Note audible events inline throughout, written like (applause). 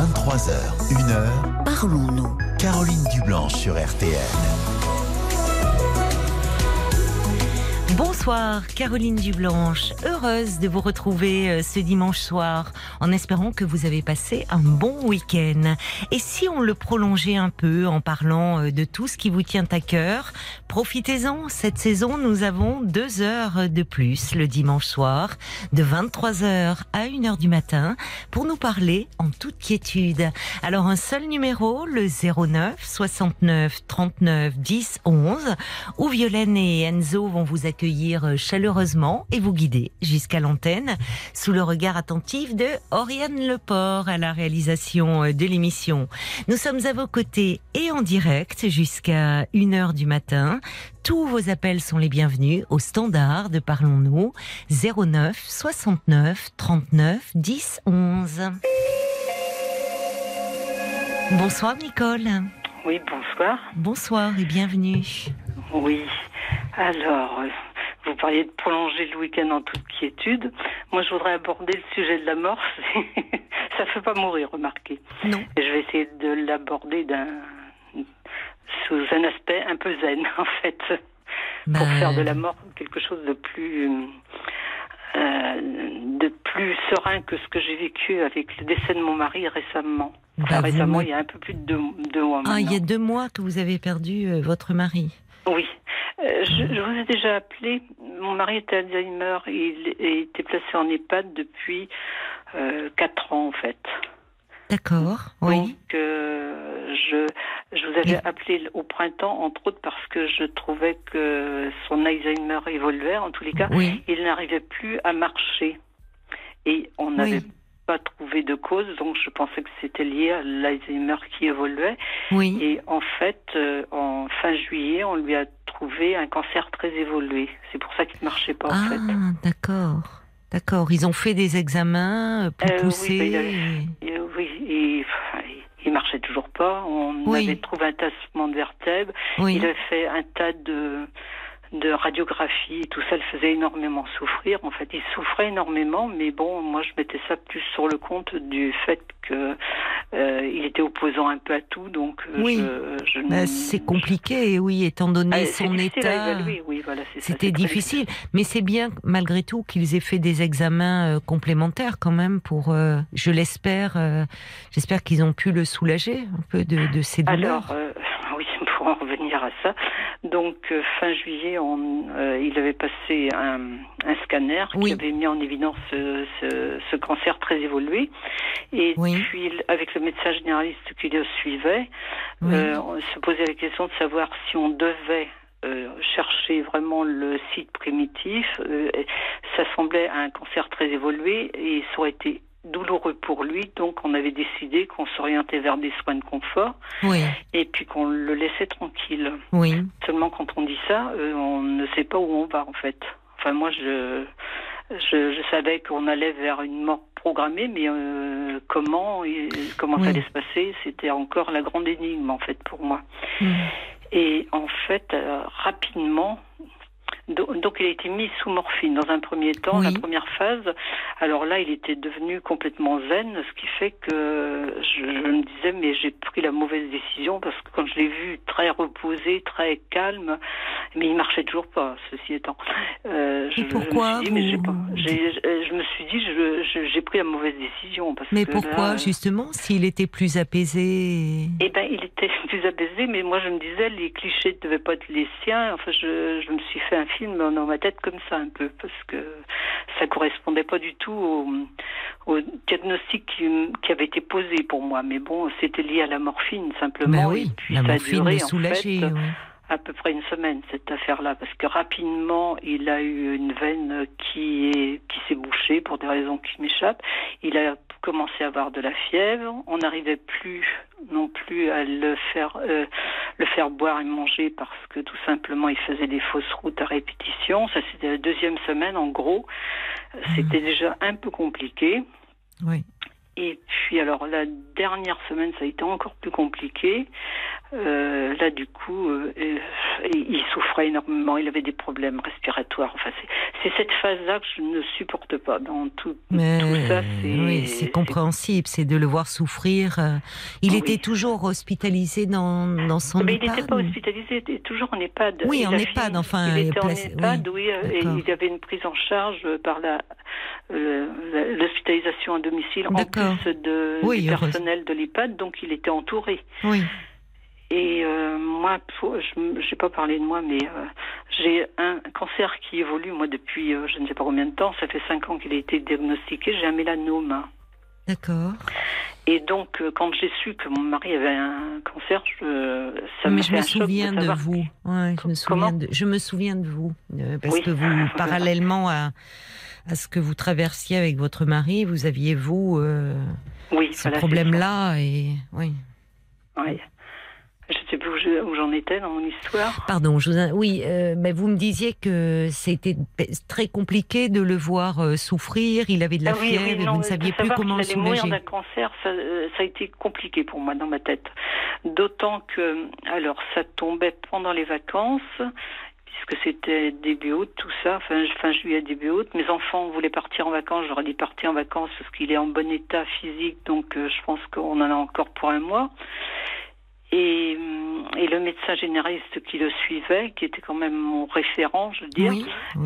23h, 1h. Parlons-nous. Caroline Dublanche sur RTN. Bonsoir Caroline Dublanche, heureuse de vous retrouver euh, ce dimanche soir en espérant que vous avez passé un bon week-end. Et si on le prolongeait un peu en parlant euh, de tout ce qui vous tient à cœur, profitez-en, cette saison nous avons deux heures de plus le dimanche soir, de 23h à 1h du matin, pour nous parler en toute quiétude. Alors un seul numéro, le 09 69 39 10 11, où Violaine et Enzo vont vous accueillir accueillir chaleureusement et vous guider jusqu'à l'antenne sous le regard attentif de Oriane Leport à la réalisation de l'émission. Nous sommes à vos côtés et en direct jusqu'à 1h du matin. Tous vos appels sont les bienvenus au standard de Parlons-nous 09 69 39 10 11. Bonsoir Nicole. Oui, bonsoir. Bonsoir et bienvenue. Oui. Alors, vous parliez de prolonger le week-end en toute quiétude. Moi, je voudrais aborder le sujet de la mort. (laughs) Ça ne fait pas mourir, remarquez. Non. Et je vais essayer de l'aborder d'un sous un aspect un peu zen, (laughs) en fait, pour Ben, faire de la mort quelque chose de plus euh, de plus serein que ce que j'ai vécu avec le décès de mon mari récemment. Enfin, Bah, vous récemment, me- il y a un peu plus de deux, deux mois Ah, il y a deux mois que vous avez perdu euh, votre mari. Oui. Euh, je, je vous ai déjà appelé. Mon mari était Alzheimer. Il, il était placé en EHPAD depuis euh, quatre ans, en fait. D'accord. Oui. Donc, euh, je, je vous avais appelé au printemps, entre autres, parce que je trouvais que son Alzheimer évoluait. En tous les cas, Oui. il n'arrivait plus à marcher. Et on n'avait Oui. Pas trouvé de cause, donc je pensais que c'était lié à l'Alzheimer qui évoluait. Oui. Et en fait, euh, en fin juillet, on lui a trouvé un cancer très évolué. C'est pour ça qu'il ne marchait pas, en Ah, fait. d'accord. D'accord. Ils ont fait des examens euh, plus Euh, oui, bah, il avait- Et oui, et, enfin, il marchait toujours pas. On Oui. avait trouvé un tassement de vertèbres. Oui. Il a fait un tas de, de radiographies et tout ça le faisait énormément souffrir. En fait, il souffrait énormément, mais bon, moi je mettais ça plus sur le compte du fait que euh, il était opposant un peu à tout, donc euh, Oui. je, je Bah, c'est compliqué, oui, étant donné Ah, son état. oui, voilà, C'était difficile, mais c'est bien malgré tout qu'ils aient fait des examens euh, complémentaires quand même pour, euh, je l'espère, euh, j'espère qu'ils ont pu le soulager un peu de, de ses douleurs. Alors, euh, (laughs) pour en revenir à ça, donc euh, fin juillet, on, euh, il avait passé un, un scanner Oui. qui avait mis en évidence ce, ce- ce cancer très évolué. Et Oui. puis, avec le médecin généraliste qui le suivait, Oui. euh, on se posait la question de savoir si on devait euh, chercher vraiment le site primitif. Euh, ça semblait un cancer très évolué et ça aurait été douloureux pour lui, donc on avait décidé qu'on s'orientait vers des soins de confort Oui, et puis qu'on le laissait tranquille. oui, Seulement quand on dit ça, euh, on ne sait pas où on va en fait. Enfin moi je je, je savais qu'on allait vers une mort programmée, mais euh, comment et comment Oui. ça allait se passer, c'était encore la grande énigme en fait pour moi. Et en fait euh, rapidement. Do- Donc il a été mis sous morphine dans un premier temps, Oui. la première phase. Alors là, il était devenu complètement zen, ce qui fait que je, je me disais mais j'ai pris la mauvaise décision parce que quand je l'ai vu très reposé, très calme, mais il marchait toujours pas. Ceci étant, Euh, je, Et pourquoi je me suis dit, mais j'ai vous- pas- j'ai- je, me suis dit j'ai pris la mauvaise décision parce mais que pourquoi là, justement s'il était plus apaisé eh ben, il était (laughs) plus apaisé, mais moi je me disais les clichés ne devaient pas être les siens. Enfin, je, je me suis fait un film dans ma tête comme ça un peu parce que ça correspondait pas du tout au, au diagnostic qui, qui avait été posé pour moi. Mais bon, c'était lié à la morphine simplement. Ben oui, et puis la ça a morphine duré, est en fait, oui. à peu près une semaine cette affaire-là parce que rapidement il a eu une veine qui est qui s'est bouchée pour des raisons qui m'échappent. Il a commencé à avoir de la fièvre. On n'arrivait plus non plus à le faire euh, le faire boire et manger parce que tout simplement il faisait des fausses routes à répétition. Ça c'était la deuxième semaine en gros. C'était déjà un peu compliqué. Oui. Et puis, alors, la dernière semaine, ça a été encore plus compliqué. Euh, là, du coup, euh, il souffrait énormément. Il avait des problèmes respiratoires. Enfin, c'est cette phase-là que je ne supporte pas. Dans tout, tout ça, c'est c'est compréhensible. C'est de le voir souffrir. Euh, il était toujours hospitalisé dans, dans son Mais il n'était pas hospitalisé. Il était toujours en EHPAD. Oui, en EHPAD. Enfin, il était en EHPad. Oui, et il y avait une prise en charge par la l'hospitalisation à domicile en plus de, du personnel de l'EHPAD. Donc, il était entouré. Oui. Et euh, moi, je n'ai pas parlé de moi, mais euh, j'ai un cancer qui évolue, moi, depuis euh, je ne sais pas combien de temps. Ça fait cinq ans qu'il a été diagnostiqué. J'ai un mélanome. D'accord. Et donc, quand j'ai su que mon mari avait un cancer, je, ça Mais je me souviens de, vous. Ouais, je, me souviens de, je me souviens de vous. parce que vous, (laughs) parallèlement à, à ce que vous traversiez avec votre mari, vous aviez, vous, oui, ce problème-là. Et, oui. Oui. Je ne sais plus où j'en étais dans mon histoire. Pardon, je vous oui, euh, mais vous me disiez que c'était très compliqué de le voir euh, souffrir. Il avait de la ah fièvre vous ne saviez plus comment le soulager. mourir d'un cancer, euh, ça, a été compliqué pour moi dans ma tête. D'autant que, alors, ça tombait pendant les vacances puisque c'était début août, tout ça, fin, fin juillet, début août. Mes enfants voulaient partir en vacances, j'aurais dit partir en vacances parce qu'il est en bon état physique, donc je pense qu'on en a encore pour un mois. Et, et, le médecin généraliste qui le suivait, qui était quand même mon référent, je veux dire,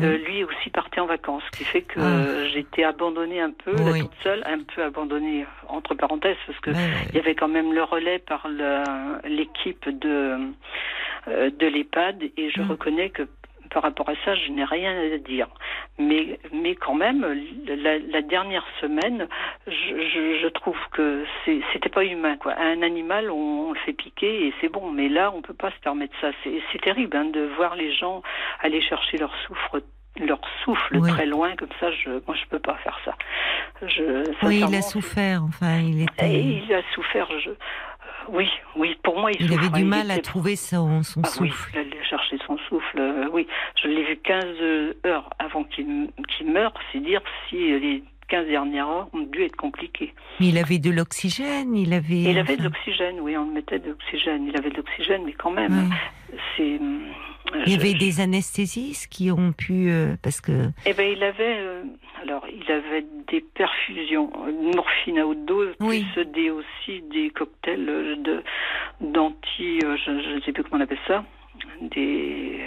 euh, lui aussi partait en vacances, ce qui fait que ah. j'étais abandonnée un peu, toute seule, un peu abandonnée entre parenthèses, parce que il y avait quand même le relais par l'équipe de euh, de l'EHPAD, et je mm. reconnais que par rapport à ça, je n'ai rien à dire. Mais, mais quand même, la, dernière semaine, je, je, trouve que c'était pas humain. Quoi. Un animal, on, le fait piquer et c'est bon. Mais là, on peut pas se permettre ça. C'est terrible hein, de voir les gens aller chercher leur souffle leur souffle très loin comme ça je moi je peux pas faire ça je, oui il a souffert enfin il était il a souffert je oui, oui, pour moi, il, avait du mal à trouver son, son ah, souffle. Oui, il chercher son souffle, euh, oui. Je l'ai vu 15 heures avant qu'il meure, c'est dire si les 15 dernières heures ont dû être compliquées. Mais il avait de l'oxygène, il avait... Il avait de l'oxygène, oui, on mettait de l'oxygène. Il avait de l'oxygène, mais quand même, c'est... Il y avait des anesthésistes qui ont pu... Euh, parce que... Eh bien, il avait... Euh, alors, il avait des perfusions, de morphine à haute dose, plus des, aussi des cocktails de, d'anti... Euh, je ne sais plus comment on appelle ça des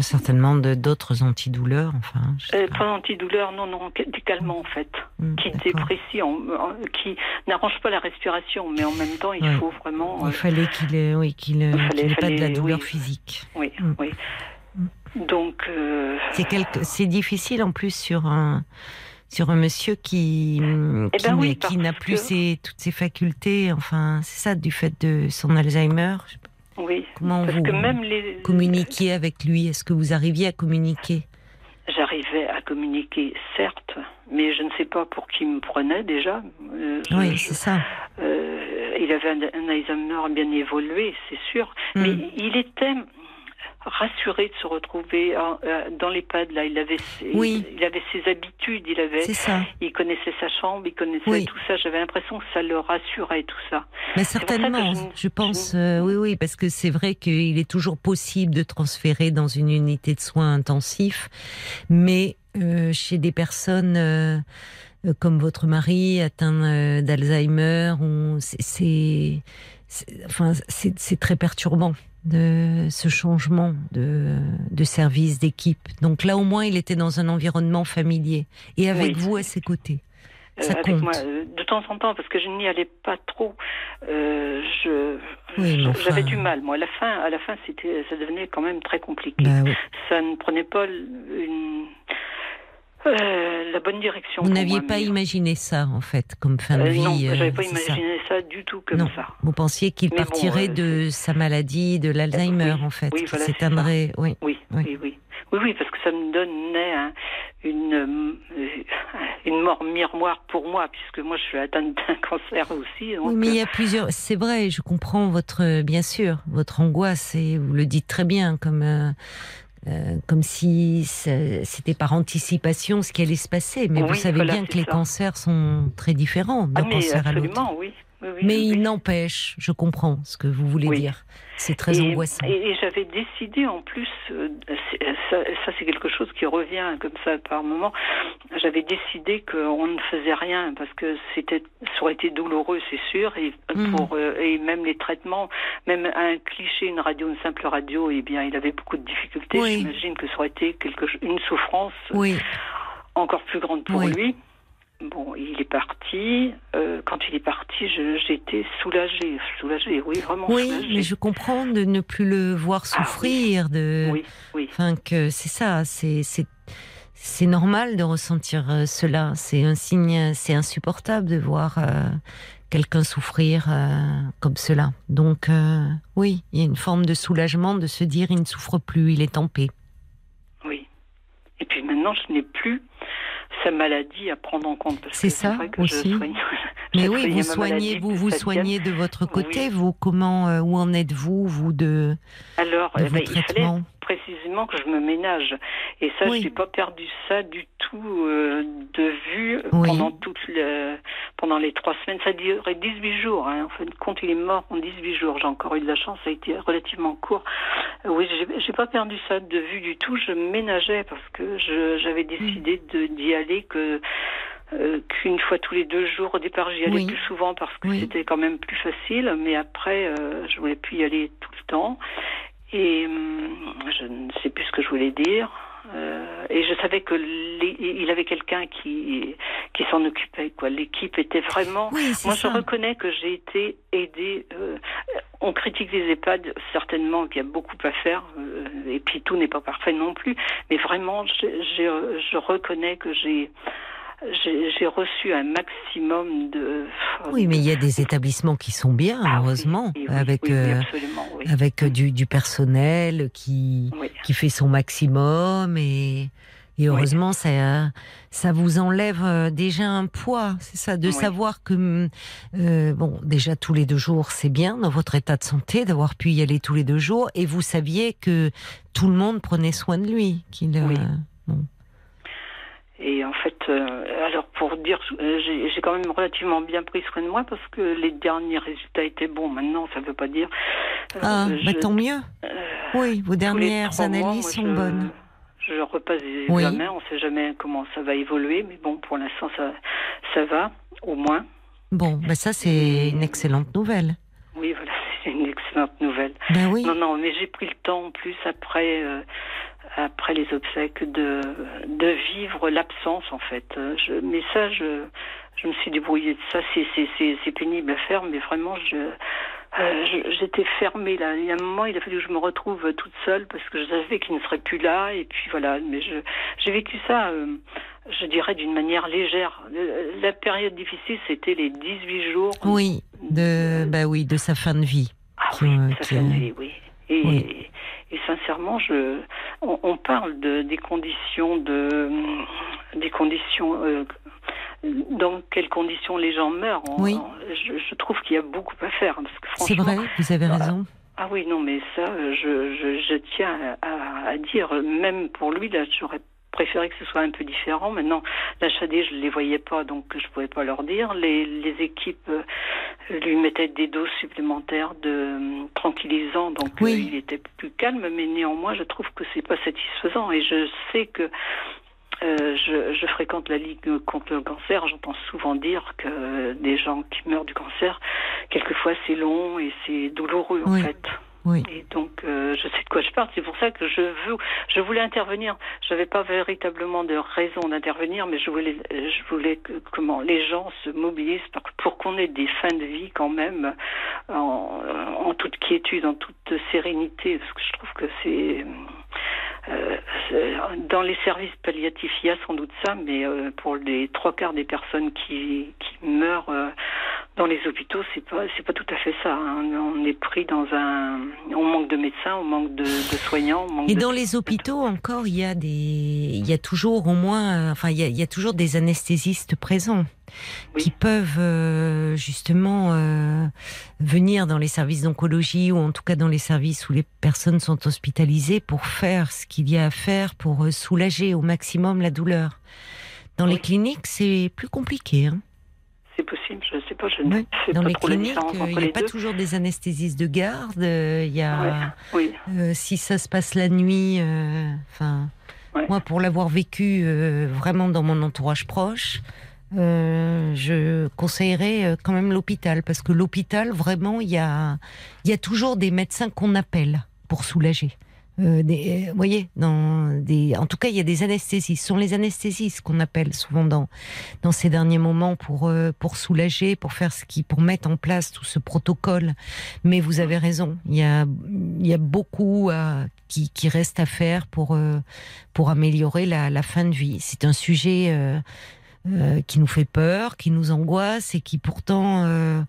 certainement d'autres antidouleurs enfin euh, pas. antidouleurs non non des calmants en fait hmm, qui déprécient qui n'arrangent pas la respiration mais en même temps il faut vraiment il fallait qu'il ait oui qu'il ait pas de la douleur physique. Oui hmm. oui. Donc euh, c'est quelque difficile en plus sur un sur un monsieur qui eh qui, ben qui n'a plus ses, toutes ses facultés enfin c'est ça du fait de son Alzheimer oui. Comment vous que même les... communiquiez avec lui? Est-ce que vous arriviez à communiquer? J'arrivais à communiquer, certes, mais je ne sais pas pour qui me prenait déjà. Euh, oui, c'est ça. Euh, il avait un, un Alzheimer bien évolué, c'est sûr, hmm. mais il était rassuré de se retrouver euh, dans l'EHPAD. Là, il avait, ses, il avait ses habitudes, il avait, il connaissait sa chambre, il connaissait tout ça. J'avais l'impression que ça le rassurait tout ça. Mais certainement, je, pense, euh, oui, oui, parce que c'est vrai qu'il est toujours possible de transférer dans une unité de soins intensifs, mais euh, chez des personnes comme votre mari atteint d'Alzheimer, c'est, enfin, c'est très perturbant de ce changement de, de service, d'équipe. Donc là, au moins, il était dans un environnement familier et avec vous à ses côtés. Euh, compte. Moi, euh, de temps en temps, parce que je n'y allais pas trop, euh, je, j'avais du mal. Moi, à la fin, à la fin, c'était, ça devenait quand même très compliqué. Bah Ça ne prenait pas une euh, la bonne direction. Vous n'aviez pas imaginé ça, en fait, comme fin de euh, vie Non, j'avais pas imaginé ça. du tout comme ça. Vous pensiez qu'il partirait euh, de sa maladie, de l'Alzheimer, en fait, oui, voilà, s'éteindrait. Oui. Oui, oui. oui, oui, parce que ça me donnait une, une mort miroir pour moi, puisque moi je suis atteinte d'un (laughs) cancer aussi. oui, mais il y a plusieurs. C'est vrai, je comprends votre, bien sûr, votre angoisse, et vous le dites très bien, comme euh, comme si c'était par anticipation ce qui allait se passer. Mais vous savez bien que les cancers sont très différents d'un ah, cancer à l'autre. Oui. Mais il n'empêche, je comprends ce que vous voulez dire. C'est très angoissant. Et, j'avais décidé en plus, euh, ça, ça c'est quelque chose qui revient comme ça par moment. J'avais décidé qu'on ne faisait rien parce que c'était, ça aurait été douloureux, c'est sûr, et hmm. pour euh, et même les traitements, même un cliché, une radio, une simple radio, eh bien, il avait beaucoup de difficultés. J'imagine que ça aurait été quelque, une souffrance encore plus grande pour lui. Bon, il est parti. Euh, quand il est parti, j'étais soulagée, soulagée, oui, vraiment. Oui, mais je comprends de ne plus le voir ah souffrir, de, oui, oui. Enfin, que c'est ça, c'est c'est normal de ressentir euh, cela. C'est un signe, c'est insupportable de voir euh, quelqu'un souffrir comme cela. Donc, oui, il y a une forme de soulagement de se dire il ne souffre plus, il est en paix. Oui. Et puis maintenant, je n'ai plus sa maladie à prendre en compte. C'est ça aussi. (laughs) Mais oui, vous soignez, vous vous soignez de votre côté. Vous, comment, euh, où en êtes-vous, vous de Alors, de eh ben, il fallait précisément que je me ménage. Et ça, je n'ai pas perdu ça du tout euh, de vue pendant toute le, pendant les trois semaines. Ça duré 18 jours. Hein. En fin de compte, il est mort en 18 jours. J'ai encore eu de la chance. Ça a été relativement court. Euh, oui, j'ai pas perdu ça de vue du tout. Je ménageais parce que j'avais décidé d'y aller que euh, qu'une fois tous les deux jours. Au départ, j'y allais plus souvent parce que c'était quand même plus facile, mais après, euh, je voulais plus y aller tout le temps. Et hum, je ne sais plus ce que je voulais dire. Euh, et je savais que il avait quelqu'un qui qui s'en occupait. Quoi, l'équipe était vraiment. Moi, je reconnais que j'ai été aidée. Euh, on critique les EHPAD certainement qu'il y a beaucoup à faire, euh, et puis tout n'est pas parfait non plus. Mais vraiment, je, je reconnais que j'ai j'ai reçu un maximum de. Oui, mais il y a des établissements qui sont bien, ah heureusement, avec euh, avec du, du, personnel qui qui fait son maximum et. Et heureusement, ça, ça vous enlève euh, déjà un poids, c'est ça, de savoir que, euh, bon, déjà tous les deux jours, c'est bien dans votre état de santé d'avoir pu y aller tous les deux jours, et vous saviez que tout le monde prenait soin de lui, qu'il. bon. Et en fait, euh, alors pour dire, euh, j'ai quand même relativement bien pris soin de moi parce que les derniers résultats étaient bons. Maintenant, ça ne veut pas dire. Euh, ah, bah, tant mieux. oui, vos dernières analyses sont bonnes. Je repasse des examens, on ne sait jamais comment ça va évoluer, mais bon, pour l'instant, ça, ça va, au moins. Bon, bah ça, c'est une excellente nouvelle. Oui, voilà, (laughs) c'est une excellente nouvelle. Ben oui. Non, non, mais j'ai pris le temps en plus après après les obsèques de, de vivre l'absence en fait. Je, mais ça, je, je me suis débrouillée de ça. C'est pénible à faire, mais vraiment, je, euh, j'étais fermée là. Il y a un moment, il a fallu que je me retrouve toute seule parce que je savais qu'il ne serait plus là. Et puis voilà, mais j'ai vécu ça, euh, je dirais, d'une manière légère. La période difficile, c'était les 18 jours. Oui, de, bah oui, de sa fin de vie. Ah oui, sa fin de vie, oui. Et, et sincèrement, je, on, parle de, des conditions de, des conditions, euh, dans quelles conditions les gens meurent. oui. je, trouve qu'il y a beaucoup à faire. C'est vrai, vous avez raison. Ah, oui, non, mais ça, je, je, je tiens à, à, dire, même pour lui, là, j'aurais préféré que ce soit un peu différent. Maintenant, la Chadé, je ne les voyais pas, donc je ne pouvais pas leur dire. Les, les équipes euh, lui mettaient des doses supplémentaires de euh, tranquillisants, donc euh, il était plus calme, mais néanmoins, je trouve que c'est pas satisfaisant. Et je sais que je, je, fréquente la Ligue contre le cancer. J'entends souvent dire que des gens qui meurent du cancer, quelquefois c'est long et c'est douloureux en fait. Oui. Et donc, euh, je sais de quoi je parle. C'est pour ça que je veux, je voulais intervenir. Je n'avais pas véritablement de raison d'intervenir, mais je voulais, je voulais que comment les gens se mobilisent pour, qu'on ait des fins de vie quand même en, en, toute quiétude, en toute sérénité, parce que je trouve que c'est dans les services palliatifs, il y a sans doute ça, mais euh, pour les trois quarts des personnes qui, qui meurent euh, dans les hôpitaux, c'est pas c'est pas tout à fait ça. Hein. On est pris dans un, on manque de médecins, on manque de, de soignants. Et dans les hôpitaux encore, il y a des, il y a toujours au moins, enfin il y a, il y a toujours des anesthésistes présents. Qui peuvent euh, justement euh, venir dans les services d'oncologie ou en tout cas dans les services où les personnes sont hospitalisées pour faire ce qu'il y a à faire pour euh, soulager au maximum la douleur. Dans les cliniques, c'est plus compliqué. Hein. C'est possible, je ne sais pas. Je ne sais dans pas les trop cliniques, il n'y a les pas deux. toujours des anesthésistes de garde. euh, Il y a, Oui, euh, si ça se passe la nuit, euh, Ouais. moi pour l'avoir vécu vraiment dans mon entourage proche, euh, je conseillerais euh, quand même l'hôpital parce que l'hôpital vraiment il y a il y a toujours des médecins qu'on appelle pour soulager. Euh, des, euh, vous voyez, en tout cas, il y a des anesthésistes. Ce sont les anesthésistes qu'on appelle souvent dans dans ces derniers moments pour euh, pour soulager, pour faire ce qui, pour mettre en place tout ce protocole. Mais vous avez raison, il y a il y a beaucoup qui qui reste à faire pour pour améliorer la fin de vie. C'est un sujet euh, qui nous fait peur, qui nous angoisse et qui pourtant euh,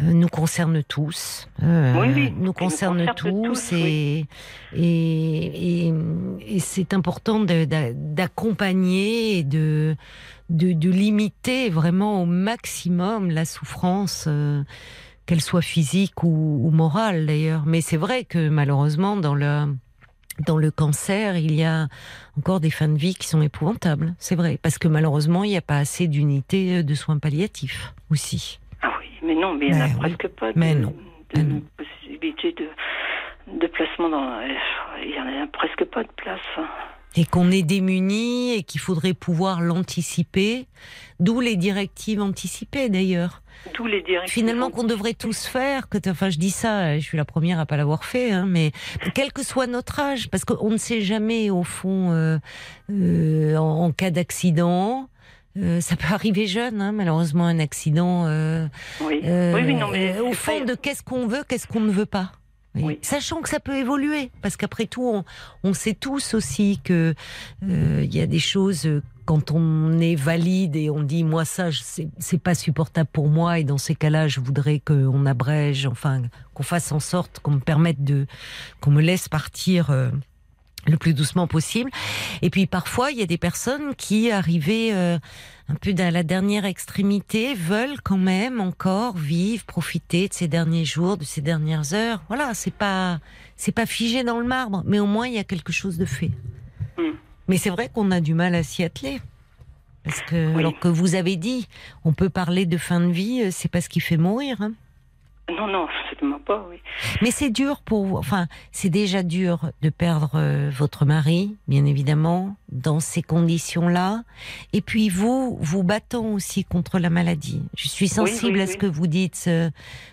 euh, nous concerne tous. Euh, Oui, oui, nous concerne tous tous, et, et, et, et c'est important d'accompagner et de, de, de limiter vraiment au maximum la souffrance. euh, qu'elle soit physique ou, ou morale d'ailleurs. Mais c'est vrai que malheureusement, dans le, dans le cancer, il y a encore des fins de vie qui sont épouvantables. C'est vrai. Parce que malheureusement, il n'y a pas assez d'unités de soins palliatifs aussi. Ah oui, mais non, mais il n'y en a oui. presque pas de, Mais non. de possibilité de, de placement dans. Il n'y en a presque pas de place. Et qu'on est démunis et qu'il faudrait pouvoir l'anticiper. D'où les directives anticipées d'ailleurs. D'où les directives. Finalement, qu'on devrait tous faire. Que, enfin, je dis ça, je suis la première à pas l'avoir fait, hein, mais quel que soit notre âge, parce qu'on ne sait jamais au fond euh, euh, en, en cas d'accident. euh, ça peut arriver jeune, hein, malheureusement, un accident. euh, Oui, euh, oui, oui, non, mais. euh, au fond de qu'est-ce qu'on veut, qu'est-ce qu'on ne veut pas. Oui. Sachant que ça peut évoluer, parce qu'après tout, on, on sait tous aussi que euh, il y a des choses euh, quand on est valide et on dit moi ça c'est pas supportable pour moi et dans ces cas-là je voudrais qu'on abrège, enfin qu'on fasse en sorte qu'on me permette de qu'on me laisse partir. euh, le plus doucement possible. Et puis parfois, il y a des personnes qui, arrivées euh, un peu à la dernière extrémité, veulent quand même encore vivre, profiter de ces derniers jours, de ces dernières heures. Voilà, c'est pas c'est pas figé dans le marbre, mais au moins il y a quelque chose de fait. Mm. Mais c'est vrai qu'on a du mal à s'y atteler. Parce que, Oui. alors que vous avez dit, on peut parler de fin de vie, euh, c'est pas ce qui fait mourir. Hein. Non, non, certainement pas, oui. Mais c'est dur pour vous. Enfin, c'est déjà dur de perdre euh, votre mari, bien évidemment, dans ces conditions-là. Et puis vous, vous battant aussi contre la maladie. Je suis sensible oui, à ce oui. que vous dites, ce-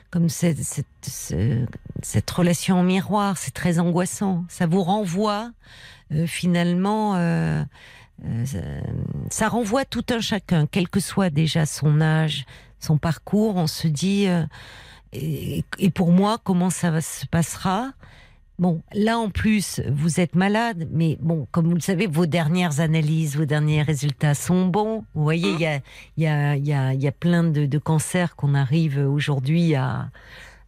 comme cette, cette, ce- cette relation en miroir. C'est très angoissant. Ça vous renvoie euh, finalement. euh, euh, ça renvoie tout un chacun, quel que soit déjà son âge, son parcours. On se dit. Et, et pour moi, comment ça se passera? Bon, là en plus, vous êtes malade, mais bon, comme vous le savez, vos dernières analyses, vos derniers résultats sont bons. Vous voyez, il y a, y, a, y, a, y a plein de, de cancers qu'on arrive aujourd'hui à,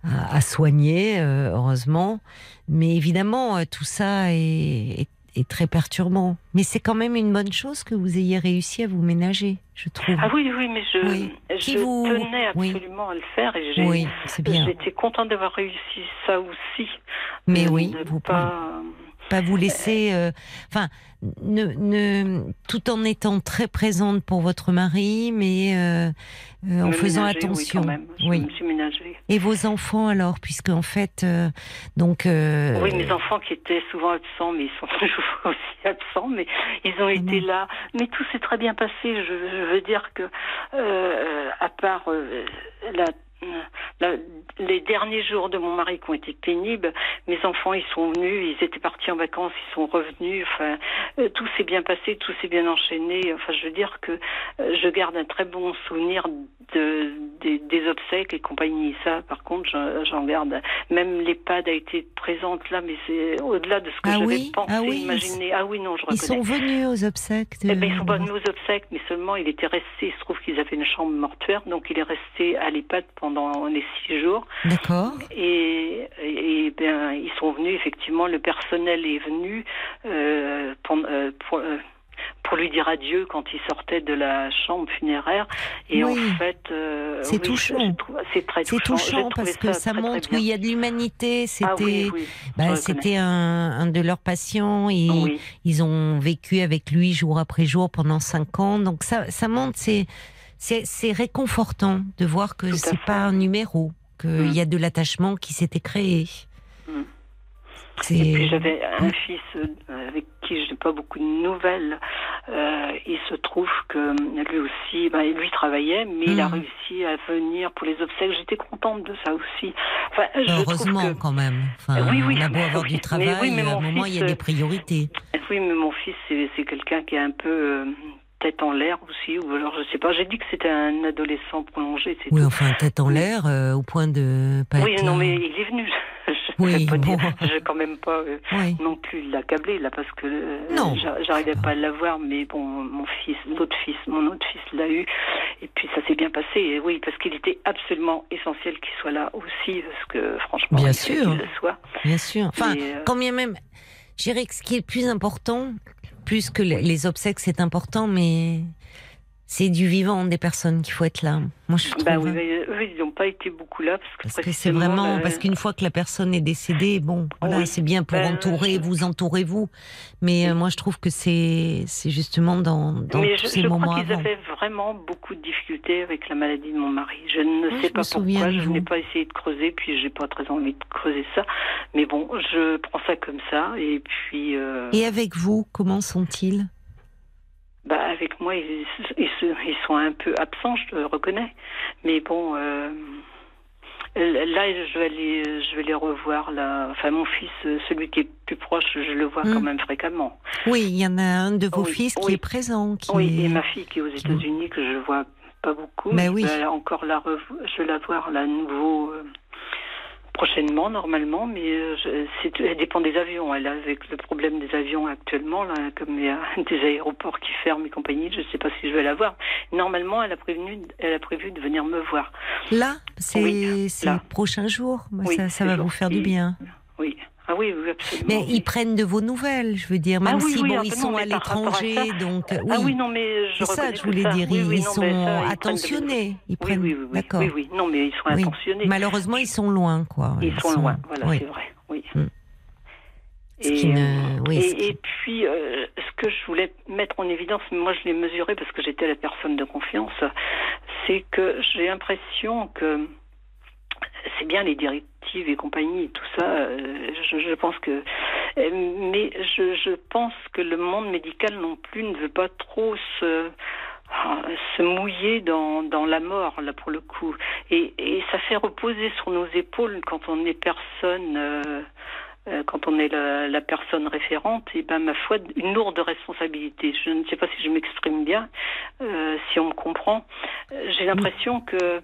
à, à soigner, euh, heureusement. Mais évidemment, euh, tout ça est, est, est très perturbant. Mais c'est quand même une bonne chose que vous ayez réussi à vous ménager, je trouve. Ah oui, oui, mais je, Oui. Qui je vous- tenais oui. absolument à le faire et j'ai. Oui. J'étais contente d'avoir réussi ça aussi. Mais De oui, ne vous pas. Pas vous laisser, euh, enfin, ne, ne, tout en étant très présente pour votre mari, mais euh, euh, en faisant ménager, Oui, attention. quand même. Je Oui. me suis ménagée. Et vos enfants alors, puisque en fait, euh, donc. euh, Oui, mes enfants qui étaient souvent absents, mais ils sont (laughs) toujours aussi absents, mais ils ont été non. là. Mais tout s'est très bien passé. Je, je veux dire que, euh, à part euh, la- les derniers jours de mon mari qui ont été pénibles, mes enfants ils sont venus, ils étaient partis en vacances, ils sont revenus. Enfin, euh, tout s'est bien passé, tout s'est bien enchaîné. Enfin, je veux dire que euh, je garde un très bon souvenir de, des, des obsèques et compagnie. Ça, par contre, j'en garde. Même l'EHPAD a été présente là, mais c'est au-delà de ce que Ah j'avais oui pensé, Ah oui, imaginé. Ah oui, non, je Ils reconnais. sont venus aux obsèques. De... Eh ben, ils sont pas venus aux obsèques, mais seulement il était resté. Il se trouve qu'ils avaient une chambre mortuaire, donc il est resté à l'EHPAD pendant les six jours. D'accord. Et, et, et bien, ils sont venus effectivement. Le personnel est venu euh, pour, euh, pour, euh, pour lui dire adieu quand il sortait de la chambre funéraire. Et en fait, euh, c'est touchant. C'est très touchant. C'est touchant parce que ça, montre qu'il y a de l'humanité. Ah c'était, bah, c'était un, de leurs patients et ils ont vécu avec lui jour après jour pendant cinq ans. Donc ça, ça montre, c'est, c'est, réconfortant de voir que c'est pas un numéro, qu'il y a de l'attachement qui s'était créé. Et puis j'avais un fils euh, avec qui je n'ai pas beaucoup de nouvelles. Euh, il se trouve que lui aussi, ben, lui travaillait, mais il a hmm. réussi à venir pour les obsèques. J'étais contente de ça aussi. Enfin, Heureusement quand même. Enfin, oui, oui, on a beau (laughs) avoir du travail, mais à un moment il y a des priorités. Oui, mais mon fils, c'est quelqu'un qui est un peu euh, tête en l'air aussi, ou alors je sais pas. J'ai dit que c'était un adolescent prolongé. Oui, enfin tête en l'air euh, au point de pas Oui, non, mais il est venu. (laughs) Je oui, pas bon. vais quand même pas euh, non plus l'accabler là parce que euh, j'arrivais pas à l'avoir, mais bon, mon fils, l'autre fils, mon autre fils l'a eu, et puis ça s'est bien passé. Et oui, parce qu'il était absolument essentiel qu'il soit là aussi, parce que franchement, bien sûr, le soit. Bien sûr. Enfin, quand bien même, je dirais que ce qui est le plus important, plus que les obsèques, c'est important, mais c'est du vivant des personnes qu'il faut être là. Moi, je bah trouve. Bah oui, ils n'ont pas été beaucoup là parce que c'est vraiment euh, parce qu'une fois que la personne est décédée, bon, voilà, c'est bien pour ben, entourer, vous entourez vous. Mais euh, moi, je trouve que c'est c'est justement dans, dans Mais je, ces je moments. Crois qu'ils avaient vraiment beaucoup de difficultés avec la maladie de mon mari. Je ne sais pas pourquoi. Je n'ai pas essayé de creuser, puis j'ai pas très envie de creuser ça. Mais bon, je prends ça comme ça, et puis. Euh, et avec vous, comment sont-ils? Bah, avec moi, ils, ils, sont un peu absents, je le reconnais. Mais bon, euh, là, je vais, aller, je vais les revoir. Là. Enfin, mon fils, celui qui est plus proche, je le vois quand hmm. même fréquemment. Oui, il y en a un de vos fils qui est présent. Qui oui, et ma fille qui est aux États-Unis, que je vois pas beaucoup. Mais oui. je vais encore la je vais la voir là, nouveau. Euh, prochainement normalement, mais euh, c'est, elle dépend des avions. Elle avec le problème des avions actuellement, là, comme il y a (laughs) des aéroports qui ferment et compagnie, je ne sais pas si je vais la voir. Normalement, elle a prévenu, elle a prévu de venir me voir. Là, c'est oui, le prochain jour. ça, ça va vous faire du bien. Oui. Ah oui, oui, absolument. Mais ils prennent de vos nouvelles, je veux dire, même ah si bon, ils sont à l'étranger, donc oui. Ah oui, non, mais je ça que je voulais dire. ils sont attentionnés. Ils prennent. Oui, oui, D'accord. Oui, oui, non, mais ils sont attentionnés. Malheureusement, ils sont loin, quoi. Ils, sont, loin, voilà, c'est vrai. Oui. Mm. Et, oui, et, et, puis, euh, ce que je voulais mettre en évidence, moi je l'ai mesuré parce que j'étais la personne de confiance, c'est que j'ai l'impression que c'est bien les directives et compagnie tout ça. Euh, je, pense que, euh, mais je, pense que le monde médical non plus ne veut pas trop se se mouiller dans, la mort là pour le coup et, ça fait reposer sur nos épaules quand on est personne euh, quand on est la, personne référente, et ben ma foi, une lourde responsabilité. Je ne sais pas si je m'exprime bien, euh, si on me comprend. J'ai l'impression que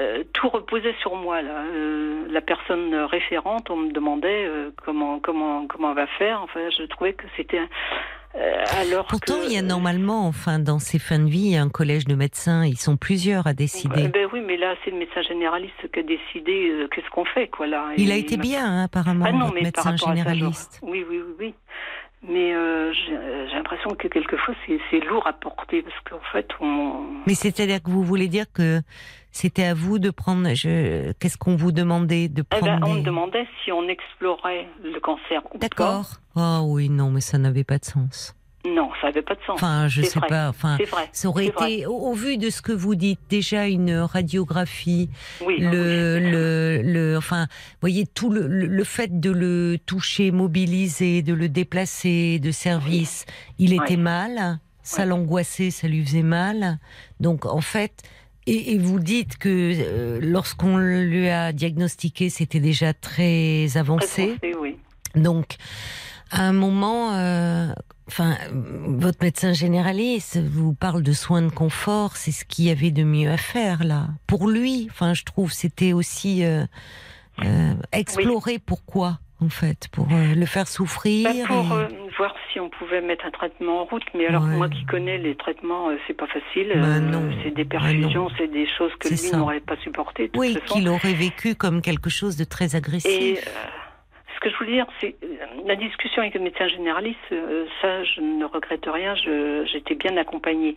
euh, tout reposait sur moi là. Euh, la personne référente, on me demandait euh, comment comment comment on va faire. Enfin, je trouvais que c'était alors Pourtant, il y a normalement, enfin, dans ces fins de vie, un collège de médecins. Ils sont plusieurs à décider. ben oui, mais là, c'est le médecin généraliste qui a décidé qu'est-ce qu'on fait, quoi là. Il, a été bien, hein, apparemment, ah non, mais médecin généraliste. oui, oui, oui, oui. Mais j'ai l'impression que quelquefois c'est lourd à porter parce qu'en fait on. Mais c'est-à-dire que vous voulez dire que c'était à vous de prendre. Je... Qu'est-ce qu'on vous demandait de prendre eh ben, On me demandait si on explorait le cancer. D'accord. Ah oui, non, mais ça n'avait pas de sens. Non, ça n'avait pas de sens. Enfin, je sais pas. Enfin, vrai, ça aurait été, au, vu de ce que vous dites, déjà une radiographie, oui, le, le, le, enfin, voyez tout le, le, fait de le toucher, mobiliser, de le déplacer de service, il était mal. Ça l'angoissait, ça lui faisait mal. Donc, en fait, et, vous dites que euh, lorsqu'on lui a diagnostiqué, c'était déjà très avancé. oui. Donc, à un moment, euh, enfin, votre médecin généraliste vous parle de soins de confort, c'est ce qu'il y avait de mieux à faire là. Pour lui, enfin, je trouve, c'était aussi euh, explorer pourquoi en fait, pour euh, le faire souffrir bah, Pour euh, voir si on pouvait mettre un traitement en route. Mais alors, moi qui connais les traitements, euh, c'est pas facile. Bah, c'est des bah, perfusions, c'est des choses que lui n'aurait pas supportées. Oui, qu'il aurait vécu comme quelque chose de très agressif. Et ce que je voulais dire, c'est euh, la discussion avec le médecin généraliste, euh, ça, je ne regrette rien, j'étais bien accompagnée.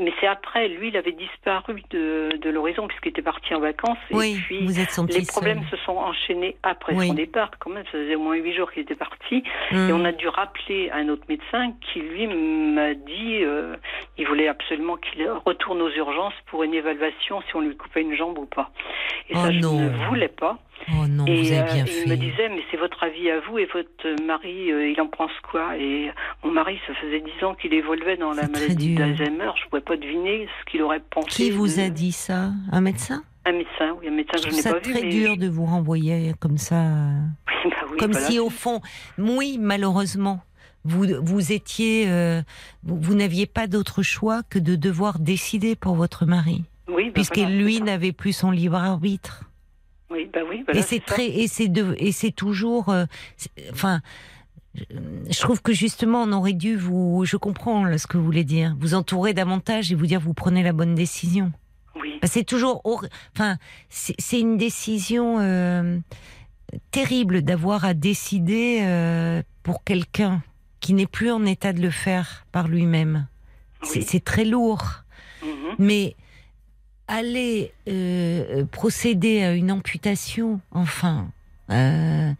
Mais c'est après, lui, il avait disparu de, de l'horizon puisqu'il était parti en vacances. Oui, et puis, vous êtes les problèmes se sont enchaînés après son départ. Quand même, ça faisait au moins huit jours qu'il était parti. Et Hum. on a dû rappeler un autre médecin qui, lui, m'a dit, euh, il voulait absolument qu'il retourne aux urgences pour une évaluation si on lui coupait une jambe ou pas. Et Oh ça, je non. ne voulais pas. Oh non, Et vous avez bien euh, fait. il me disait, mais c'est votre avis à vous et votre mari, euh, il en pense quoi? Et mon mari, ça faisait dix ans qu'il évoluait dans la C'est maladie d'Alzheimer. Je ne pouvais pas deviner ce qu'il aurait pensé. Qui vous de- a dit ça? Un médecin? Un médecin, oui, un médecin Je que trouve je n'ai pas vu. très mais... dur de vous renvoyer comme ça. Oui, bah oui, comme voilà. si au fond, oui, malheureusement, vous, vous étiez, euh, vous, vous n'aviez pas d'autre choix que de devoir décider pour votre mari, Oui, bah puisque voilà, lui c'est n'avait plus son libre arbitre. Oui, bah oui, voilà, et c'est très, et c'est de, et c'est toujours, euh, enfin. je- trouve que justement, on aurait dû vous. Je comprends là, ce que vous voulez dire. Vous entourer davantage et vous dire vous prenez la bonne décision. Oui, Bah, C'est toujours, enfin, c'est c'est une décision euh, terrible d'avoir à décider euh, pour quelqu'un qui n'est plus en état de le faire par lui-même. C'est Oui. c'est très lourd, mhm. mais aller euh, procéder à une amputation, enfin. euh,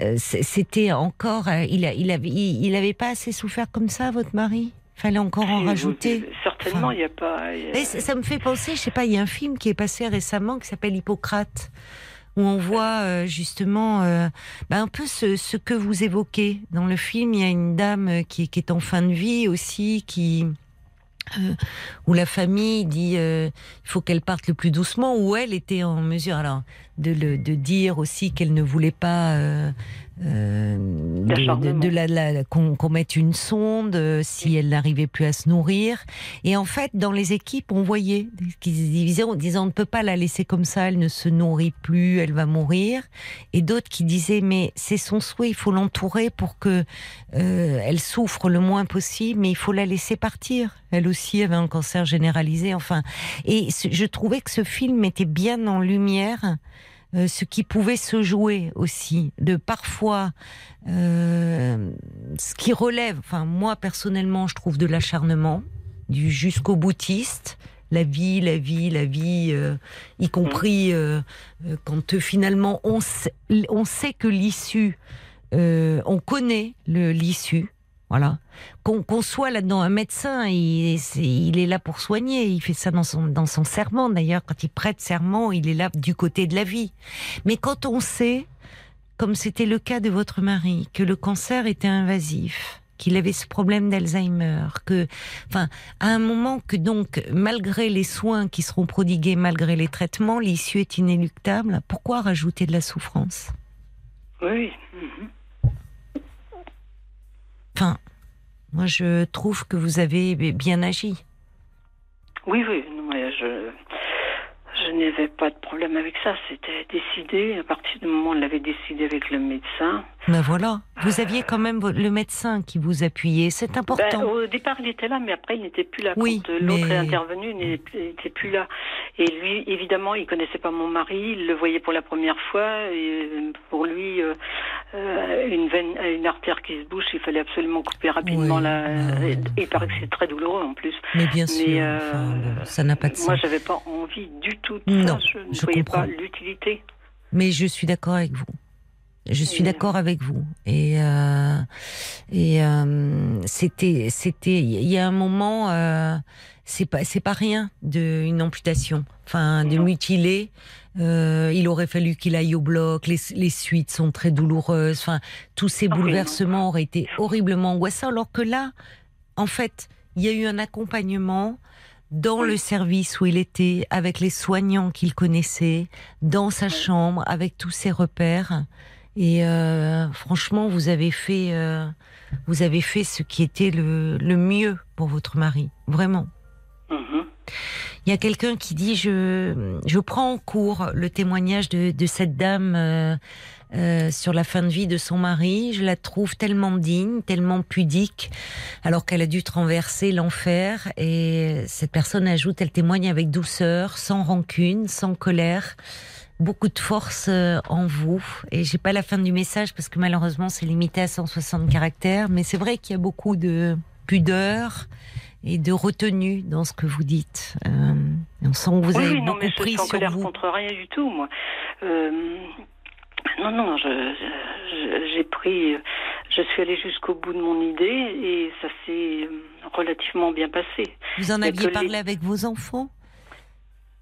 euh, C'était encore, euh, il, a, il avait, il, il avait pas assez souffert comme ça, votre mari? Fallait encore en rajouter? vous- Certainement, Enfin. il n'y a pas. il y a- Et ça, ça me fait penser, je sais pas, il y a un film qui est passé récemment qui s'appelle Hippocrate, où on voit euh, justement euh, bah, un peu ce, ce que vous évoquez. Dans le film, il y a une dame euh, qui, qui est en fin de vie aussi, qui euh, où la famille dit euh, il faut qu'elle parte le plus doucement, où elle était en mesure alors de, le, de dire aussi qu'elle ne voulait pas euh, euh, de, de- D'acharnement. de la, la- qu'on mette une sonde euh, si elle n'arrivait plus à se nourrir. Et en fait, dans les équipes, on voyait qu'ils disaient, en disant on ne peut pas la laisser comme ça, elle ne se nourrit plus, elle va mourir. Et d'autres qui disaient mais c'est son souhait, il faut l'entourer pour que euh, elle souffre le moins possible, mais il faut la laisser partir. Elle aussi avait un cancer généralisé, enfin. Et je trouvais que ce film mettait bien en lumière euh, ce qui pouvait se jouer aussi, de parfois euh, ce qui relève, enfin moi personnellement je trouve de l'acharnement, du jusqu'au boutiste, la vie, la vie, la vie, euh, y compris euh, euh, quand finalement on sait, on sait que l'issue, euh, on connaît le l'issue, Qu'on soit là-dedans un médecin, il, c'est- il est là pour soigner. Il fait ça dans son, dans son serment d'ailleurs. Quand il prête serment, il est là du côté de la vie. Mais quand on sait, comme c'était le cas de votre mari, que le cancer était invasif, qu'il avait ce problème d'Alzheimer, que, enfin, à un moment que donc, malgré les soins qui seront prodigués, malgré les traitements, l'issue est inéluctable, pourquoi rajouter de la souffrance? Oui, mhm. Enfin, moi je trouve que vous avez bien agi. Oui, oui, mais je, je n'avais pas de problème avec ça. C'était décidé. À partir du moment où on l'avait décidé avec le médecin. Ben voilà, vous aviez quand même le médecin qui vous appuyait, c'est Ben, important. au départ, il était là, mais après, il n'était plus là. Oui, Quand euh, l'autre mais- est intervenu, il n'était plus là. Et lui, évidemment, il connaissait pas mon mari. Il le voyait pour la première fois. Et euh, pour lui, euh, une veine, une artère qui se bouche, il fallait absolument couper rapidement Oui, la. ouais. Et il paraît que c'est très douloureux en plus. Mais bien mais, sûr, euh, enfin, ça n'a pas de Moi, sens. j'avais pas envie du tout de Non, ça. Je ne je voyais comprends. pas l'utilité. Mais je suis d'accord avec vous. Je suis d'accord avec vous. Et euh, et euh, c'était c'était il y a un moment euh, c'est pas c'est pas rien de une amputation. Enfin de mutiler. Euh, il aurait fallu qu'il aille au bloc. Les, les suites sont très douloureuses. Enfin tous ces bouleversements auraient été horriblement angoissants. Alors que là, en fait, il y a eu un accompagnement dans le service où il était, avec les soignants qu'il connaissait, dans sa chambre, avec tous ses repères. Et euh, franchement, vous avez fait, euh, vous avez fait ce qui était le, le mieux pour votre mari, vraiment. Mhm. Il y a quelqu'un qui dit je je prends en cours le témoignage de, de cette dame euh, euh, sur la fin de vie de son mari. Je la trouve tellement digne, tellement pudique, alors qu'elle a dû traverser l'enfer. Et cette personne ajoute, elle témoigne avec douceur, sans rancune, sans colère. Beaucoup de force euh, en vous. Et j'ai pas la fin du message parce que malheureusement c'est limité à 160 caractères. Mais c'est vrai qu'il y a beaucoup de pudeur et de retenue dans ce que vous dites. Euh, on sent que vous Oui, avez oui, non, beaucoup mais je pris en sur vous. contre rien du tout, moi. Euh, non, non, je, je- j'ai pris, je suis allée jusqu'au bout de mon idée et ça s'est euh, relativement bien passé. Vous en aviez parlé les- avec vos enfants?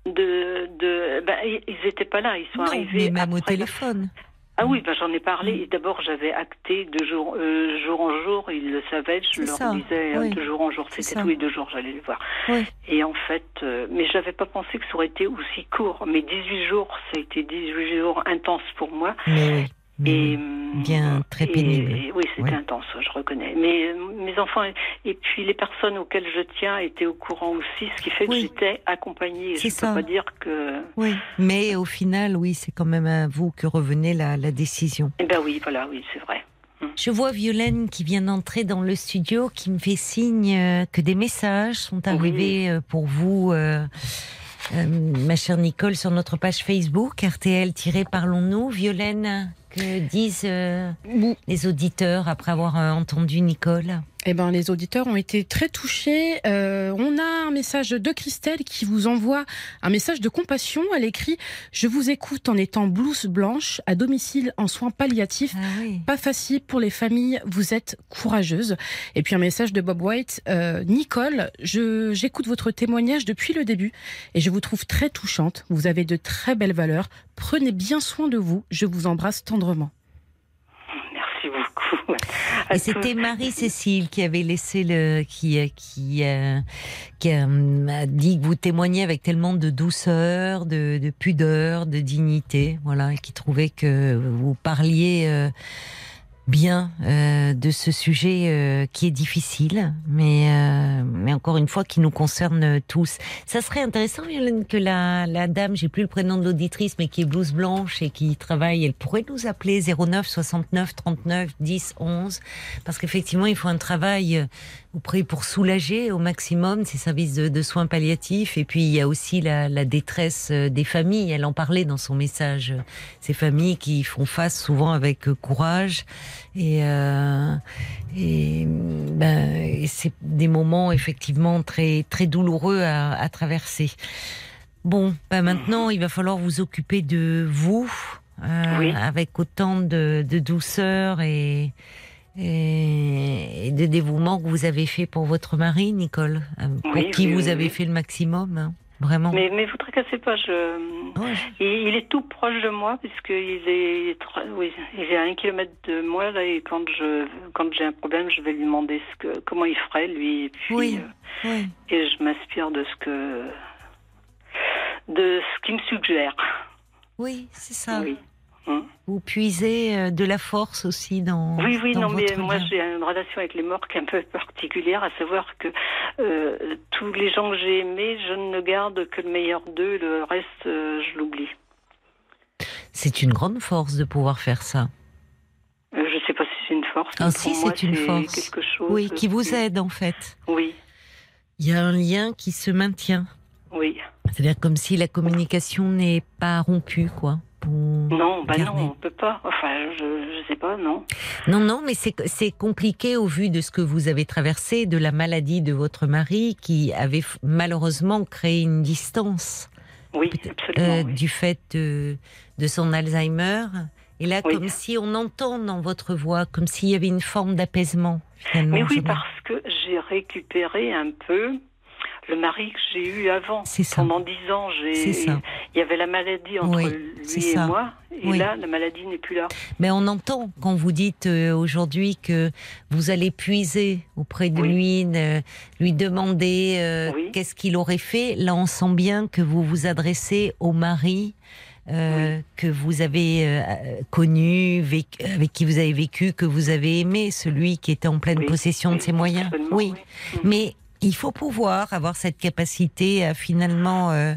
De, de, ben, ils ils étaient pas là, ils sont Non, arrivés. mais même au après téléphone. Ah oui, ben, j'en ai parlé. Mm. Et D'abord, j'avais acté de jour, euh, jour en jour. Ils le savaient. Je leur ça, disais oui. de jour en jour. C'était tous les deux jours, j'allais les voir. Oui. Et en fait, euh, mais j'avais pas pensé que ça aurait été aussi court. Mais 18 jours, ça a été 18 jours intenses pour moi. Mais Et, oui. hum, bien, très et- pénible. et oui, c'était Ouais. intense, je reconnais. Mais euh, mes enfants et puis les personnes auxquelles je tiens étaient au courant aussi, ce qui fait que Oui. j'étais accompagnée. C'est Je ça. peux pas dire que. Oui, mais au final, oui, c'est quand même à vous que revenait la, la décision. Eh ben oui, voilà, oui, c'est vrai. Je vois Violaine qui vient d'entrer dans le studio, qui me fait signe euh, que des messages sont arrivés euh, pour vous, euh, euh, ma chère Nicole, sur notre page Facebook, RTL-Parlons-nous. Violaine, que disent euh, les auditeurs après avoir euh, entendu Nicole? Eh ben, les auditeurs ont été très touchés. Euh, on a un message de Christelle qui vous envoie un message de compassion. Elle écrit Je vous écoute en étant blouse blanche à domicile en soins palliatifs. Ah oui. Pas facile pour les familles, vous êtes courageuse. Et puis un message de Bob White. Euh, Nicole, je, j'écoute votre témoignage depuis le début et je vous trouve très touchante. Vous avez de très belles valeurs. Prenez bien soin de vous. Je vous embrasse tendrement. (laughs) Et c'était Marie-Cécile qui avait laissé le, qui, euh, qui, euh, qui euh, a dit que vous témoignez avec tellement de douceur, de, de pudeur, de dignité, voilà, et qui trouvait que vous parliez euh, bien euh, de ce sujet euh, qui est difficile, mais, euh, mais encore une fois qui nous concerne tous. Ça serait intéressant, Violaine, que la, la dame, j'ai plus le prénom de l'auditrice, mais qui est blouse blanche et qui travaille, elle pourrait nous appeler 09 69 39 10 11, parce qu'effectivement, il faut un travail euh, auprès pour soulager au maximum ces services de, de soins palliatifs. Et puis, il y a aussi la, la détresse euh, des familles. Elle en parlait dans son message. Ces familles qui font face souvent avec courage. Et, euh, et, ben, et c'est des moments effectivement très, très douloureux à, à traverser. Bon, ben maintenant, il va falloir vous occuper de vous. euh, Oui. avec autant de, de douceur et, et, de dévouement que vous avez fait pour votre mari, Nicole, euh, pour Oui, qui oui, vous avez fait le maximum, hein, vraiment. Mais, mais vous tracassez pas, je. Ouais, je- Il, il est tout proche de moi puisqu'il est, oui, il est à un kilomètre de moi là et quand je, quand j'ai un problème, je vais lui demander ce que, comment il ferait lui et puis Oui. euh, ouais. et je m'inspire de ce que, de ce qu'il me suggère. Oui, c'est ça. Oui. Hum. Vous puisez euh, de la force aussi dans. Oui, oui, dans non, mais moi j'ai une relation avec les morts qui est un peu particulière, à savoir que euh, tous les gens que j'ai aimés, je ne garde que le meilleur d'eux, le reste, euh, je l'oublie. C'est une grande force de pouvoir faire ça. Euh, je ne sais pas si c'est une force. Ah, si, c'est une force. quelque chose. Oui, qui vous qui- aide en fait. Oui, Il y a un lien qui se maintient. oui. C'est-à-dire comme si la communication n'est pas rompue, quoi. Non, bah garder. non, on peut pas. Enfin, je, je sais pas, non. Non, non, mais c'est compliqué au vu de ce que vous avez traversé, de la maladie de votre mari qui avait malheureusement créé une distance Oui, absolument. euh, oui. du fait de, de son Alzheimer. Et là, Oui. comme si on entend dans votre voix, comme s'il y avait une forme d'apaisement, finalement. Mais oui, parce que j'ai récupéré un peu le mari que j'ai eu avant. C'est ça. Pendant dix ans, C'est j'ai. ça. Il y avait la maladie entre Oui, lui c'est et ça. moi, et Oui. là, la maladie n'est plus là. Mais on entend quand vous dites euh, aujourd'hui que vous allez puiser auprès de Oui. lui, lui demander euh, qu'est-ce qu'il aurait fait. Là, on sent bien que vous vous adressez au mari euh, que vous avez euh, connu, vécu- avec qui vous avez vécu, que vous avez aimé, celui qui était en pleine Oui. possession de ses moyens. absolument, Oui, mais il faut pouvoir avoir cette capacité à finalement euh,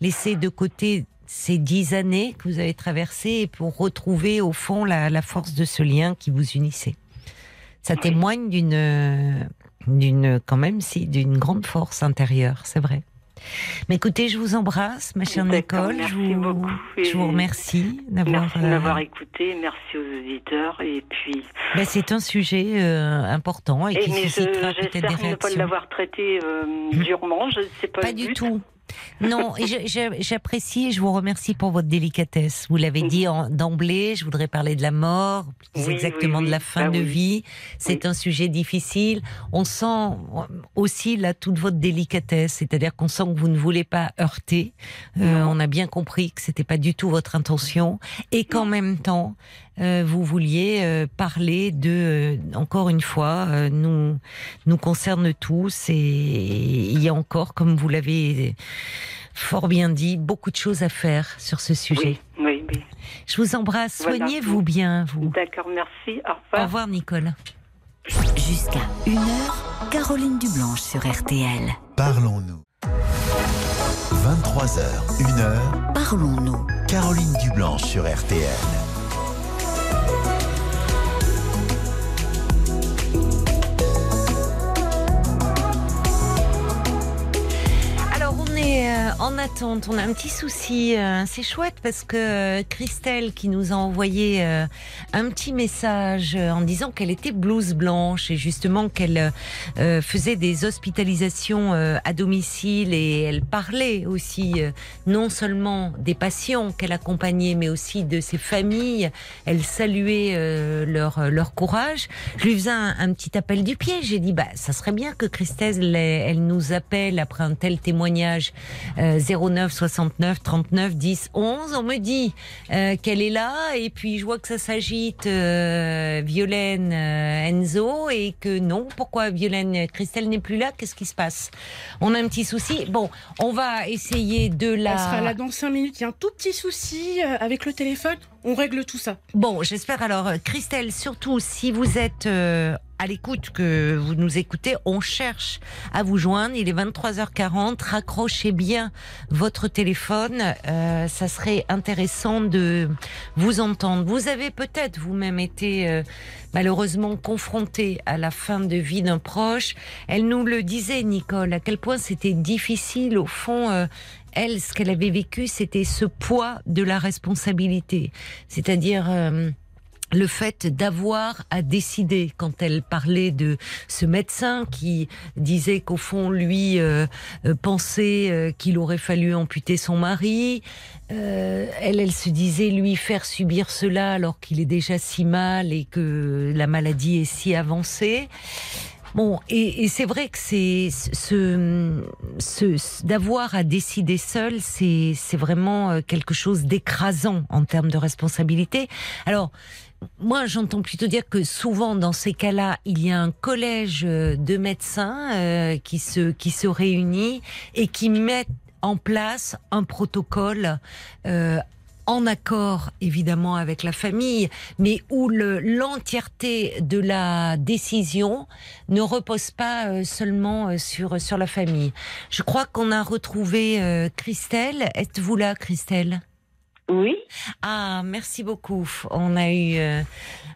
laisser de côté ces dix années que vous avez traversées pour retrouver au fond la, la force de ce lien qui vous unissait. Ça témoigne d'une, d'une quand même si d'une grande force intérieure, c'est vrai. Mais écoutez, je vous embrasse, ma chère Nicole. merci je vous, beaucoup. je vous remercie d'avoir. Euh, écouté, merci aux auditeurs et puis. ben, c'est un sujet euh, important et, Et qui suscitera peut-être des j'espère ne pas réactions. l'avoir traité euh, durement, je ne sais pas. Pas du but. tout. Non, j'apprécie et je vous remercie pour votre délicatesse. Vous l'avez dit d'emblée, je voudrais parler de la mort, plus Oui, exactement oui, de la fin Ah de vie. C'est un sujet difficile. On sent aussi là toute votre délicatesse, c'est-à-dire qu'on sent que vous ne voulez pas heurter. Euh, on a bien compris que c'était pas du tout votre intention et qu'en même temps, vous vouliez euh, parler de, euh, encore une fois, euh, nous nous concerne tous et il y a encore, comme vous l'avez fort bien dit, beaucoup de choses à faire sur ce sujet. Oui, oui, oui. Je vous embrasse. Voilà. Soignez-vous bien, vous. D'accord, merci. Au Au revoir. revoir, Nicole. Jusqu'à 1h, Caroline Dublanche sur RTL. Parlons-nous. 23h, 1h, Parlons-nous. Caroline Dublanche sur RTL. Euh, en attente. On a un petit souci. euh, c'est chouette parce que euh, Christelle, qui nous a envoyé euh, un petit message euh, en disant qu'elle était blouse blanche et justement qu'elle faisait des hospitalisations à domicile et elle parlait aussi non seulement des patients qu'elle accompagnait, mais aussi de ses familles. Elle saluait leur leur courage. Je lui faisais un, un petit appel du pied. J'ai dit bah ça serait bien que Christelle elle, elle nous appelle après un tel témoignage euh, 09 69 39 10 11. On me dit euh, qu'elle est là et puis je vois que ça s'agite euh, Violaine euh, Enzo et que non. Pourquoi Violaine Christelle n'est plus là? Qu'est-ce qui se passe? On a un petit souci. Bon, on va essayer de la. Elle sera là dans 5 minutes. Il y a un tout petit souci avec le téléphone. On règle tout ça. Bon, j'espère alors, Christelle, surtout si vous êtes à l'écoute, que vous nous écoutez, on cherche à vous joindre. Il est 23h40. Raccrochez bien votre téléphone. Euh, ça serait intéressant de vous entendre. Vous avez peut-être vous-même été euh, malheureusement confronté à la fin de vie d'un proche. Elle nous le disait, Nicole, à quel point c'était difficile au fond. euh, elle, ce qu'elle avait vécu, c'était ce poids de la responsabilité. C'est-à-dire euh, le fait d'avoir à décider. Quand elle parlait de ce médecin qui disait qu'au fond lui euh, euh, pensait euh, qu'il aurait fallu amputer son mari elle elle se disait lui faire subir cela alors qu'il est déjà si mal et que la maladie est si avancée Bon, et, et c'est vrai que c'est ce, ce, ce- d'avoir à décider seul, c'est vraiment euh, quelque chose d'écrasant en termes de responsabilité. Alors. Moi, j'entends plutôt dire que souvent, dans ces cas-là, il y a un collège euh, de médecins euh, qui se qui se réunit et qui mettent en place un protocole euh, en accord évidemment avec la famille, mais où le- l'entièreté de la décision ne repose pas euh, seulement euh, sur sur la famille. Je crois qu'on a retrouvé euh, Christelle. Êtes-vous là, Christelle? Oui, Ah, merci beaucoup. On a eu euh,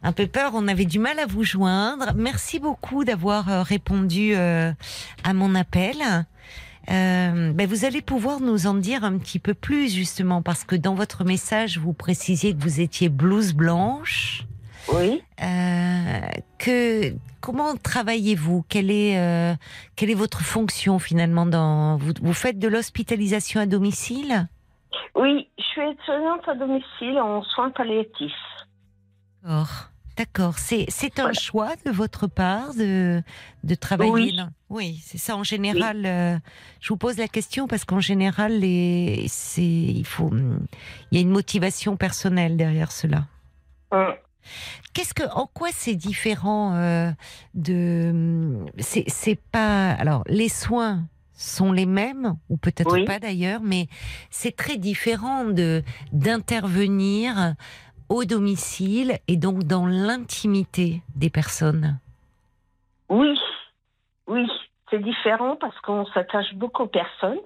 un peu peur, on avait du mal à vous joindre. Merci beaucoup d'avoir euh, répondu euh, à mon appel. Euh, ben vous allez pouvoir nous en dire un petit peu plus justement parce que dans votre message vous précisiez que vous étiez blouse blanche. oui. Euh, que comment travaillez-vous? Quelle est euh, quelle est votre fonction finalement dans vous, vous faites de l'hospitalisation à domicile? Oui, je suis aide-soignante à domicile en soins palliatifs. D'accord. D'accord. C'est, c'est un choix de votre part de, de travailler Oui. Oui, c'est ça. En général, euh, je vous pose la question parce qu'en général, les, il faut, hum, il y a une motivation personnelle derrière cela. Hum. Qu'est-ce que, en quoi c'est différent euh, de, hum, c'est, c'est pas, alors les soins sont les mêmes ou peut-être Oui. pas d'ailleurs, mais c'est très différent de d'intervenir au domicile et donc dans l'intimité des personnes. Oui, oui, c'est différent parce qu'on s'attache beaucoup aux personnes.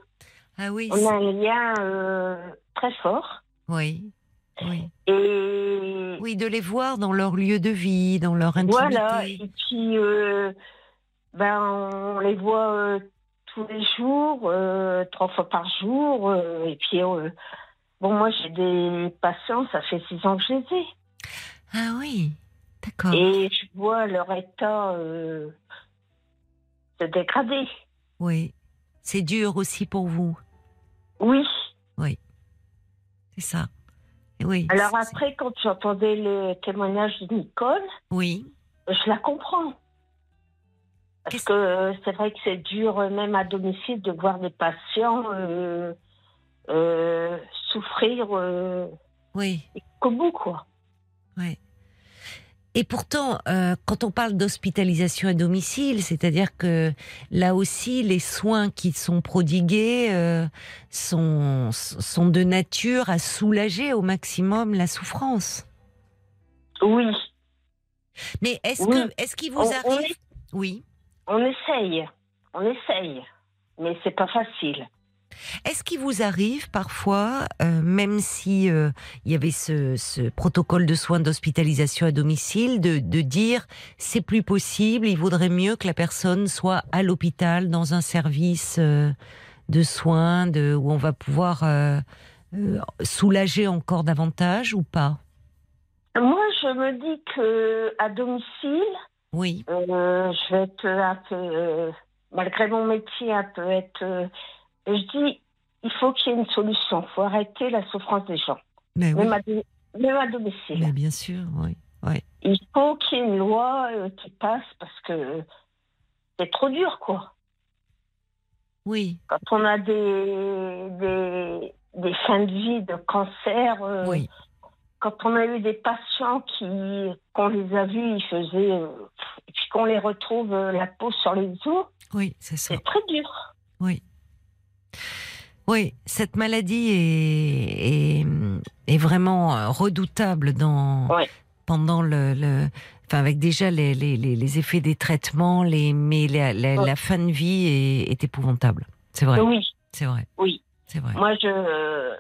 Ah oui, On a un lien euh, très fort. oui, oui, Et oui, de les voir dans leur lieu de vie, dans leur intimité. voilà, et puis euh, ben, on les voit euh, tous les jours, trois fois par jour. et puis, bon, moi, j'ai des patients, ça fait six ans que je les ai. Ah oui, d'accord. Et je vois leur état euh, se dégrader. Oui. C'est dur aussi pour vous, Oui. c'est ça. Oui. Alors après, quand j'entendais le témoignage de Nicole, Oui. je la comprends. Parce que euh, c'est vrai que c'est dur, euh, même à domicile, de voir des patients euh, euh, souffrir euh, Oui. bout, quoi. Ouais. Et pourtant, euh, quand on parle d'hospitalisation à domicile, c'est-à-dire que là aussi, les soins qui sont prodigués euh, sont, sont de nature à soulager au maximum la souffrance. Oui, Mais est-ce Oui. que est-ce qu'il vous On- on arrive Oui. on essaye, on essaye, mais c'est pas facile. Est-ce qu'il vous arrive parfois, euh, même si euh, il y avait ce, ce protocole de soins d'hospitalisation à domicile, de, de dire c'est plus possible, il vaudrait mieux que la personne soit à l'hôpital dans un service euh, de soins, de, où on va pouvoir soulager encore davantage ou pas? Moi, je me dis que à domicile, Oui, je vais être un peu, malgré mon métier, un peu être. Je dis, il faut qu'il y ait une solution. Il faut arrêter la souffrance des gens, mais oui, même, à, do- même à domicile. mais bien sûr, oui. Il faut qu'il y ait une loi euh, qui passe parce que c'est trop dur, quoi. Oui, Quand on a des, des, des fins de vie de cancer, euh, oui, quand on a eu des patients qui, qu'on les a vus, ils faisaient, euh, et puis qu'on les retrouve la peau sur les os, oui, c'est ça. c'est très dur. Oui. Oui, cette maladie est, est, est vraiment euh, redoutable dans, pendant le, le- enfin avec déjà les, les, les, effets des traitements, les, mais la, la, Ouais. la fin de vie est, est épouvantable. C'est vrai, Oui, c'est vrai. Oui. C'est vrai. moi je,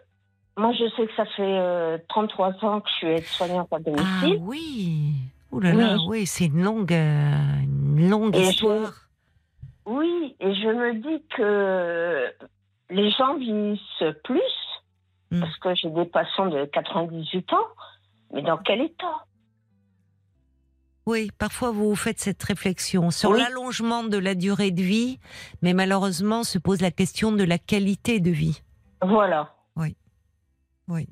moi je sais que ça fait euh, 33 ans que je suis aide-soignante à Ah domicile. oui. Ouh là là, Oui. oui, c'est une longue, euh, une longue Et je- histoire. Oui, et je me dis que les gens vieillissent plus, Mm. parce que j'ai des patients de 98 ans, mais dans quel état? Oui, parfois vous faites cette réflexion sur Oui. l'allongement de la durée de vie, mais malheureusement se pose la question de la qualité de vie. Voilà. Oui.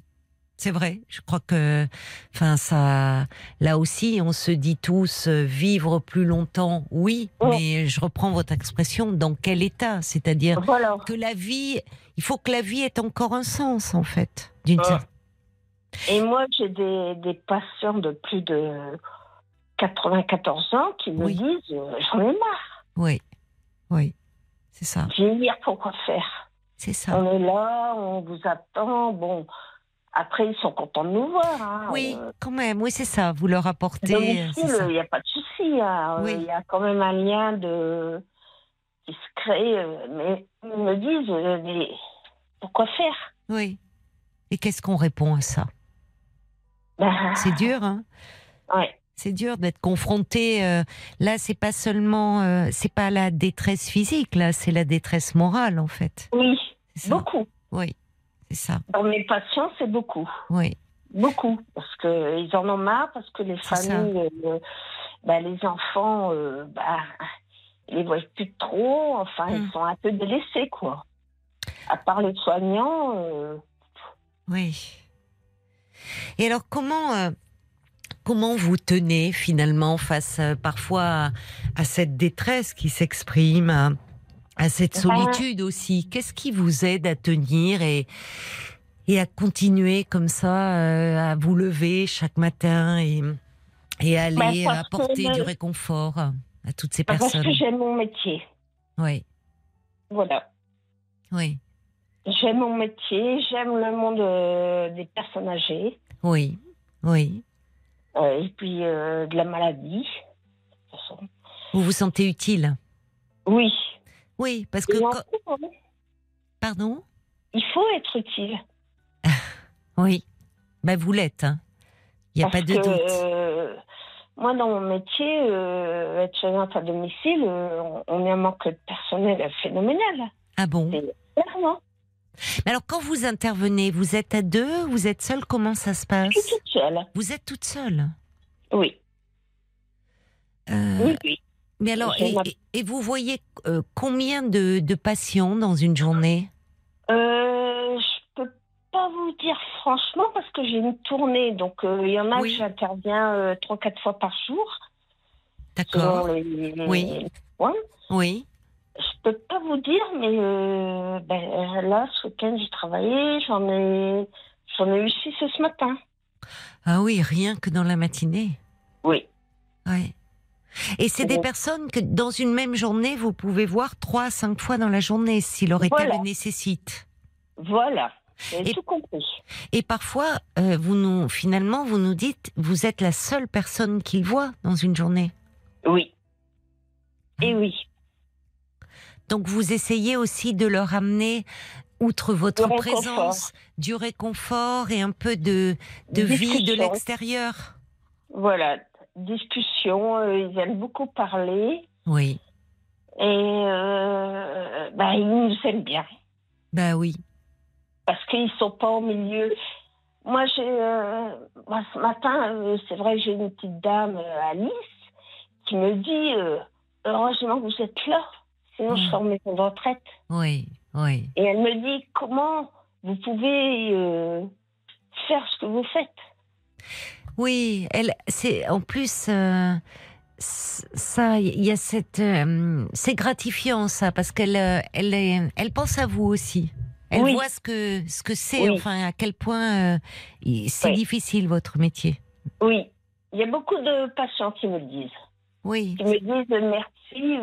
C'est vrai, je crois que, enfin, ça, là aussi, on se dit tous euh, vivre plus longtemps, oui, Oh. mais je reprends votre expression, dans quel état? C'est-à-dire Voilà. que la vie, il faut que la vie ait encore un sens, en fait, d'une certaine. Et moi, j'ai des, des patients de plus de 94 ans qui me Oui. disent euh, J'en ai marre. Oui, oui, c'est ça, Vieillir, pourquoi faire? C'est ça. On est là, on vous attend. Bon, après, ils sont contents de nous voir. hein. Oui, Euh, quand même, oui, c'est ça. Vous leur apportez. euh, il n'y a pas de souci. hein. Oui. Il y a quand même un lien de... qui se crée. euh, Mais ils me disent euh, Mais pourquoi faire? Oui. Et qu'est-ce qu'on répond à ça? (laughs) C'est dur, hein? Ouais. C'est dur d'être confronté. euh, là, c'est pas seulement, euh, c'est pas la détresse physique, là, c'est la détresse morale, en fait. Oui, beaucoup. Oui, c'est ça. Dans mes patients, c'est beaucoup. Oui, Beaucoup, parce qu'ils en ont marre, parce que les familles, euh, bah, les enfants, euh, bah, ils les voient plus trop, enfin, Mm. ils sont un peu délaissés, quoi. À part les soignants, euh, oui. Et alors, comment, euh, comment vous tenez finalement face euh, parfois à, à cette détresse qui s'exprime, à, cette Ben- solitude aussi Qu'est-ce qui vous aide à tenir et et à continuer comme ça, euh, à vous lever chaque matin et, et aller Ben, parce apporter du réconfort à toutes ces parce personnes? que j'aime mon métier. Oui, Voilà. oui, J'aime mon métier, j'aime le monde euh, des personnes âgées, oui, oui. euh, et puis de la maladie. De toute façon. Vous vous sentez utile? Oui. Oui, parce que... Quand- hein, Pardon? Il faut être utile. (laughs) Oui. Ben, vous l'êtes. hein. Il n'y a Parce pas de que, doute. euh, moi, dans mon métier, euh, être soignante à domicile, euh, on- est un manque de personnel phénoménal. Ah bon? Clairement. Mais alors, quand vous intervenez, vous êtes à deux, vous êtes seule, comment ça se Je passe? suis toute seule. Vous êtes toute seule? Oui, Euh, oui, oui. Mais alors, et, vous voyez euh, combien de, de patients dans une journée? Euh, je peux pas vous dire franchement parce que j'ai une tournée, donc euh, il y en a Oui. que j'interviens euh, trois quatre fois par jour. D'accord. Oui. Ouais. Oui. Je peux pas vous dire, mais ben, là, ce week-end, j'ai travaillé, j'en ai, j'en ai eu six ce matin. Ah oui, rien que dans la matinée? Oui. Ouais. Et c'est des personnes que dans une même journée, vous pouvez voir trois à cinq fois dans la journée si leur état Voilà. le nécessite. Voilà. Et- tout compris. Et parfois, euh, vous nous, finalement, vous nous dites, vous êtes la seule personne qu'il voit dans une journée. Oui. Et oui. Donc vous essayez aussi de leur amener, outre votre présence, du réconfort et un peu de, de vie de l'extérieur. Voilà. Discussion, euh, ils aiment beaucoup parler Oui, et euh, bah, ils nous aiment bien. bah oui. parce qu'ils sont pas au milieu. Moi, j'ai, euh, moi, ce matin, euh, c'est vrai j'ai une petite dame, Alice, qui me dit heureusement que vous êtes là, sinon je Mm. suis en maison de retraite. Oui, oui. Et elle me dit comment vous pouvez faire ce que vous faites? Oui, elle, c'est en plus euh, ça, il y a cette, euh, c'est gratifiant ça parce qu'elle, euh, elle, elle pense à vous aussi. Elle Oui. voit ce que ce que c'est, Oui. enfin à quel point euh, c'est Oui. difficile votre métier. Oui, il y a beaucoup de patients qui me le disent, Oui, qui me disent merci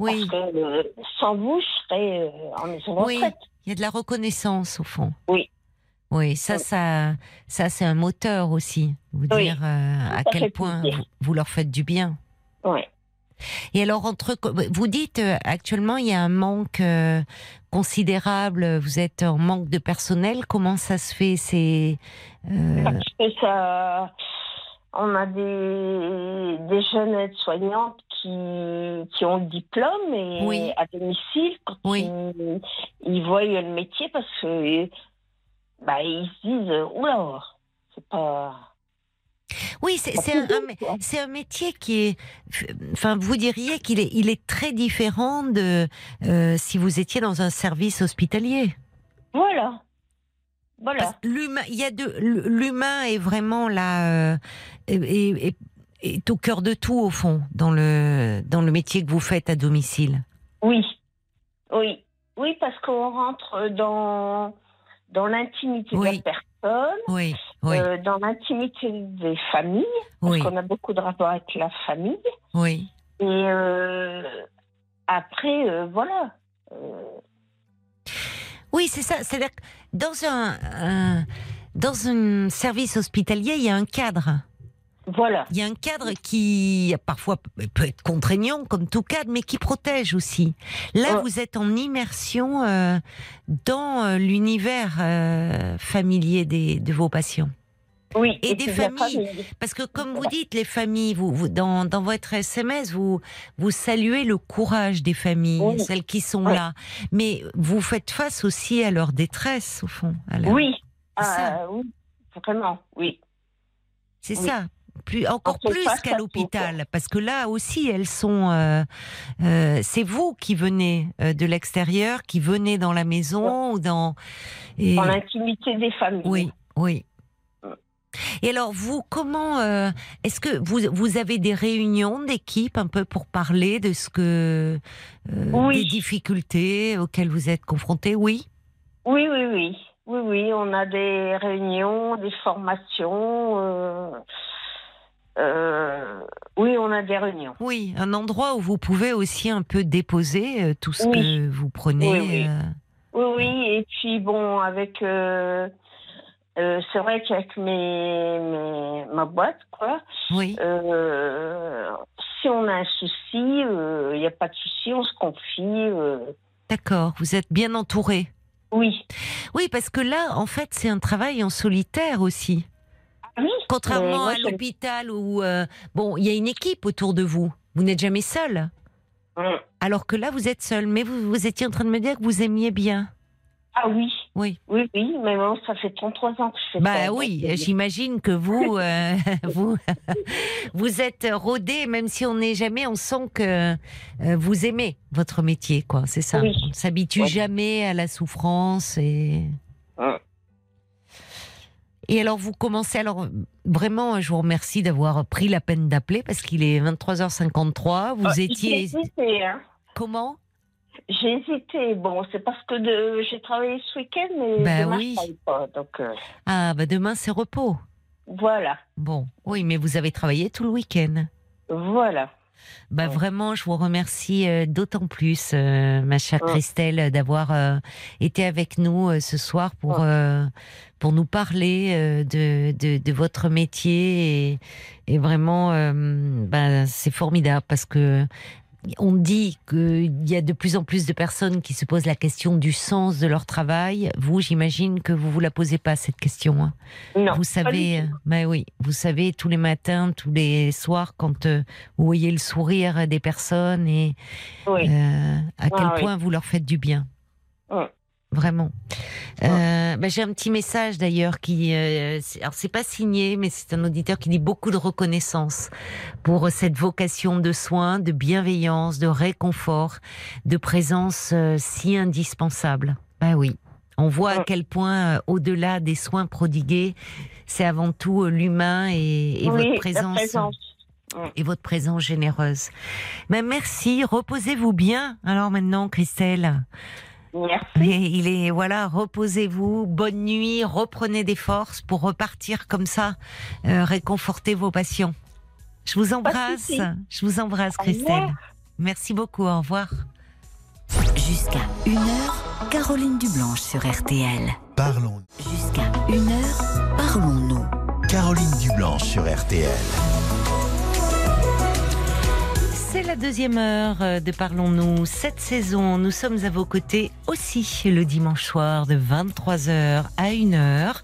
oui, parce que sans vous, je serais en maison de Oui. retraite. il y a de la reconnaissance au fond. Oui. Oui, ça, Oui. ça, ça c'est un moteur aussi. Vous Oui. dire euh, à Ça quel point vous, vous leur faites du bien. Ouais. Et alors, entre, vous dites euh, actuellement, il y a un manque euh, considérable. Vous êtes en manque de personnel. Comment ça se fait? C'est ça, on a des, des jeunes aides-soignantes qui, qui ont le diplôme et Oui. à domicile, quand Oui. ils, ils voient le métier, parce que bah, ils se disent Oula, c'est pas. oui, c'est un, un- métier qui est. Enfin, vous diriez qu'il est, il est très différent de euh, si vous étiez dans un service hospitalier. Voilà. Voilà. L'humain, il y a de l'humain est vraiment là, euh, est, est- est au cœur de tout au fond dans le dans le métier que vous faites à domicile. Oui. Oui. Oui, parce qu'on rentre dans, dans l'intimité Oui. de la personne, Oui, oui, euh, dans l'intimité des familles, parce qu'on a beaucoup de rapports avec la famille. oui. Et euh, après, euh, voilà. Oui, c'est ça. C'est-à-dire que dans un- dans un service hospitalier, il y a un cadre. Voilà. Il y a un cadre qui parfois peut être contraignant, comme tout cadre, mais qui protège aussi. Là, Ouais. vous êtes en immersion euh, dans euh, l'univers euh, familier des, de vos patients. Oui. Et des familles. famille. Parce que comme vous dites, les familles, vous, vous- dans, dans votre SMS, vous, vous saluez le courage des familles, Oui. celles qui sont là. Mais vous faites face aussi à leur détresse, au fond. à leur- Oui. Ah, ça. oui. Vraiment, oui. C'est Oui. ça. Plus, encore On fait plus qu'à l'hôpital, parce que là aussi, elles sont. euh, euh, c'est vous qui venez euh, de l'extérieur, qui venez dans la maison ou dans. Et, Dans l'intimité des familles. oui, oui. Et alors, vous, comment euh, est-ce que vous vous avez des réunions d'équipe un peu pour parler de ce que euh, Oui. des difficultés auxquelles vous êtes confrontés? Oui. Oui, oui, oui. Oui, oui, on a des réunions, des formations. euh, euh, oui, on a des réunions. Oui, un endroit où vous pouvez aussi un peu déposer euh, tout ce Oui. que vous prenez. Oui, oui. euh, Oui, oui, et puis bon, avec. euh, euh, c'est vrai qu'avec mes, mes- ma boîte, quoi, oui. si on a un souci, il n'y a pas de souci, on se confie. D'accord, vous êtes bien entouré. oui, Oui, parce que là, en fait, c'est un travail en solitaire aussi. Contrairement moi, à l'hôpital où, euh, bon, il y a une équipe autour de vous. Vous n'êtes jamais seul. Hum. Alors que là, vous êtes seul. Mais vous, vous étiez en train de me dire que vous aimiez bien. Ah oui. Oui. Oui, oui, mais bon, ça fait 33 ans que je fais ça. Bah oui, euh, j'imagine que vous, (laughs) euh, (laughs) vous, (laughs) vous êtes rodé, même si on n'est jamais, on sent que vous aimez votre métier, quoi. C'est ça. Oui. On ne s'habitue Ouais. jamais à la souffrance et. Hum. Et alors, vous commencez. Alors, vraiment, je vous remercie d'avoir pris la peine d'appeler parce qu'il est 23h53. Vous J'ai étiez. hésité, hein. Comment? J'ai hésité. Bon, c'est parce que de... j'ai travaillé ce week-end, mais Bah demain, oui. je travaille pas. Donc, euh, Ah, bah demain, c'est repos. voilà. Bon, oui, mais vous avez travaillé tout le week-end. Voilà. Bah Ouais. vraiment, je vous remercie euh, d'autant plus, euh, ma chère Ouais. Christelle, d'avoir euh, été avec nous euh, ce soir pour euh, pour nous parler de, de de votre métier et, et vraiment, bah, c'est formidable parce que on dit qu'il y a de plus en plus de personnes qui se posent la question du sens de leur travail. Vous, j'imagine que vous vous la posez pas cette question. hein. Non. Vous savez, bah oui, vous savez tous les matins, tous les soirs, quand euh, vous voyez le sourire des personnes et Oui. euh, à quel Ah oui. point vous leur faites du bien. Ouais. Vraiment. Euh, bah, J'ai un petit message d'ailleurs qui, euh, alors c'est pas signé, mais c'est un auditeur qui dit beaucoup de reconnaissance pour cette vocation de soins, de bienveillance, de réconfort, de présence euh, si indispensable. Bah oui. On voit à Ouais. quel point, euh, au-delà des soins prodigués, c'est avant tout l'humain et, et oui, votre présence présence. et votre présence généreuse. Mais merci, reposez-vous bien. Alors maintenant, Christelle, Merci. il est voilà, reposez-vous, bonne nuit, reprenez des forces pour repartir comme ça, euh, réconforter vos patients. Je vous embrasse, je vous embrasse. Christelle. Merci beaucoup, au revoir. Jusqu'à 1h, Caroline Dublanche sur RTL. Parlons. Jusqu'à 1h, parlons-nous. Caroline Dublanche sur RTL. C'est la deuxième heure de Parlons-nous. Cette saison, nous sommes à vos côtés aussi le dimanche soir de 23h à 1h.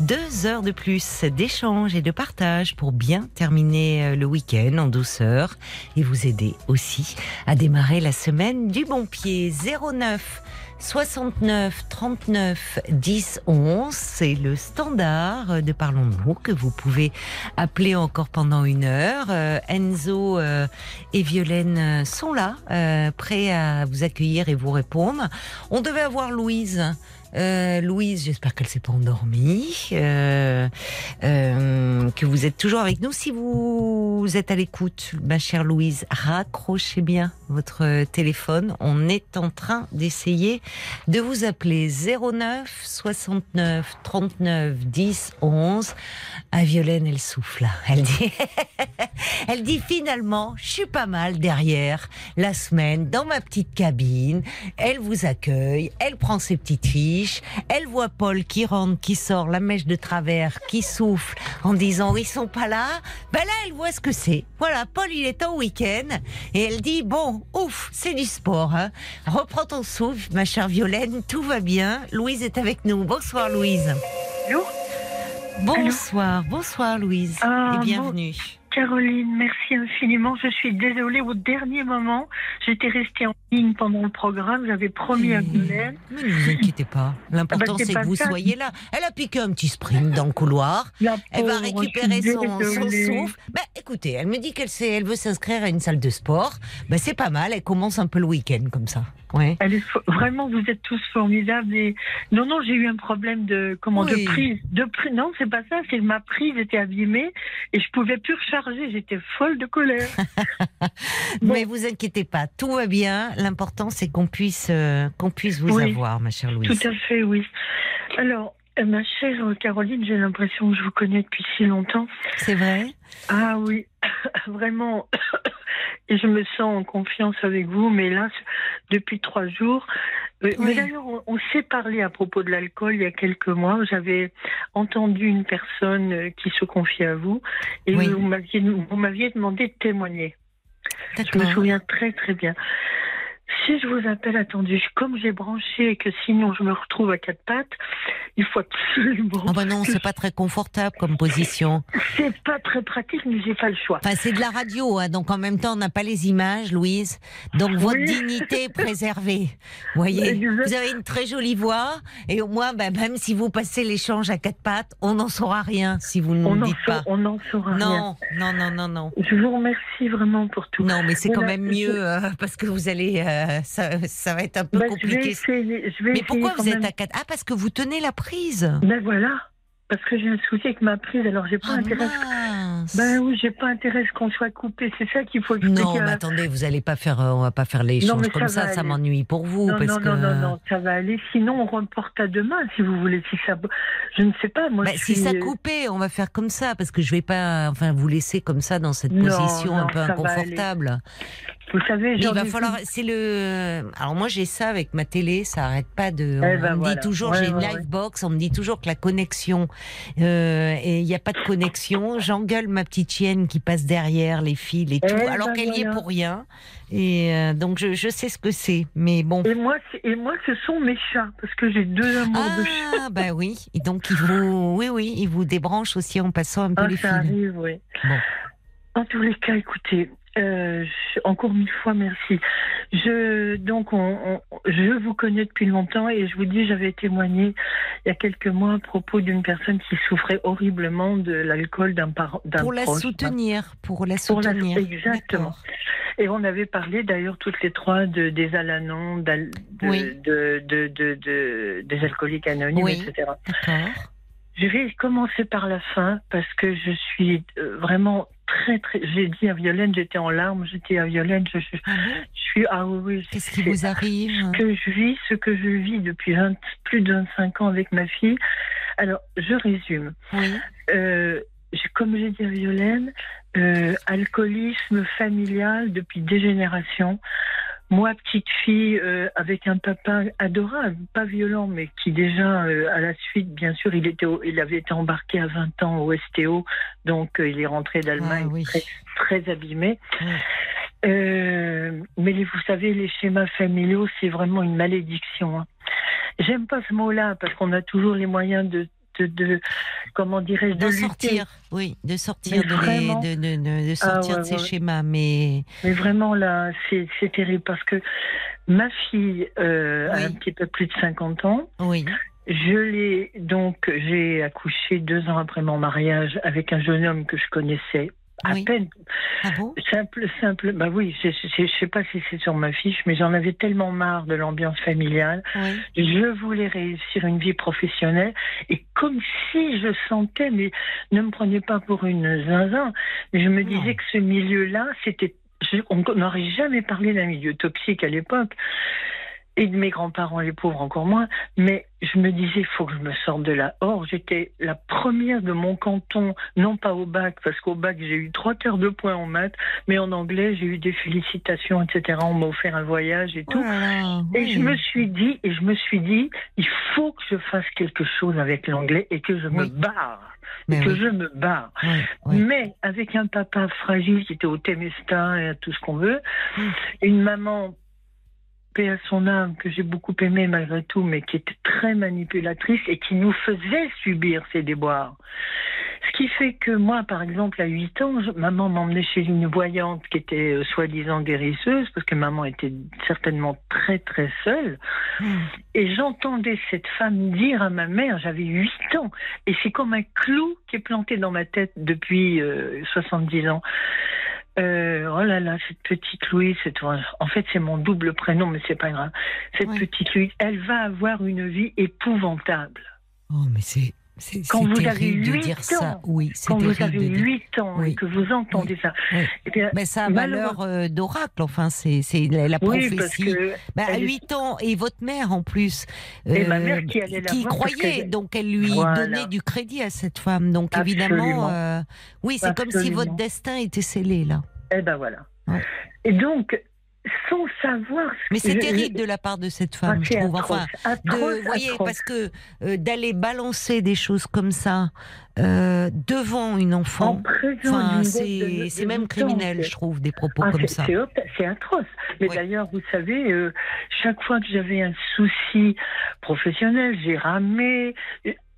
Deux heures de plus d'échange et de partage pour bien terminer euh, le week-end en douceur et vous aider aussi à démarrer la semaine du bon pied. 09 69 39 10 11, c'est le standard de Parlons-nous que vous pouvez appeler encore pendant une heure. Euh, Enzo euh, et Violaine euh, sont là, prêts à vous accueillir et vous répondre. On devait avoir Louise. Euh, Louise, j'espère qu'elle s'est pas endormie, euh, euh, que vous êtes toujours avec nous. Si vous êtes à l'écoute, ma chère Louise, raccrochez bien votre téléphone. On est en train d'essayer de vous appeler 09 69 39 10 11. À Violaine, elle souffle. Elle dit, (laughs) elle dit finalement, je suis pas mal derrière la semaine dans ma petite cabine. Elle vous accueille, elle prend ses petites elle voit Paul qui rentre, qui sort, la mèche de travers, qui souffle en disant ils sont pas là. Ben là, elle voit ce que c'est. Voilà, Paul il est en week-end et elle dit bon, ouf, c'est du sport. Hein. Reprends ton souffle, ma chère Violaine, tout va bien. Louise est avec nous. Bonsoir Louise. Bonsoir, bonsoir Louise Ah, et bienvenue. Caroline, merci infiniment. Je suis désolée au dernier moment. J'étais restée en ligne pendant le programme. J'avais promis à Mmh. Guylaine. Mais ne vous inquiétez pas. L'important, Ah bah, c'est que vous ça. soyez là. Elle a piqué un petit sprint dans le couloir. Elle va récupérer son, souffle. Ben, écoutez, elle me dit qu'elle elle veut s'inscrire à une salle de sport. Ben, c'est pas mal. Elle commence un peu le week-end comme ça. Ouais. Elle est vraiment, vous êtes tous formidables. Et... Non, non, j'ai eu un problème de comment Oui. de prise, de prise. Non, c'est pas ça. C'est ma prise était abîmée et je pouvais plus recharger. J'étais folle de colère. (laughs) Bon. Mais vous inquiétez pas, tout va bien. L'important, c'est qu'on puisse, euh, qu'on puisse vous Oui. avoir, ma chère Louise. Tout à fait, oui. Alors, ma chère Caroline, j'ai l'impression que je vous connais depuis si longtemps. C'est vrai? Ah oui, (coughs) vraiment. (coughs) Et je me sens en confiance avec vous, mais là, depuis trois jours. euh, Oui. Mais d'ailleurs, on, on s'est parlé à propos de l'alcool il y a quelques mois. J'avais entendu une personne euh, qui se confiait à vous et Oui. vous m'aviez demandé de témoigner. Je me souviens très très bien. Si je vous appelle, attendez, comme j'ai branché et que sinon je me retrouve à quatre pattes, il faut absolument. Ah bah non, c'est pas très confortable comme position. C'est pas très pratique, mais j'ai pas le choix. Enfin, c'est de la radio, hein, donc en même temps, on n'a pas les images, Louise. Donc votre Oui. dignité est préservée. Vous voyez, Exact. vous avez une très jolie voix, et au moins, bah, même si vous passez l'échange à quatre pattes, on n'en saura rien si vous ne n'en dites sa- pas. on n'en saura rien. Non, non, non, non, non. Je vous remercie vraiment pour tout. Non, mais c'est quand même mieux euh, (laughs) parce que vous allez, euh, ça, ça va être un peu Bah, je vais compliqué. essayer. Je vais Mais pourquoi vous êtes à quatre? Ah, parce que vous tenez la prise. Ben voilà. Parce que j'ai un souci avec ma prise, alors j'ai pas Ah, intérêt. mince. Ben oui, j'ai pas intérêt à ce qu'on soit coupé. C'est ça qu'il faut expliquer. Non, à- mais attendez, vous allez pas faire, euh, on va pas faire l'échange mais comme ça ça, m'ennuie pour vous non, parce non, que. non, non, non, ça va aller. Sinon, on reporte à demain, si vous voulez. Si ça, je ne sais pas. Moi, Bah, si ça coupait, on va faire comme ça parce que je vais pas, enfin, vous laisser comme ça dans cette Non, position un peu inconfortable. Vous savez, il va falloir, c'est le. Alors moi j'ai ça avec ma télé, ça arrête pas de. Eh on ben me voilà. dit toujours, Ouais, j'ai une ouais, live ouais. box, on me dit toujours que la connexion euh, et il n'y a pas de connexion. J'engueule ma petite chienne qui passe derrière les fils et tout, Eh alors ben qu'elle y est pour rien. Et euh, donc je, je sais ce que c'est, mais bon. Et moi, et moi, ce sont mes chats, parce que j'ai deux amours de chats. Ah bah oui, et donc il vous, oui oui, il vous débranche aussi en passant un peu Ah, les ça fils. arrive, oui. Bon. En tous les cas, écoutez, euh, encore mille fois merci. Je donc on, on- je vous connais depuis longtemps et je vous dis j'avais témoigné il y a quelques mois à propos d'une personne qui souffrait horriblement de l'alcool d'un parent Pour la proche. soutenir, pour la Pour la- soutenir. exactement. Et on avait parlé d'ailleurs toutes les trois de, des Alanons, d'al- de, Oui. de, de, de- de- des alcooliques anonymes, Oui. etc. Je vais commencer par la fin parce que je suis euh, vraiment très très. J'ai dit à Violaine, j'étais en larmes, j'étais à Violaine, je, je, Ah je suis ah oui. Qu'est-ce qui vous arrive Ce que je vis, ce que je vis depuis 20 plus de 25 ans avec ma fille. Alors je résume. Oui. Euh, j'ai- comme j'ai dit à Violaine, euh, alcoolisme familial depuis des générations. Moi, petite fille, euh, avec un papa adorable, pas violent, mais qui déjà, euh, à la suite, bien sûr, il, était au- il avait été embarqué à 20 ans au STO, donc euh, il est rentré d'Allemagne Ah oui. très, très abîmé. Oui. Mais les- vous savez, les schémas familiaux, c'est vraiment une malédiction. hein. J'aime pas ce mot-là parce qu'on a toujours les moyens de, de, comment dirais-je, de sortir, oui, de sortir, de, vraiment. de, de- de- de sortir ouais, de ces ouais. schémas. Mais Mais vraiment là, c'est c'est terrible parce que ma fille euh, a un petit peu plus de 50 ans. oui, Je l'ai donc j'ai accouché deux ans après mon mariage avec un jeune homme que je connaissais à Oui. peine ah bon? Simple simple. Bah oui, je, je sais pas si c'est sur ma fiche, mais j'en avais tellement marre de l'ambiance familiale. Oui. Je voulais réussir une vie professionnelle et comme si je sentais, mais ne me prenez pas pour une zinzin, mais je me Non. disais que ce milieu-là, c'était, on n'aurait jamais parlé d'un milieu toxique à l'époque. Et de mes grands-parents, les pauvres encore moins. Mais je me disais, il faut que je me sorte de là. Or, j'étais la première de mon canton, non pas au bac, parce qu'au bac, j'ai eu trois quarts de points en maths, mais en anglais, j'ai eu des félicitations, etc. On m'a offert un voyage et tout. Oh Et oui. je me suis dit, et je me suis dit, il faut que je fasse quelque chose avec l'anglais et que je me barre. Mais et que oui, je me barre. Mais avec un papa fragile qui était au Temestin et à tout ce qu'on veut, une maman, paix à son âme, que j'ai beaucoup aimée malgré tout, mais qui était très manipulatrice et qui nous faisait subir ces déboires. Ce qui fait que moi, par exemple, à 8 ans, je- maman m'emmenait chez une voyante qui était euh, soi-disant guérisseuse, parce que maman était certainement très très seule. Hmm. Et j'entendais cette femme dire à ma mère, j'avais 8 ans, et c'est comme un clou qui est planté dans ma tête depuis euh, 70 ans. Euh, oh là là, cette petite Louise, c'est en fait c'est mon double prénom, mais c'est pas grave. Cette Ouais. petite Louise, elle va avoir une vie épouvantable. Oh, mais c'est. Quand vous avez terrible de huit dire ça. ans, Oui, c'est Quand vous avez de dire. 8 ans Oui. et que vous entendez ça, eh bien, Mais ça a valeur euh, d'oracle, enfin, c'est la, la parce prophétie. que Bah, à elle est- 8 ans, et votre mère en plus, Et ma mère qui allait la qui croyait, donc elle lui Voilà. donnait du crédit à cette femme. Donc Absolument. évidemment, euh, oui, c'est comme si votre destin était scellé là. Eh ben voilà. Ouais. Et donc, sans savoir. ce Mais c'est terrible de la part de cette femme, Ah, je trouve. atroce, Enfin, de, vous voyez, atroce. parce que euh, d'aller balancer des choses comme ça euh, devant une En enfant, présence enfin, c'est même 8 ans, criminel, je trouve, des propos Ah, comme ça. C'est atroce. Mais d'ailleurs, vous savez, euh, chaque fois que j'avais un souci professionnel, j'ai ramé.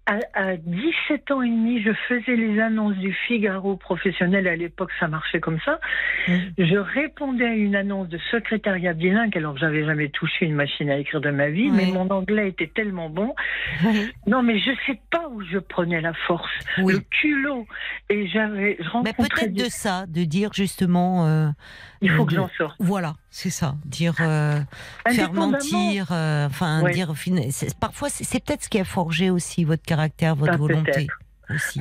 À, à 17 ans et demi, je faisais les annonces du Figaro professionnel. À l'époque, ça marchait comme ça. Mhm. Je répondais à une annonce de secrétariat bilingue, alors que j'avais jamais touché une machine à écrire de ma vie, Oui. mais mon anglais était tellement bon. Oui. Non, mais je sais pas où je prenais la force, Oui. le culot. Et j'avais, je Mais peut-être des- de ça, de dire justement, euh, Il faut euh, que de- j'en sorte. voilà, c'est ça, dire, euh, faire mentir, euh, enfin, Ouais. dire, parfois, c'est peut-être ce qui a forgé aussi votre caractère, votre Ah, volonté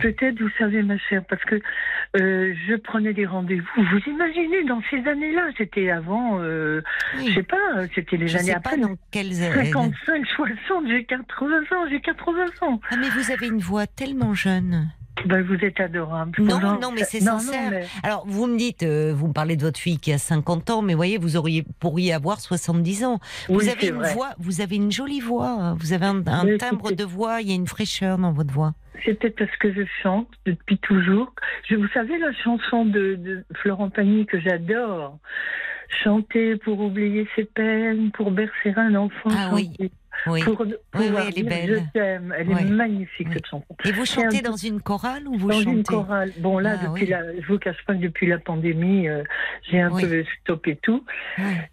peut-être. vous savez, ma chère, parce que euh, je prenais des rendez-vous. Vous imaginez, dans ces années-là, c'était avant, euh, Oui. je sais pas, c'était les Je années sais pas dans quelles années. 55, 60, j'ai 80 ans, j'ai 80 ans. Ah, mais vous avez une voix tellement jeune. Ben, vous êtes adorable. Non, non, mais c'est non, sincère. mais- Alors, vous me dites, euh, vous me parlez de votre fille qui a 50 ans, mais voyez, vous auriez, pourriez avoir 70 ans. Vous Oui, avez une vrai. voix, vous avez une jolie voix. hein. Vous avez un, timbre de voix, il y a une fraîcheur dans votre voix. C'est peut-être parce que je chante depuis toujours. Je, vous savez la chanson de, de Florent Pagny que j'adore Chanter pour oublier ses peines, pour bercer un enfant. Ah chanter Oui. Pour oui, pouvoir elle est belle. Je t'aime. Elle est magnifique cette chanson. Et vous un chantez dans une chorale ou vous Dans chantez une chorale. Bon là, Ah, depuis la, je vous cache pas que depuis la pandémie, euh, j'ai un peu stoppé tout.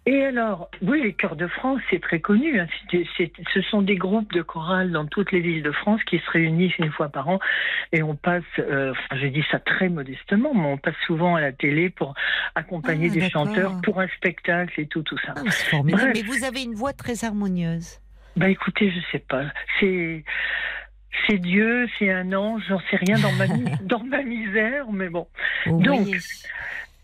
Et alors, oui, les chœurs de France, c'est très connu. hein. Ce sont des groupes de chorales dans toutes les villes de France qui se réunissent une fois par an et on passe, euh, enfin, je dis ça très modestement, mais on passe souvent à la télé pour accompagner Ah, des chanteurs pour un spectacle et tout, tout ça. Ah. Mais vous avez une voix très harmonieuse. Bah écoutez, je sais pas. C'est c'est Dieu, c'est un ange, j'en sais rien dans ma (laughs) dans ma misère, mais bon. Donc.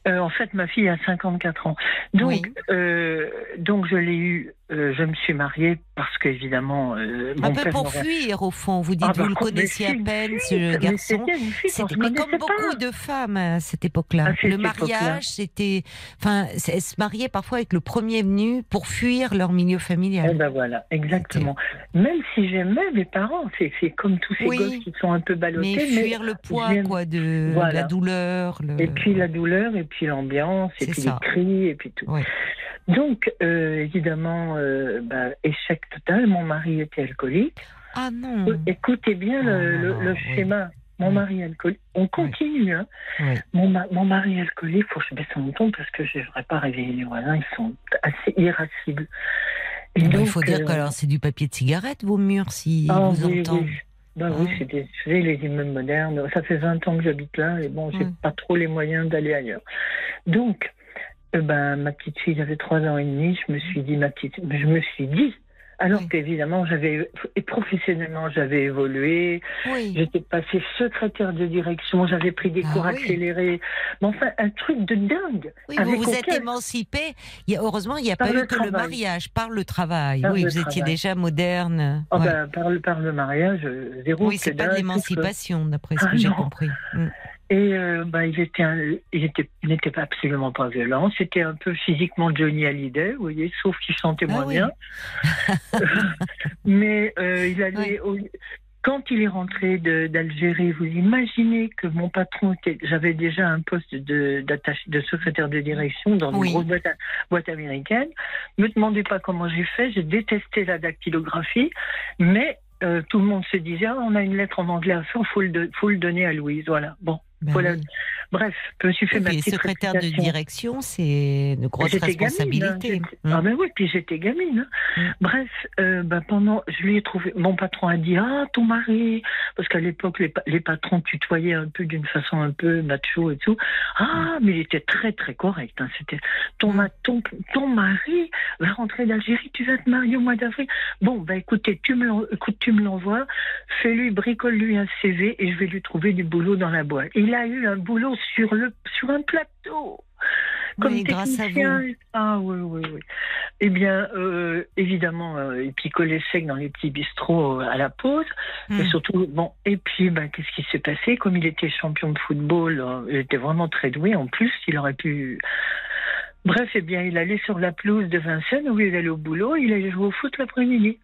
Euh, en fait, ma fille a 54 ans. Donc, Oui. euh, donc je l'ai eu. Euh, je me suis mariée parce qu'évidemment, euh, un mon peu père pour fuir au fond. Vous dites, Ah, bah, vous le connaissiez à peine, fuite, ce garçon. C'était comme pas. beaucoup de femmes à cette époque-là. Le mariage, c'était, enfin, elles se mariaient parfois avec le premier venu pour fuir leur milieu Eh familial. ben voilà, exactement. Même si j'aimais mes parents, c'est comme tous ces Oui. gosses qui sont un peu ballottés. mais mais- fuir le poids, quoi, de Voilà. la douleur. Le... Et puis la douleur, et puis l'ambiance, et puis ça. les cris, et puis tout. Ouais. Donc, euh, évidemment, euh, bah, échec total. Mon mari était alcoolique. Ah non. Écoutez bien le, Ah, le- non, le oui. schéma. Mon Oui. mari alcoolique. On continue. Hein. Oui. Mon, ma- mon mari alcoolique, faut que je baisse mon ton parce que je ne voudrais pas réveiller les voisins. Ils sont assez irascibles. Et ben, il faut dire euh, que alors c'est du papier de cigarette vos murs si ah, vous oui, entendent. oui. Oui, Ah. c'est des, les immeubles modernes. Ça fait 20 ans que j'habite là et bon, j'ai Mm. pas trop les moyens d'aller ailleurs. Donc, euh, ben, ma petite fille avait 3 ans et demi. Je me suis dit, ma petite, je me suis dit, alors Oui. qu'évidemment, j'avais, et professionnellement, j'avais évolué. Oui. J'étais passée secrétaire de direction, j'avais pris des Ah cours oui. accélérés. Mais enfin, un truc de dingue. Oui, vous avec vous êtes aucun- émancipé. Il y a, heureusement, il n'y a Par pas eu que le mariage, par le travail. Par oui, le vous étiez déjà moderne. Ah Ouais. ben, par, le, par le mariage, euh, zéro. oui, c'est pas de l'émancipation, d'après ce Ah que j'ai compris. Mm. Et euh, bah, il était, un- il était, il n'était pas absolument pas violent. C'était un peu physiquement Johnny Hallyday, vous voyez, sauf qu'il chantait Ah moins oui. bien. (laughs) Mais euh, il allait. au- Quand il est rentré de- d'Algérie, vous imaginez que mon patron était. J'avais déjà un poste de, de secrétaire de direction dans une grosse boîte, boîte américaine. Ne me demandez pas comment j'ai fait. J'ai détesté la dactylographie, mais euh, tout le monde se disait ah, on a une lettre en anglais à faire, faut le, do- faut le donner à Louise. Voilà. Bon. Ben Voilà. Bref, je me suis fait ma petite secrétaire de direction, c'est de grosses J'étais gamine, hein, Mm. Ah ben oui, puis j'étais gamine. hein. Mm. Bref, euh, ben pendant, je lui ai trouvé. Mon patron a dit ah ton mari, parce qu'à l'époque les, les patrons tutoyaient un peu d'une façon un peu macho et tout. Ah mais il était très très correct. hein, C'était ton, ton ton mari va rentrer d'Algérie, tu vas te marier au mois d'avril. Bon ben écoutez, tu me l'en- écoute, tu me l'envoies, fais-lui bricole lui un CV et je vais lui trouver du boulot dans la boîte. Il a eu un boulot sur le sur un plateau. Comme Oui, grâce à vous. Ah oui, oui, oui. Eh bien, euh, évidemment, euh, il picolait sec dans les petits bistrots euh, à la pause. Mm. Et surtout, bon, et puis, ben, qu'est-ce qui s'est passé? Comme il était champion de football, euh, il était vraiment très doué. En plus, il aurait pu Bref, eh bien, il allait sur la pelouse de Vincennes où il allait au boulot, il allait jouer au foot l'après-midi.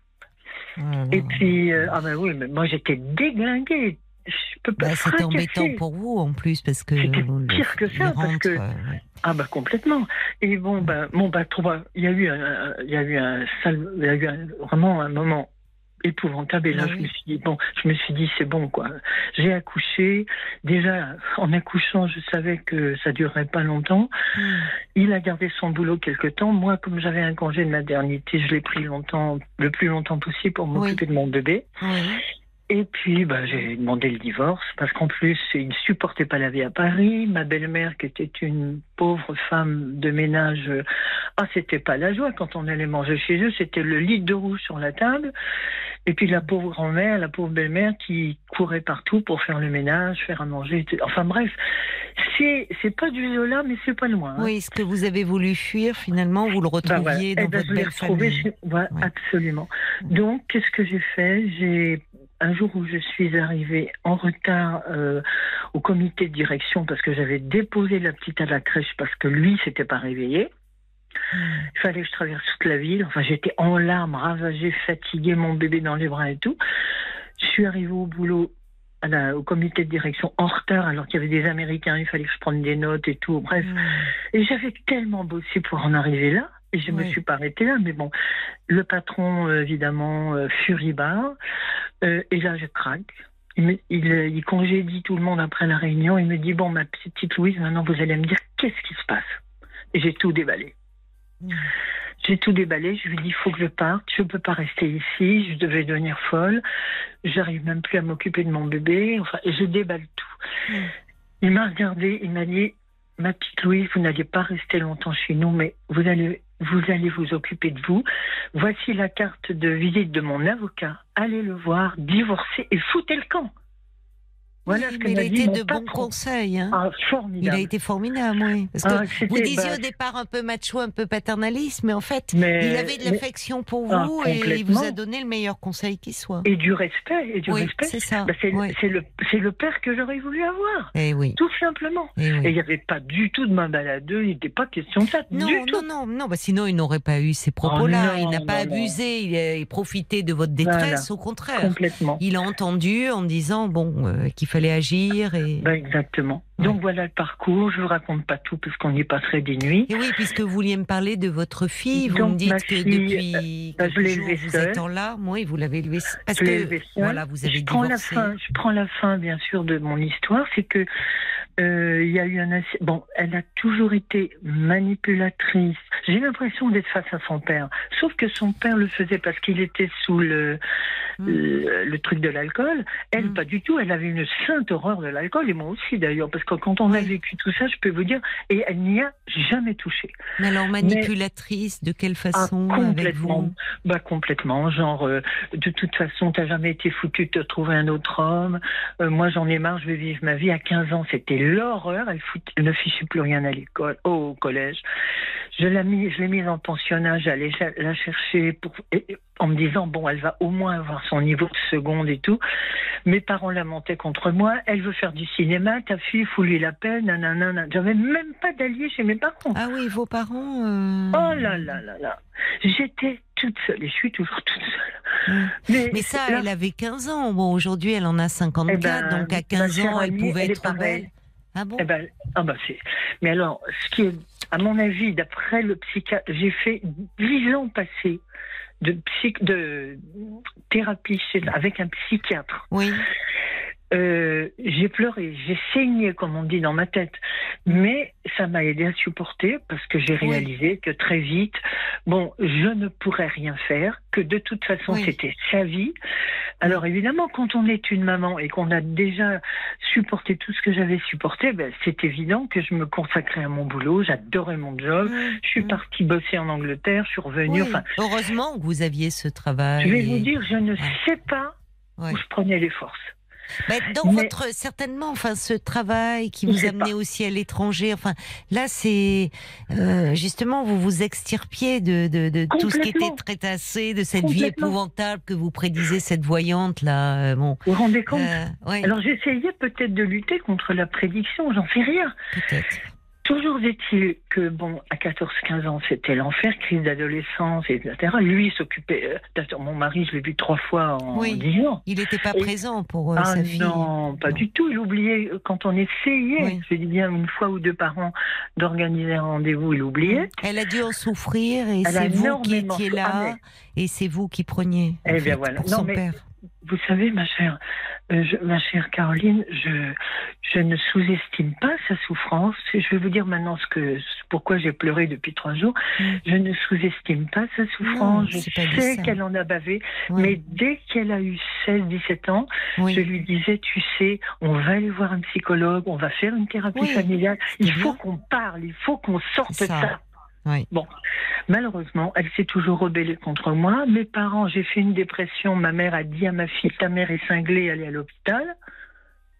Là Et puis, ah ben oui, mais moi j'étais déglinguée. Je peux pas Bah, C'était embêtant pour vous en plus parce que C'était pire que ça, parce que- euh, ouais. Ah bah complètement. Et bon ben mon bah, il y a eu un, il y a eu un sale- il y a eu un- vraiment un moment épouvantable. Et là Ah je me suis dit bon, je me suis dit c'est bon quoi. J'ai accouché. Déjà en accouchant, je savais que ça durerait pas longtemps. Hmm. Il a gardé son boulot quelque temps. Moi, comme j'avais un congé de maternité, je l'ai pris longtemps, le plus longtemps possible pour m'occuper de mon bébé. Oui. Et puis, bah, j'ai demandé le divorce parce qu'en plus, il ne supportait pas la vie à Paris. Ma belle-mère, qui était une pauvre femme de ménage, ah, c'était pas la joie quand on allait manger chez eux. C'était le litre de rouge sur la table. Et puis la pauvre grand-mère, la pauvre belle-mère qui courait partout pour faire le ménage, faire à manger. etc. Enfin bref, c'est c'est pas du Zola, mais c'est pas loin. hein. Oui, ce que vous avez voulu fuir, finalement, vous le Bah retrouviez Eh dans ben, votre je belle retrouvé famille. voilà, Ouais. absolument. Donc, qu'est-ce que j'ai fait? J'ai un jour où je suis arrivée en retard euh, au comité de direction parce que j'avais déposé la petite à la crèche parce que lui s'était pas réveillé. Il fallait que je traverse toute la ville. Enfin, j'étais en larmes, ravagée, fatiguée, mon bébé dans les bras et tout. Je suis arrivée au boulot. à la- au comité de direction en retard alors qu'il y avait des Américains, il fallait que je prenne des notes et tout. Bref, Hmm. et j'avais tellement bossé pour en arriver là, et je ne me suis pas arrêtée là. Mais bon, le patron, euh, évidemment, euh, furibard. Euh, et là, je craque. Il, me- il, il congédie tout le monde après la réunion. Il me dit Bon, ma petite Louise, maintenant vous allez me dire qu'est-ce qui se passe? Et j'ai tout déballé. Hmm. J'ai tout déballé. Je lui ai dit Il faut que je parte. Je ne peux pas rester ici. Je devais devenir folle. J'arrive même plus à m'occuper de mon bébé. Enfin, je déballe tout. Mm. Il m'a regardé. Il m'a dit Ma petite Louise, vous n'allez pas rester longtemps chez nous, mais vous allez, vous allez vous occuper de vous. Voici la carte de visite de mon avocat. Allez le voir, divorcer et foutez le camp. Voilà Oui, ce que il a été de bons conseils. hein. Ah, Il a été formidable, oui. Parce que Ah, vous disiez bah, au départ un peu macho, un peu paternaliste, mais en fait, Mais- il avait de l'affection pour Ah, vous et il vous a donné le meilleur conseil qui soit. Et du respect, et du oui, respect. c'est ça. Bah, c'est oui. c'est le, c'est le père que j'aurais voulu avoir, Eh oui. tout simplement. eh. Et il n'y avait pas du tout de main baladeux, il n'était pas question de ça. Non, du non, tout. non, non, bah sinon il n'aurait pas eu ces propos-là. Oh il n'a pas non, non. abusé, il a profité de votre détresse, au contraire. Complètement. Il a entendu en disant bon euh, qu'il fallait agir et. Exactement. Ouais. Donc voilà le parcours. Je vous raconte pas tout parce qu'on y passerait des nuits. Et oui, puisque vous vouliez me parler de votre fille, vous Donc, me dites ma que fille, depuis je quelques jours vous seule. êtes en larmes. Oui, vous l'avez élevée parce Je que voilà, vous avez je prends la fin. Je prends la fin, bien sûr, de mon histoire. C'est que euh, il y a eu un bon. Elle a toujours été manipulatrice. J'ai l'impression d'être face à son père. Sauf que son père le faisait parce qu'il était sous le Mm. le, le truc de l'alcool. Elle, Mm. pas du tout. Elle avait une sainte horreur de l'alcool et moi aussi d'ailleurs, parce que quand on a vécu tout ça, je peux vous dire, et elle n'y a jamais touché. Mais alors manipulatrice, de quelle Ah, façon avec complètement. vous Bah complètement, genre euh, de toute façon t'as jamais été foutu de te trouver un autre homme. Euh, moi j'en ai marre, je vais vivre ma vie. À 15 ans c'était l'horreur. Elle, fout- elle ne fichait plus rien à l'école, au collège. Je l'ai mis, mise en pensionnat. J'allais la chercher pour, et- en me disant bon elle va au moins avoir son niveau de seconde et tout. Mes parents lamentaient contre moi. Elle veut faire du cinéma. Ta fille fout lui la peine. Nanana. J'avais même pas d'allié chez mes parents. Ah oui, vos parents. euh, Oh là là là là. J'étais toute seule et je suis toujours toute seule. Ouais. Mais, Mais ça, là, elle avait 15 ans. Bon, aujourd'hui, elle en a 54, Eh ben, donc à ma 15 chère ans, elle amie, pouvait elle être belle. Ah bon eh ben, ah bah c'est. Mais alors, ce qui est, à mon avis, d'après le psychiatre, j'ai fait 10 ans passés de, psy, de thérapie chez, avec un psychiatre. Oui. Euh, j'ai pleuré, j'ai saigné, comme on dit dans ma tête. Mais ça m'a aidé à supporter parce que j'ai Oui. réalisé que très vite, bon, je ne pourrais rien faire, que de toute façon, Oui. c'était sa vie. Alors évidemment, quand on est une maman et qu'on a déjà supporté tout ce que j'avais supporté, ben, c'est évident que je me consacrais à mon boulot, j'adorais mon job. Je suis partie bosser en Angleterre, je suis revenue. Oui. Enfin, Heureusement que vous aviez ce travail. je vais et- vous dire, je ne Ouais. sais pas Ouais. où je prenais les forces. Bah, dans Mais- votre certainement, enfin, ce travail qui vous amenait pas. aussi à l'étranger. Enfin, là, c'est euh, justement vous vous extirpiez de, de, de tout ce qui était Complètement. très tassé, de cette vie épouvantable que vous prédisez cette voyante là. euh, Bon, Vous vous rendez compte euh, ouais, Alors j'essayais peut-être de lutter contre la prédiction, j'en sais rien. peut-être. Toujours est-il que, bon, à 14-15 ans, c'était l'enfer, crise d'adolescence, etc. Lui s'occupait. euh, mon mari, je l'ai vu trois fois en Oui. 10 ans. Il n'était pas Et- présent pour euh, ah sa fille. non, pas Non. du tout. Il oubliait euh, quand on essayait, Oui. je dis bien une fois ou deux par an, d'organiser un rendez-vous, il oubliait. Elle a dû en souffrir et c'est vous qui étiez là Ah, et c'est vous qui preniez en Eh bien, fait, voilà. pour Non, son mais- père. Vous savez, ma chère, euh, je- ma chère Caroline, je, je ne sous-estime pas sa souffrance. Je vais vous dire maintenant ce que, pourquoi j'ai pleuré depuis trois jours. Mm. Je ne sous-estime pas sa souffrance. je sais qu'elle en a bavé. Mais dès qu'elle a eu 16-17 ans, Oui. je lui disais, tu sais, on va aller voir un psychologue, on va faire une thérapie Oui, familiale. Il faut qu'on parle, il faut qu'on sorte ça. ça. Oui. Bon, malheureusement, elle s'est toujours rebellée contre moi. Mes parents, j'ai fait une dépression. Ma mère a dit à ma fille, ta mère est cinglée, elle est à l'hôpital.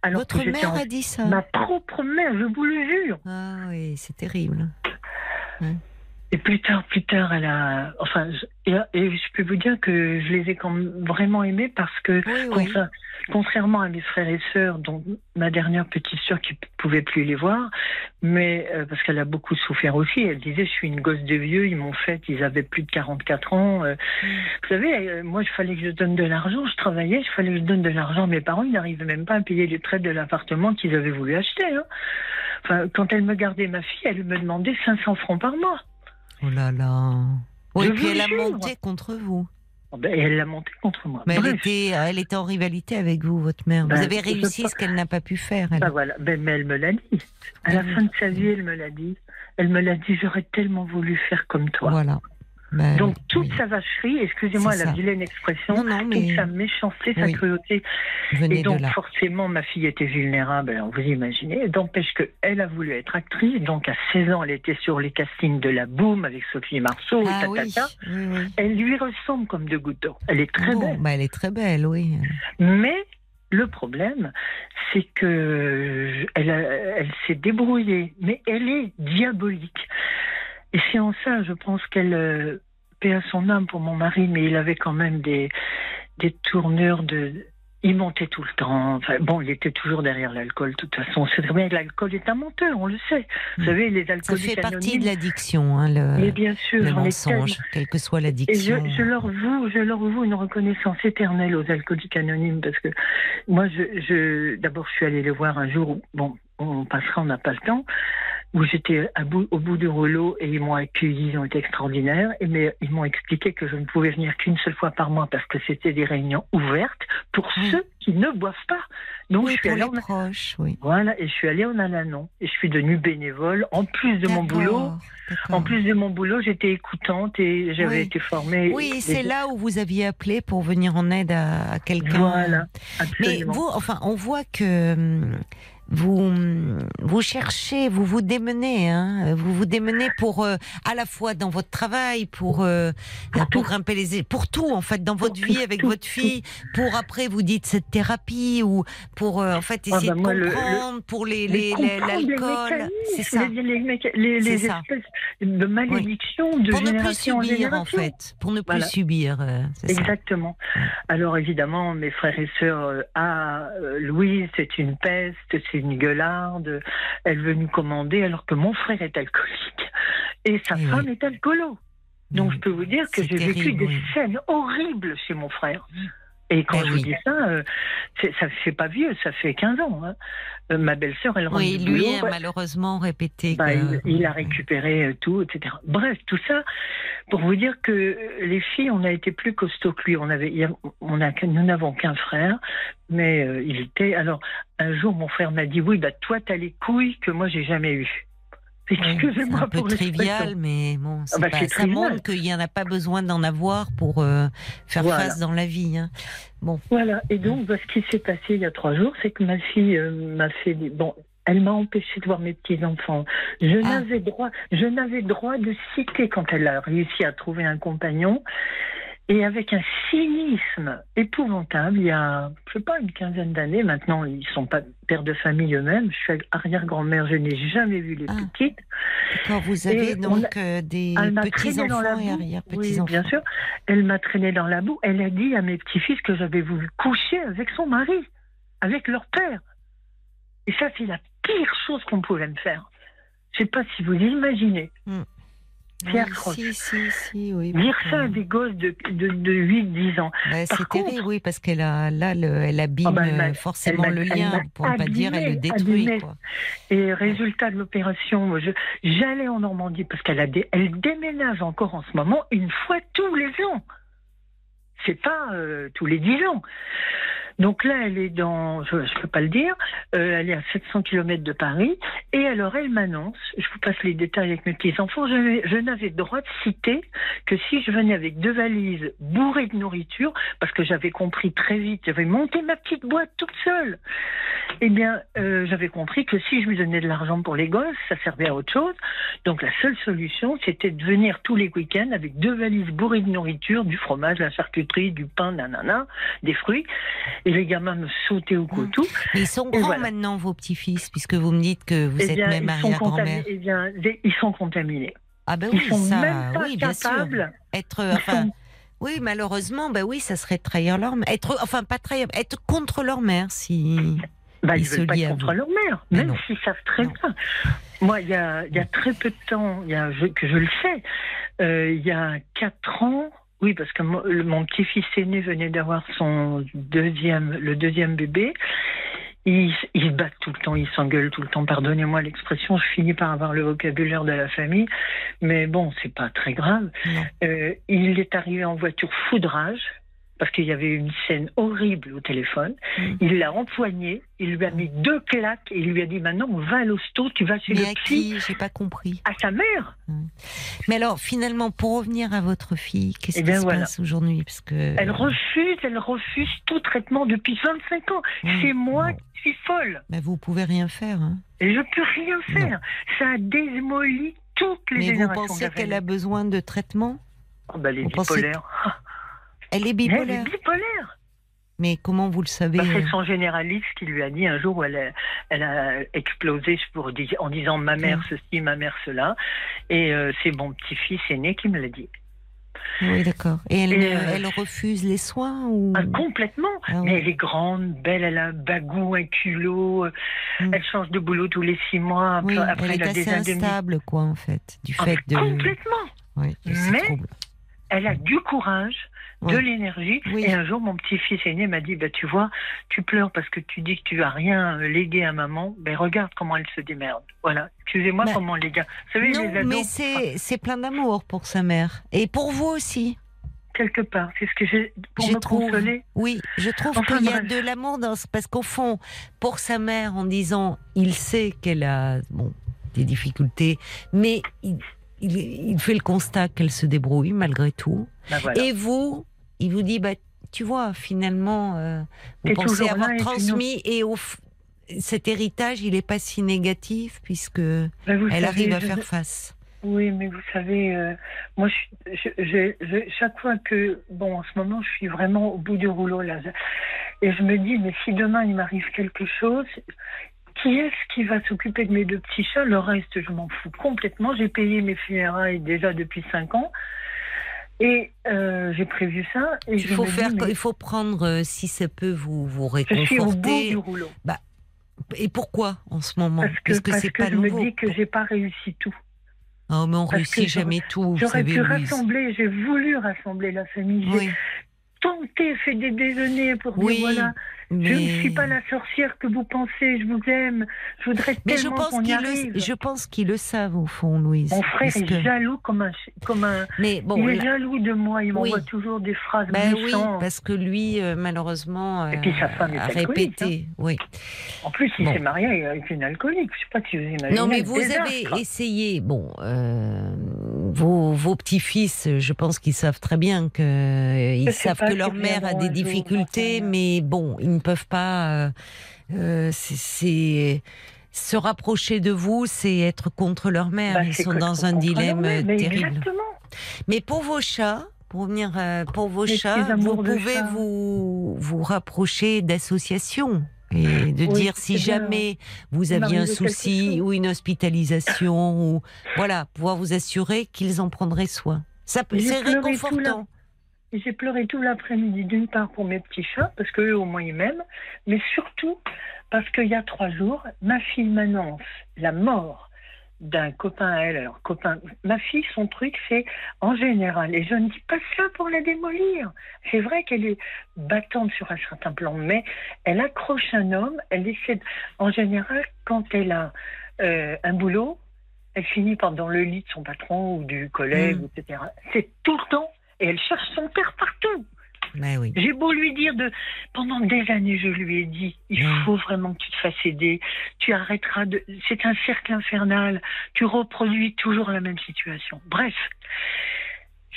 Alors Votre mère en- a dit ça Ma propre mère, je vous le jure. Ah oui, c'est terrible. Et plus tard, plus tard, elle a. Enfin, je- et, je peux vous dire que je les ai quand même vraiment aimés parce que, Oui, oui. contra- contrairement à mes frères et sœurs, dont ma dernière petite sœur qui ne pouvait plus les voir, mais euh, parce qu'elle a beaucoup souffert aussi, elle disait Je suis une gosse de vieux, ils m'ont fait, ils avaient plus de 44 ans. euh. Vous savez, euh, moi, il fallait que je donne de l'argent, je travaillais, il fallait que je donne de l'argent à mes parents, ils n'arrivaient même pas à payer les traites de l'appartement qu'ils avaient voulu acheter. hein. Enfin, quand elle me gardait ma fille, elle me demandait 500 francs par mois. Oh là là. Oui, puis elle a jure. monté contre vous. Oh, ben, elle l'a monté contre moi. Mais elle était, elle était en rivalité avec vous, votre mère. Ben, vous avez je réussi ce qu'elle n'a pas pu faire. elle. Bah voilà, ben, mais elle me l'a dit. À la fin de sa vie, elle me l'a dit. Elle me l'a dit, j'aurais tellement voulu faire comme toi. Voilà. Ben, Donc toute oui. sa vacherie, excusez-moi la ça. vilaine expression, Non, non, toute mais sa méchanceté, sa Oui. cruauté. venez Et donc forcément, ma fille était vulnérable, vous imaginez. D'empêche qu'elle a voulu être actrice, donc à 16 ans, elle était sur les castings de La Boum avec Sophie Marceau et Ah tatata. oui, oui. Elle lui ressemble comme deux gouttes d'eau. Elle est très Bon, belle. bah, elle est très belle, oui. Mais le problème, c'est que elle, s'est débrouillée, mais elle est diabolique. Et c'est en ça, je pense qu'elle paie à son âme pour mon mari, mais il avait quand même des, des tournures de. Il montait tout le temps. Enfin, bon, il était toujours derrière l'alcool, de toute façon. C'est très bien que l'alcool est un menteur, on le sait. Vous Mm. savez, les Ça alcooliques fait partie de l'addiction, hein, Mais le, bien sûr, le j'en ai mensonge, quelle que soit l'addiction. je, je leur voue, je leur voue une reconnaissance éternelle aux alcooliques anonymes parce que moi, je, je d'abord, je suis allée les voir un jour. où- Bon, on passera, on n'a pas le temps. Où j'étais au bout du rouleau et ils m'ont accueilli, ils ont été extraordinaires. Et mais ils m'ont expliqué que je ne pouvais venir qu'une seule fois par mois parce que c'était des réunions ouvertes pour Oui. ceux qui ne boivent pas. Donc oui, je suis allée en proches, oui. voilà et je suis allée en Alanon et je suis devenue bénévole en plus de mon boulot. En plus de mon boulot, j'étais écoutante et j'avais Oui. été formée. Oui, c'est là où vous aviez appelé pour venir en aide à, quelqu'un. Voilà, Mais vous, enfin, on voit que hum, vous vous cherchez, vous vous démenez, hein, vous vous démenez pour euh, à la fois dans votre travail, pour euh, Pour grimper les pour tout en fait dans votre vie avec votre fille, pour après vous dites cette thérapie ou pour euh, en fait Ah essayer bah de le- comprendre pour les l'alcool, c'est ça. Les, les, les- ça. espèces de malédictions de Pour ne plus en subir en fait, pour ne plus Voilà. subir, euh, c'est ça. Exactement. Alors évidemment, mes frères et sœurs, euh, ah, Louise, c'est une peste, c'est une gueularde, elle veut nous commander alors que mon frère est alcoolique et sa femme oui. est alcoolo. Donc je peux vous dire que j'ai vécu des oui. scènes horribles chez mon frère. Et quand Eh je oui. vous dis ça, euh, ça fait pas vieux, ça fait 15 ans. hein. Euh, ma belle-sœur, elle rentre Oui, du lui boulot, a ouais. malheureusement répété. Bah, que- il, il a récupéré euh, tout, etc. Bref, tout ça pour vous dire que les filles, on a été plus costauds que lui. On avait, on a, nous n'avons qu'un frère, mais euh, il était. Alors, un jour, mon frère m'a dit oui, bah toi, t'as les couilles que moi, j'ai jamais eues. (laughs) Excusez-moi un peu pour trivial, mais bon, c'est bah, pas- ça montre qu'il n'y en a pas besoin d'en avoir pour euh, faire Voilà. face dans la vie. hein. Voilà. Et donc, bah, ce qui s'est passé il y a trois jours, c'est que ma fille euh, m'a fait des... bon. Elle m'a empêché de voir mes petits enfants. Je Ah. n'avais droit, je n'avais droit de citer quand elle a réussi à trouver un compagnon. Et avec un cynisme épouvantable, il y a, je sais pas, une quinzaine d'années maintenant, ils sont pas pères de famille eux-mêmes. Je suis arrière-grand-mère, je n'ai jamais vu les Ah. petites. D'accord, vous avez Et donc euh, des petits-enfants et arrière-petits-enfants. Oui, bien sûr. Elle m'a traîné dans la boue. Elle a dit à mes petits-fils que j'avais voulu coucher avec son mari, avec leur père. Et ça, c'est la pire chose qu'on pouvait me faire. Je sais pas si vous imaginez. Hmm. Oui. Si, si, si, oui. Dire ça à des gosses de, de, de 8-10 ans. Bah, c'est terrible, oui, parce qu'elle a là, le, elle abîme Ah bah, elle euh, forcément elle le lien, pour ne pas dire, elle le détruit. Quoi. Et résultat de l'opération, j'allais en Normandie parce qu'elle a dé- elle déménage encore en ce moment une fois tous les ans. C'est pas euh, tous les 10 ans. Donc là, elle est dans, je ne peux pas le dire, euh, elle est à 700 km de Paris. Et alors, elle m'annonce, je vous passe les détails avec mes petits-enfants, je, je n'avais droit de citer que si je venais avec deux valises bourrées de nourriture, parce que j'avais compris très vite, j'avais monté ma petite boîte toute seule. Eh bien, euh, j'avais compris que si je lui donnais de l'argent pour les gosses, ça servait à autre chose. Donc la seule solution, c'était de venir tous les week-ends avec deux valises bourrées de nourriture, du fromage, de la charcuterie, du pain, nanana, des fruits. Et les gamins me sautaient au cou tout. Mais ils sont grands voilà. maintenant, vos petits-fils, puisque vous me dites que vous Eh êtes bien, même ils arrière-grand-mère. Eh bien, ils sont contaminés. Ah ben Ils oui, sont ça, même pas oui, bien sûr. capables. Être, Ils enfin, sont- oui, malheureusement, ben oui, ça serait trahir leur mère. Être, enfin, pas trahir, être contre leur mère, si. Bah, Ils ils se veulent pas être contre vous. leur mère, même s'ils savent très Non. bien. Moi, il y a, il y a très peu de temps, il y a, je- que je le sais, euh, il y a quatre ans, oui, parce que mon, petit-fils aîné venait d'avoir son deuxième, le deuxième bébé. Ils, ils se battent tout le temps, ils s'engueulent tout le temps. Pardonnez-moi l'expression, je finis par avoir le vocabulaire de la famille, mais bon, c'est pas très grave. Euh, il est arrivé en voiture foudrage parce qu'il y avait une scène horrible au téléphone. Mm. Il l'a empoigné, il lui a mis deux claques et il lui a dit maintenant va à l'hosto, tu vas chez Mais le à psy, qui? J'ai pas compris. à sa mère. Mais alors, finalement, pour revenir à votre fille, qu'est-ce Eh qui se voilà. passe aujourd'hui? Parce que Elle refuse, elle refuse tout traitement depuis 25 ans. Mm. C'est moi Bon. qui suis folle ben, vous pouvez rien faire. hein. et je peux rien faire. Ça a démoli toutes les Mais vous générations. pensez de la qu'elle a besoin de traitement? Oh, bah, elle est vous pensez- bipolaire. (laughs) Elle est Elle est bipolaire. Mais comment vous le savez Bah, c'est euh son généraliste qui lui a dit un jour où elle a, elle a explosé pour en disant ma mère Mm. ceci, ma mère cela. Et euh, c'est mon petit-fils aîné qui me l'a dit. Oui, d'accord. Et elle, Et, euh, elle refuse les soins ou Ah, complètement. Ah Mais elle est grande, belle, elle a un bagou, un culot. Mm. Elle change de boulot tous les six mois. Oui, Après, après, elle est assez instable, quoi, en fait, du Ah, fait de. Complètement. Oui, Mais-. Elle a du courage, de l'énergie. Oui. Et un jour, mon petit-fils aîné m'a dit bah, Tu vois, tu pleures parce que tu dis que tu as rien légué à maman. Ben, regarde comment elle se démerde. Voilà. Excusez-moi Bah, comment les gars. Vous savez, Non, les ados, mais c'est c'est plein d'amour pour sa mère et pour vous aussi. quelque part, c'est ce que j'ai pour Je me trouve. consoler. Oui, je trouve Enfin, qu'il y a bref. de l'amour dans ce... parce qu'au fond, pour sa mère, en disant, il sait qu'elle a bon des difficultés, mais il, il, il fait le constat qu'elle se débrouille malgré tout. Ben, voilà. Et vous, il vous dit, bah, tu vois, finalement, euh, vous pensez avoir là transmis et au cet héritage, il n'est pas si négatif puisque Ben, vous elle savez, arrive à faire face. Oui, mais vous savez, euh, moi, je, je- je- je- chaque fois que, bon, en ce moment, je suis vraiment au bout du rouleau là, et je me dis, mais si demain il m'arrive quelque chose, qui est-ce qui va s'occuper de mes deux petits chats? Le reste, je m'en fous complètement. J'ai payé mes funérailles déjà depuis cinq ans, et euh, j'ai prévu ça. Et Il je faut faire, mais il faut prendre, euh, si ça peut vous vous je suis au bout réconforter. du rouleau Et pourquoi en ce moment? Parce que, parce que pas je nouveau. me dis que j'ai pas réussi tout. Oh, mais on parce que réussit jamais tout, J'aurais pu rassembler, j'ai voulu rassembler la famille. Oui, tenté, fait des déjeuners pour Oui, dire voilà, mais... je ne suis pas la sorcière que vous pensez, je vous aime, je voudrais Mais tellement pense qu'on y qu'ils arrive. le, je pense qu'ils le savent au fond, Louise. Mon frère est que- jaloux comme un, comme un Mais bon, il est jaloux de moi, il m'envoie Oui. toujours des phrases ben oui, parce que lui, euh, malheureusement, Et puis sa femme est a hein. répété. Oui. En plus, il Bon. s'est marié avec une alcoolique. Je sais pas si vous imaginez. Non, mais vous désastre. avez essayé. Bon, euh, vos, vos petits-fils, je pense qu'ils savent très bien que euh, ils savent que leur mère a des jour, difficultés, mais bon, ils ne peuvent pas. euh, euh, c'est- se rapprocher de vous, c'est être contre leur mère. Bah, Ils sont dans un dilemme mais terrible. Exactement. Mais pour vos chats, pour venir, euh, pour vos chats, vous pouvez vous vous rapprocher d'associations et de Oui, dire si bien. jamais vous aviez un souci ou une hospitalisation ou voilà, pouvoir vous assurer qu'ils en prendraient soin. Ça c'est réconfortant. J'ai pleuré tout l'après-midi, d'une part pour mes petits chats, parce qu'eux au moins ils m'aiment, mais surtout parce qu'il y a trois jours, ma fille m'annonce la mort d'un copain à elle. Alors, copain, ma fille, son truc, c'est en général, et je ne dis pas ça pour la démolir. C'est vrai qu'elle est battante sur un certain plan, mais elle accroche un homme, elle essaie, de- en général, quand elle a euh, un boulot, elle finit par dans le lit de son patron ou du collègue, Mm. etc. C'est tout le temps, et elle cherche son père partout. Oui. J'ai beau lui dire de pendant des années, je lui ai dit, il faut vraiment que tu te fasses aider. Tu arrêteras de. C'est un cercle infernal. Tu reproduis toujours la même situation. Bref.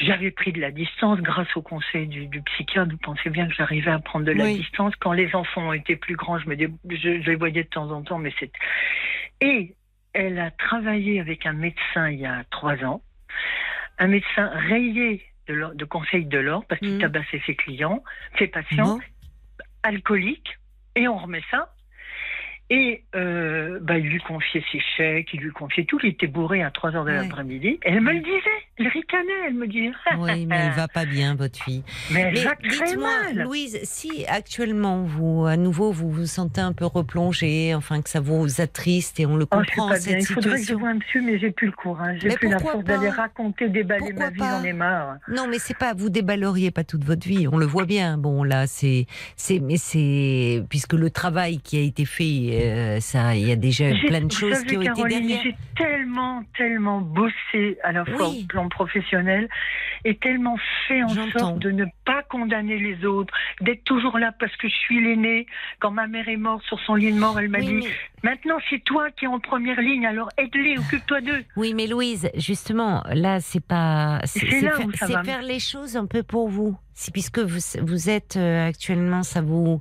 J'avais pris de la distance grâce au conseil du, du psychiatre. Vous pensez bien que j'arrivais à prendre de la Oui. distance. Quand les enfants ont été plus grands, je, me dé- je, je les voyais de temps en temps, mais c'est. Et elle a travaillé avec un médecin il y a trois ans. Un médecin rayé de, l'or- de conseil de l'ordre parce qu'il Mhm. tabassait ses clients, ses patients Bon. alcoolique et on remet ça. Et euh, bah, il lui confiait ses chèques, il lui confiait tout. Il était bourré à 3 heures de Ouais. l'après-midi. Elle me le disait, elle ricanait, elle me disait. (laughs) Oui, mais elle va pas bien, votre fille. Mais elle Mais va très dites-moi, mal. Louise, si actuellement vous, à nouveau, vous vous sentez un peu replongée, enfin que ça vous attriste et on le Oh, je comprend pas bien. Il faudrait que je voie un monsieur, mais j'ai plus le courage. J'ai plus la force d'aller raconter, déballer Pourquoi ma vie, j'en ai marre. Non, mais c'est pas vous déballeriez pas toute votre vie. On le voit bien. Bon, là, c'est, c'est, mais c'est puisque le travail qui a été fait, euh, ça, il y a déjà plein de choses savez, qui ont été Caroline, derrière. J'ai tellement, tellement bossé à la fois Oui. au plan professionnel et tellement fait en sorte de ne pas condamner les autres, d'être toujours là parce que je suis l'aînée. Quand ma mère est morte sur son lit de mort, elle m'a Oui, dit mais- Maintenant, c'est toi qui es en première ligne, alors aide-les, occupe-toi d'eux. Oui, mais Louise, justement, là, c'est pas, c'est, faire, les choses un peu pour vous. Puisque vous, vous êtes euh, actuellement, ça vous,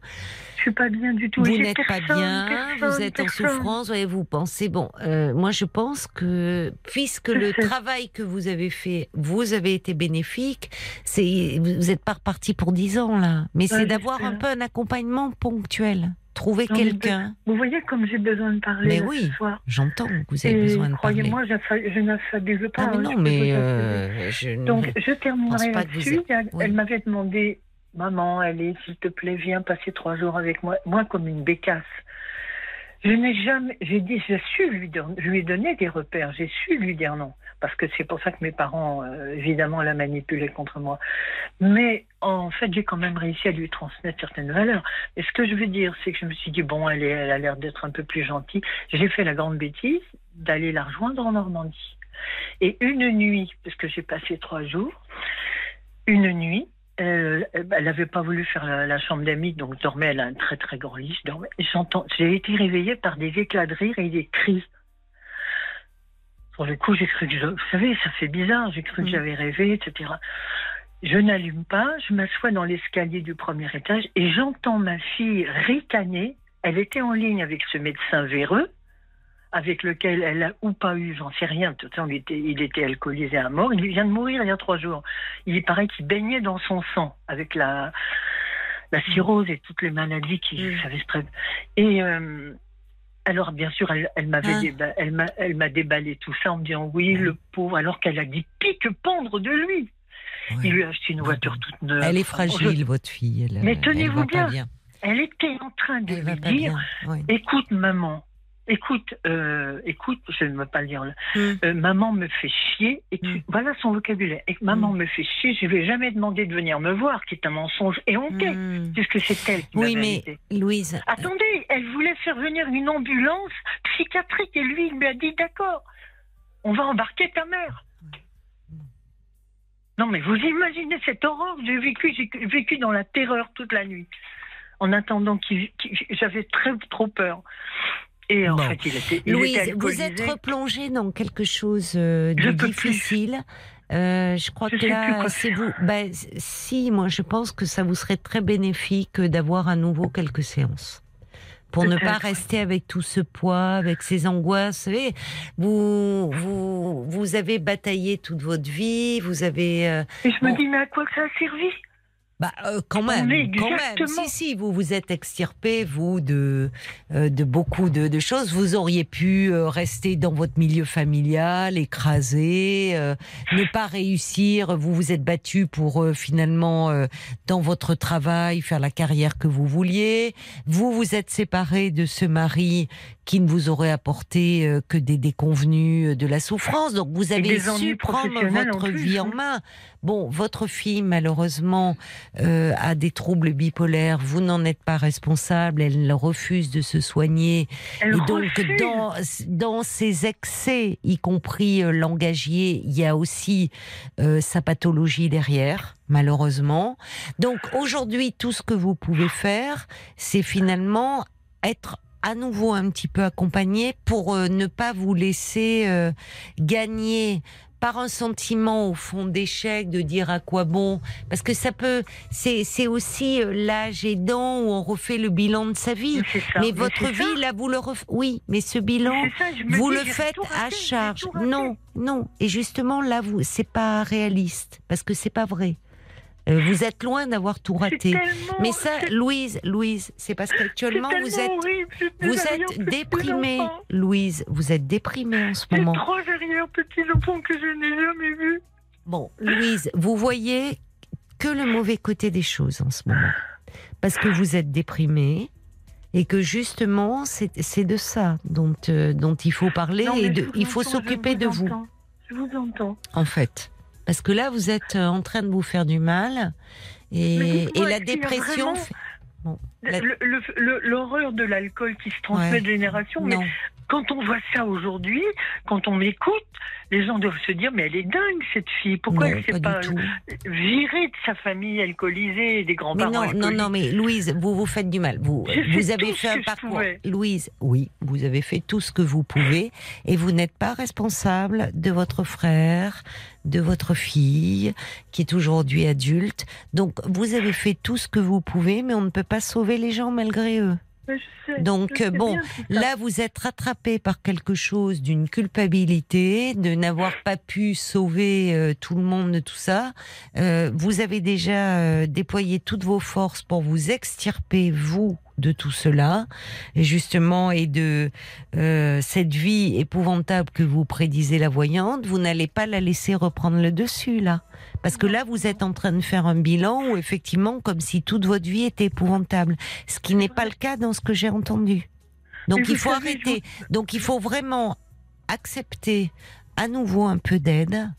Je suis pas bien du tout. vous n'êtes pas bien, personne, vous êtes en souffrance, et vous pensez, bon, euh, moi je pense que puisque le travail que vous avez fait, vous avez été bénéfique, c'est, vous n'êtes pas reparti pour 10 ans là, mais c'est d'avoir un peu un accompagnement ponctuel, trouver quelqu'un. Vous voyez comme j'ai besoin de parler Mais oui, ce soir. J'entends que vous avez Et besoin de parler. croyez-moi, je n'affabule pas. Ah, mais hein, non, je mais euh, je Donc, je terminerai là-dessus. êtes- Elle, oui. elle m'avait demandé, maman, allez, s'il te plaît, viens passer trois jours avec moi. Moi, comme une bécasse. Je n'ai jamais, j'ai dit, j'ai su lui, don- je lui ai donné des repères, j'ai su lui dire non. Parce que c'est pour ça que mes parents, euh, évidemment, la manipulaient contre moi. Mais en fait, j'ai quand même réussi à lui transmettre certaines valeurs. Et ce que je veux dire, c'est que je me suis dit, bon, elle, a l'air d'être un peu plus gentille. J'ai fait la grande bêtise d'aller la rejoindre en Normandie. Et une nuit, parce que j'ai passé trois jours, une nuit, euh, elle n'avait pas voulu faire la, chambre d'amis, donc dormait, elle a un très très grand lit, j'ai été réveillée par des éclats de rire et des cris. Sur le coup, j'ai cru que je, vous savez, ça fait bizarre, j'ai cru que Mm. j'avais rêvé, etc. Je n'allume pas, je m'assois dans l'escalier du premier étage et j'entends ma fille ricaner. Elle était en ligne avec ce médecin véreux, avec lequel elle a ou pas eu, j'en sais rien. De toute façon, il était, il était alcoolisé à mort. Il vient de mourir il y a trois jours. Il paraît qu'il baignait dans son sang avec la, la cirrhose et toutes les maladies qui Mm. savaient se Et euh, alors, bien sûr, elle, elle m'avait Ah. déba- elle m'a, elle m'a déballé tout ça en me disant oui, le pauvre, alors qu'elle a dit pique pendre de lui. Ouais. Il lui a acheté une voiture toute neuve. Elle est fragile, votre fille. Elle, Mais tenez-vous bien. Elle était en train de Elle lui dire ouais. Écoute, maman, écoute, euh, écoute, je ne veux pas le dire là. Mm. Euh, maman me fait chier, et tu- Mm. voilà son vocabulaire. Et maman Mm. me fait chier, je vais jamais demander de venir me voir, qui est un mensonge et honté, Hmm. puisque c'est elle qui Oui, mais invité. Louise, Attendez, elle voulait faire venir une ambulance psychiatrique et lui, il lui a dit d'accord, on va embarquer ta mère. Non, mais vous imaginez cette horreur J'ai vécu, j'ai vécu dans la terreur toute la nuit, en attendant qu'il, qu'il- j'avais très trop peur. Et en Bon. fait, il était, il Louise, était vous êtes replongée dans quelque chose euh, Je de difficile. Euh, je crois Je que là, c'est vous. Ben, si, moi, je pense que ça vous serait très bénéfique d'avoir à nouveau quelques séances. Pour ne pas rester avec tout ce poids, avec ces angoisses. Vous savez, vous, vous, vous avez bataillé toute votre vie, vous avez. euh, Et je me Bon. dis, mais à quoi que ça a servi? Bah, euh, quand même, quand même. Si, si, vous vous êtes extirpé, vous, de, euh, de beaucoup de, de choses. Vous auriez pu euh, rester dans votre milieu familial, écrasé, euh, ne pas réussir. Vous vous êtes battu pour euh, finalement, euh, dans votre travail, faire la carrière que vous vouliez. Vous vous êtes séparé de ce mari qui ne vous aurait apporté euh, que des déconvenus, euh, de la souffrance. Donc vous avez su prendre votre en vie en main. Bon, votre fille malheureusement euh, a des troubles bipolaires. Vous n'en êtes pas responsable. Elle refuse de se soigner. Elle Et donc, refuse. dans, dans ces excès, y compris euh, langagier, il y a aussi euh, sa pathologie derrière, malheureusement. Donc, aujourd'hui, tout ce que vous pouvez faire, c'est finalement être à nouveau un petit peu accompagné pour euh, ne pas vous laisser euh, gagner par un sentiment au fond d'échec, de dire à quoi bon, parce que ça peut, c'est c'est aussi euh, l'âge aidant où on refait le bilan de sa vie. Ça. Mais votre ça. vie, là, vous le ref... Oui, mais ce bilan, ça, vous dis, le faites raté, à charge. Non, non. Et justement, là, vous, c'est pas réaliste, parce que c'est pas vrai. Euh, vous êtes loin d'avoir tout raté. Mais ça, Louise, Louise, c'est parce qu'actuellement, vous êtes, horrible, vous êtes déprimée. Louise. Vous êtes déprimée en ce moment. trois arrière-petits enfants que je n'ai jamais vus. Bon, Louise, vous voyez que le mauvais côté des choses en ce moment. Parce que vous êtes déprimée et que justement, c'est de ça dont, euh, dont il faut parler Non, et de- il faut s'occuper de vous, entends. Je vous entends. en fait. Parce que là, vous êtes euh, en train de vous faire du mal et, la dépression. vraiment- Bon, la- L'horreur de l'alcool qui se transmet Ouais. de génération, mais non, quand on voit ça aujourd'hui, quand on m'écoute, les gens doivent se dire mais elle est dingue cette fille. Pourquoi non, elle s'est pas pas, virée de sa famille alcoolisée et des grands-parents non, non, non, mais Louise, vous vous faites du mal. Vous, vous avez fait un parcours. Louise, oui, vous avez fait tout ce que vous pouvez et vous n'êtes pas responsable de votre frère, de votre fille, qui est aujourd'hui adulte. Donc, vous avez fait tout ce que vous pouvez, mais on ne peut pas sauver les gens malgré eux. Sais, Donc, bon, bien. Là, vous êtes rattrapé par quelque chose d'une culpabilité, de n'avoir pas pu sauver euh, tout le monde de tout ça. Euh, vous avez déjà euh, déployé toutes vos forces pour vous extirper, vous, de tout cela, et justement, et de euh, cette vie épouvantable que vous prédisez la voyante, vous n'allez pas la laisser reprendre le dessus, là. Parce que là, vous êtes en train de faire un bilan où, effectivement, comme si toute votre vie était épouvantable. Ce qui n'est pas le cas dans ce que j'ai entendu. Donc, il faut arrêter. Donc, il faut vraiment accepter à nouveau un peu d'aide.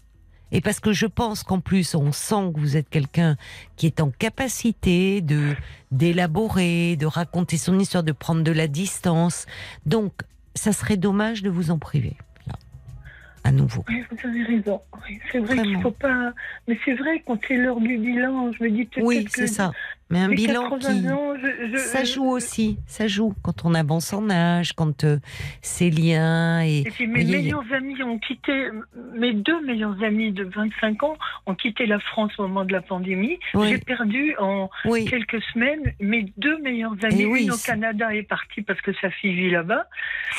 Et parce que je pense qu'en plus, on sent que vous êtes quelqu'un qui est en capacité de d'élaborer, de raconter son histoire, de prendre de la distance. Donc, ça serait dommage de vous en priver. Là, à nouveau. Oui, vous avez raison. Oui, c'est vrai qu'il faut pas. Mais c'est vrai, quand c'est l'heure du bilan, je me dis peut-être Oui, que c'est ça. Mais un bilan 80 qui, ans, je- je- ça je- joue aussi, ça joue quand on avance en âge, quand euh, ces liens et, Et puis mes voyez, meilleurs amis ont quitté, mes deux meilleurs amis de 25 ans ont quitté la France au moment de la pandémie. Oui. J'ai perdu en oui, quelques semaines mes deux meilleurs amis. Et oui, Une au Canada est partie parce que sa fille vit là-bas,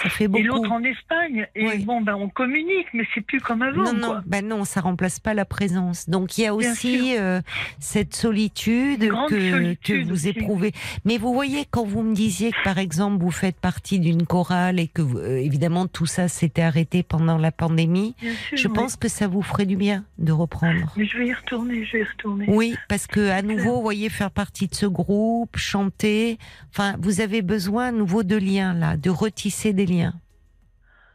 ça fait et beaucoup. l'autre en Espagne. Et bon, ben on communique, mais c'est plus comme avant. Non, non, quoi. ben non, ça remplace pas la présence. Donc il y a aussi euh, cette solitude grande que, solitude que vous éprouvez. Mais vous voyez, quand vous me disiez que par exemple vous faites partie d'une chorale et que vous- euh, évidemment tout ça s'était arrêté pendant la pandémie, sûr, je oui. pense que ça vous ferait du bien de reprendre. Mais je vais y retourner, je vais y retourner. Oui, parce que à nouveau, vous voyez, faire partie de ce groupe, chanter, enfin, vous avez besoin à nouveau de liens là, de retisser des liens.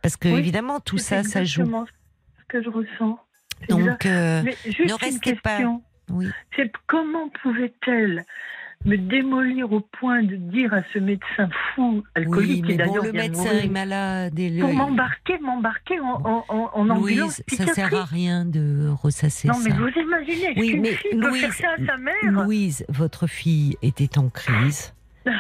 Parce que Oui, évidemment, tout C'est ça, ça joue. exactement ce que je ressens. C'est. Donc, euh, ne restez pas-. Oui. C'est comment pouvait-elle me démolir au point de dire à ce médecin fou alcoolique Oui, qui bon, le médecin est malade. Et le- pour m'embarquer, m'embarquer en, en, en, en ambulance Louise, ça sert à rien de ressasser Non, mais vous imaginez, Oui, qu'une mais fille peut Louise, faire ça à sa mère Louise, votre fille était en crise.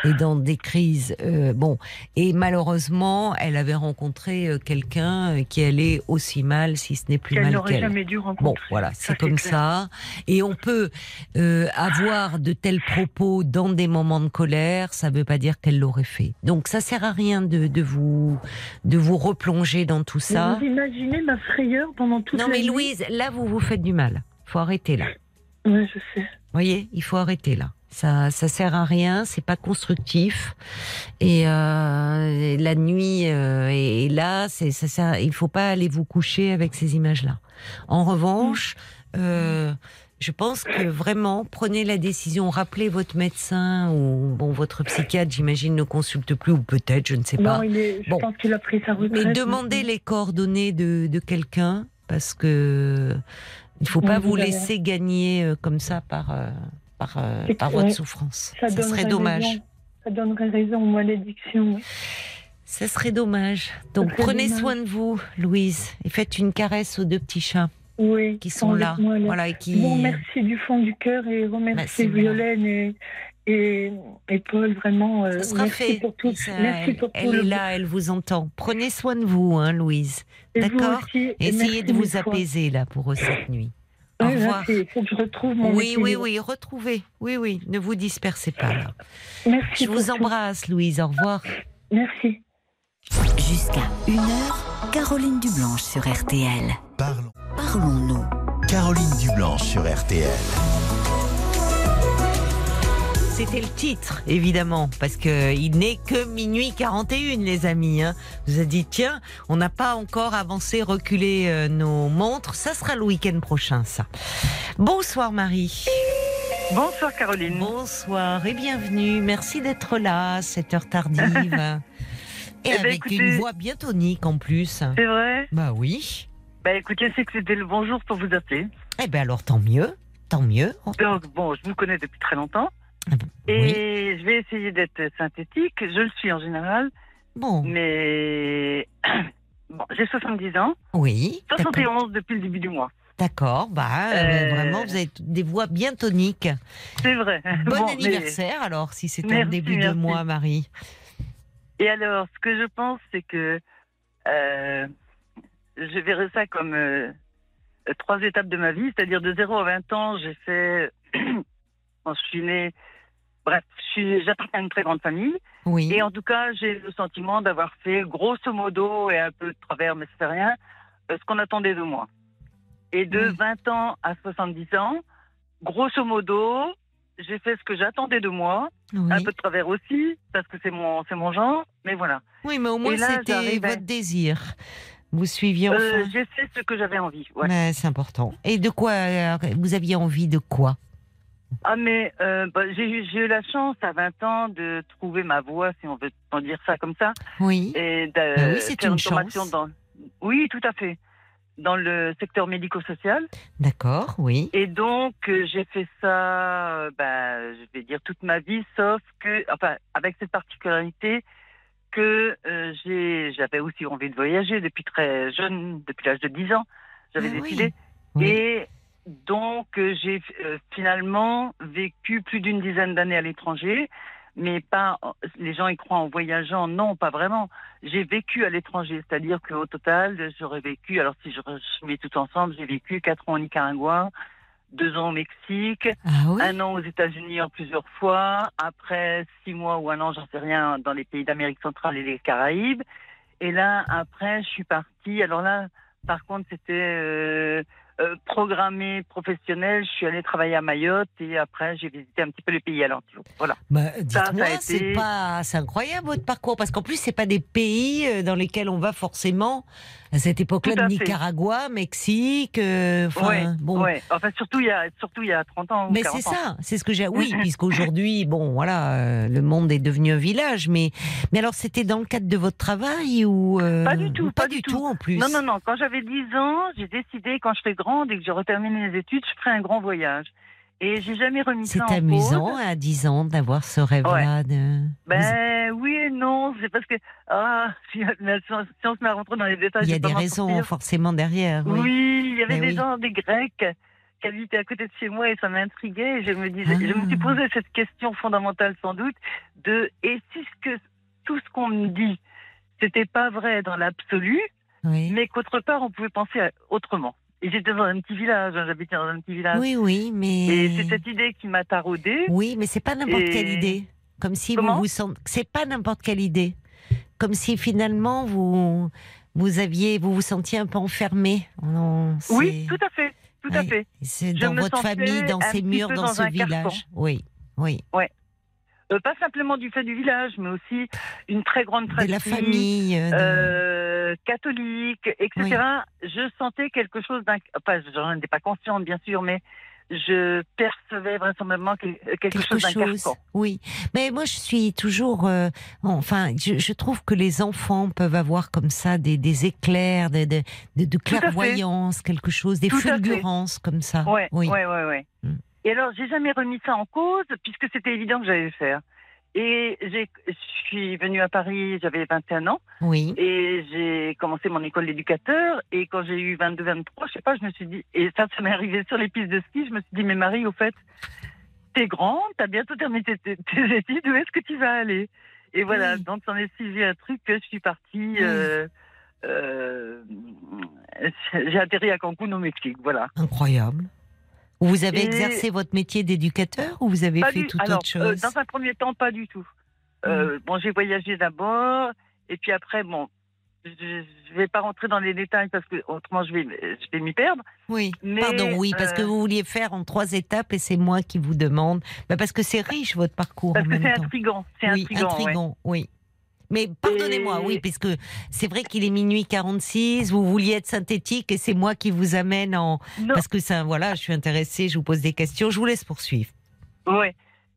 Et dans des crises, euh, bon, et malheureusement, elle avait rencontré euh, quelqu'un euh, qui allait aussi mal, si ce n'est plus qu'elle mal n'aurait qu'elle. jamais dû rencontrer. Bon, voilà, Ça, c'est comme ça. Et on peut euh, avoir de tels propos dans des moments de colère, ça ne veut pas dire qu'elle l'aurait fait. Donc ça sert à rien de, de vous de vous replonger dans tout ça. Vous imaginez ma frayeur pendant toute Non mais Louise, là vous vous faites du mal. Faut arrêter là. Oui, je sais. voyez, il faut arrêter là. Ça, ça sert à rien, c'est pas constructif. Et, euh, et la nuit, euh, et, et là, c'est, ça sert, il faut pas aller vous coucher avec ces images-là. En revanche, euh, je pense que vraiment, prenez la décision, rappelez votre médecin ou bon, votre psychiatre, j'imagine, ne consulte plus, ou peut-être, je ne sais pas. Non, il est, je Bon. pense qu'il a pris sa retraite. Mais demandez les coordonnées de, de quelqu'un, parce que il faut pas Oui, vous laisser gagner euh, comme ça par, euh, par, euh, par votre souffrance. Ça, serait dommage. raison- ça donnerait raison aux malédictions. oui. Ça serait dommage. Donc serait prenez dommage. soin de vous, Louise, et faites une caresse aux deux petits chats Oui. qui sont là. Voilà, et qui. Bon, merci du fond du cœur et Bah, c'est moi. Violaine et, et, et Paul, vraiment. euh, Ça sera merci fait. pour tout. Ça, merci elle pour tout elle le- est là, elle vous entend. Prenez soin de vous, hein, Louise. d'accord. Essayez de vous apaiser là pour eux cette nuit. Au revoir. c'est- Il faut que je retrouve mon Oui, oui, équilibre. oui, retrouvez. Oui, oui, ne vous dispersez pas là. Merci Je vous tout. embrasse, Louise. Au revoir. Merci. Jusqu'à 1h, Caroline Dublanche sur RTL. Parlons. Parlons-nous. Caroline Dublanche sur RTL. C'était le titre, évidemment, parce que il n'est que minuit 41, les amis. Hein. Vous avez dit, tiens, on n'a pas encore avancé, reculé euh, nos montres. Ça sera le week-end prochain, ça. Bonsoir, Marie. Bonsoir Caroline. Bonsoir et bienvenue. Merci d'être là à cette heure tardive. (laughs) Et Eh ben, avec écoutez- une voix bien tonique en plus. C'est vrai Bah oui. Bah écoutez, c'est que c'était le bon jour pour vous appeler. Eh ben alors tant mieux, tant mieux. Donc bon, je vous connais depuis très longtemps. Ah Et Oui. je vais essayer d'être synthétique. Je le suis en général. Bon, Mais (clears throat) bon, j'ai 70 ans. oui. d'accord. 71 depuis le début du mois. D'accord. Bah euh, Euh, vraiment, vous avez des voix bien toniques. C'est vrai. Bon, (laughs) Bon, mais- anniversaire alors, si c'est en Merci, début de mois, Marie. Et alors, ce que je pense, c'est que euh, je verrais ça comme euh, trois étapes de ma vie, c'est-à-dire de 0 à 20 ans, j'ai fait. (clears throat) quand je suis née. Bref, j'appartiens à une très grande famille. Oui. Et en tout cas, j'ai le sentiment d'avoir fait grosso modo et un peu de travers, mais fait rien, euh, ce qu'on attendait de moi. Et de Oui. 20 ans à 70 ans, grosso modo, j'ai fait ce que j'attendais de moi, oui. un peu de travers aussi, parce que c'est mon, c'est mon genre, mais voilà. Oui, mais au moins c'était à- votre désir. Vous suiviez enfin. Euh, j'ai fait ce que j'avais envie. ouais. C'est important. Et de quoi euh, vous aviez envie de quoi? Ah, mais euh, bah, j'ai eu la chance à 20 ans de trouver ma voie, si on veut en dire ça comme ça, Oui. et de Ah oui, faire une une formation dans. Oui, tout à fait. Dans le secteur médico-social. D'accord, oui. Et donc, euh, j'ai fait ça, euh, bah, je vais dire, toute ma vie, sauf que, enfin, avec cette particularité que j'avais aussi envie de voyager depuis très jeune, depuis l'âge de 10 ans. J'avais Ah oui. décidé. Oui. Et donc, euh, j'ai euh, finalement vécu plus d'une dizaine d'années à l'étranger, mais pas. Les gens y croient en voyageant. Non, pas vraiment. J'ai vécu à l'étranger, c'est-à-dire qu'au total, j'aurais vécu. Alors, si je, je mets tout ensemble, j'ai vécu quatre ans au Nicaragua, deux ans au Mexique, Ah oui? un an aux États-Unis en plusieurs fois, après six mois ou un an, j'en sais rien, dans les pays d'Amérique centrale et les Caraïbes. Et là, après, je suis partie. Alors là, par contre, c'était euh, euh, programmé professionnel. Je suis allée travailler à Mayotte et après, j'ai visité un petit peu les pays alentours. Voilà. Bah, dites-moi, été- c'est pas, c'est incroyable votre parcours parce qu'en plus c'est pas des pays euh, dans lesquels on va forcément à cette époque-là de. Nicaragua, Mexique, euh, enfin ouais, bon. ouais. Enfin, surtout il y a, surtout il y a 30 ans Mais 40 c'est ça, c'est ce que j'ai. Oui, (laughs) puisqu'aujourd'hui, bon, voilà, euh, le monde est devenu un village. Mais, mais alors, c'était dans le cadre de votre travail ou euh, Pas du tout, ou pas, pas du tout. en plus? Non, non, non. Quand j'avais 10 ans, j'ai décidé, quand je serai grande et que j'aurai terminé les études, je ferai un grand voyage. Et j'ai jamais remis C'est ça en amusant à 10 ans d'avoir ce rêve-là. De... Ben oui et non, c'est parce que ah, (laughs) si, on se met à rentrer dans les détails, Il y a des raisons sortir. forcément derrière. Oui. Oui, il y avait Mais des oui. gens, des Grecs, qui habitaient à côté de chez moi et ça m'intriguait. Je me disais, Ah. je me suis posé cette question fondamentale sans doute de et si ce que tout ce qu'on me dit, c'était pas vrai dans l'absolu, Oui. mais qu'autre part on pouvait penser à- autrement. Et j'étais dans un petit village, hein, j'habitais dans un petit village. oui, oui, mais. Et c'est cette idée qui m'a taraudée. Oui, mais c'est pas n'importe Et- quelle idée. Comme si Comment vous vous sentez. C'est pas n'importe quelle idée. Comme si finalement vous vous aviez vous vous sentiez un peu enfermé. Non, Oui, tout à fait, tout à fait. C'est dans votre famille, dans ces murs, dans, dans ce village. carcan. Oui, oui. Euh, pas simplement du fait du village, mais aussi une très grande De fratrie. la famille. euh, de- euh, catholique, etc. Je sentais quelque chose d'un. Enfin, j'en étais pas consciente, bien sûr, mais je percevais vraisemblablement que- quelque, quelque chose d'un. Oui, mais moi je suis toujours, euh, enfin, je, je trouve que les enfants peuvent avoir comme ça des, des éclairs, de, de, de, de clairvoyance, quelque chose, des Tout fulgurances comme ça. Ouais, oui. ouais, ouais. Mm. Et alors, j'ai jamais remis ça en cause, puisque c'était évident que j'allais le faire. Et je suis venue à Paris, j'avais 21 ans, Oui. et j'ai commencé mon école d'éducateur. Et quand j'ai eu 22, 23, je sais pas, je me suis dit, et ça, ça m'est arrivé sur les pistes de ski, je me suis dit, mais Marie, au fait, t'es grande, t'as bientôt terminé tes, tes- tes études, où est-ce que tu vas aller? Et voilà, Oui. donc j'en ai suivi un truc que je suis partie. euh, euh, (laughs) j'ai atterri à Cancun au Mexique, voilà. Incroyable. Vous avez Et- exercé votre métier d'éducateur ou vous avez Pas fait du- alors, autre euh, chose dans un premier temps, pas du tout. Euh, Bon, j'ai voyagé d'abord, et puis après, bon, je ne vais pas rentrer dans les détails parce que autrement je vais, je vais m'y perdre. Oui, Mais, pardon, oui, parce que euh, vous vouliez faire en trois étapes et c'est moi qui vous demande. Bah, parce que c'est riche votre parcours Parce en que c'est temps. intriguant. C'est oui, ouais. intriguant, oui. Mais pardonnez-moi, Et- oui, puisque c'est vrai qu'il est minuit 46, vous vouliez être synthétique et c'est moi qui vous amène en. Non, Parce que ça, voilà, je suis intéressée, je vous pose des questions, je vous laisse poursuivre. ouais.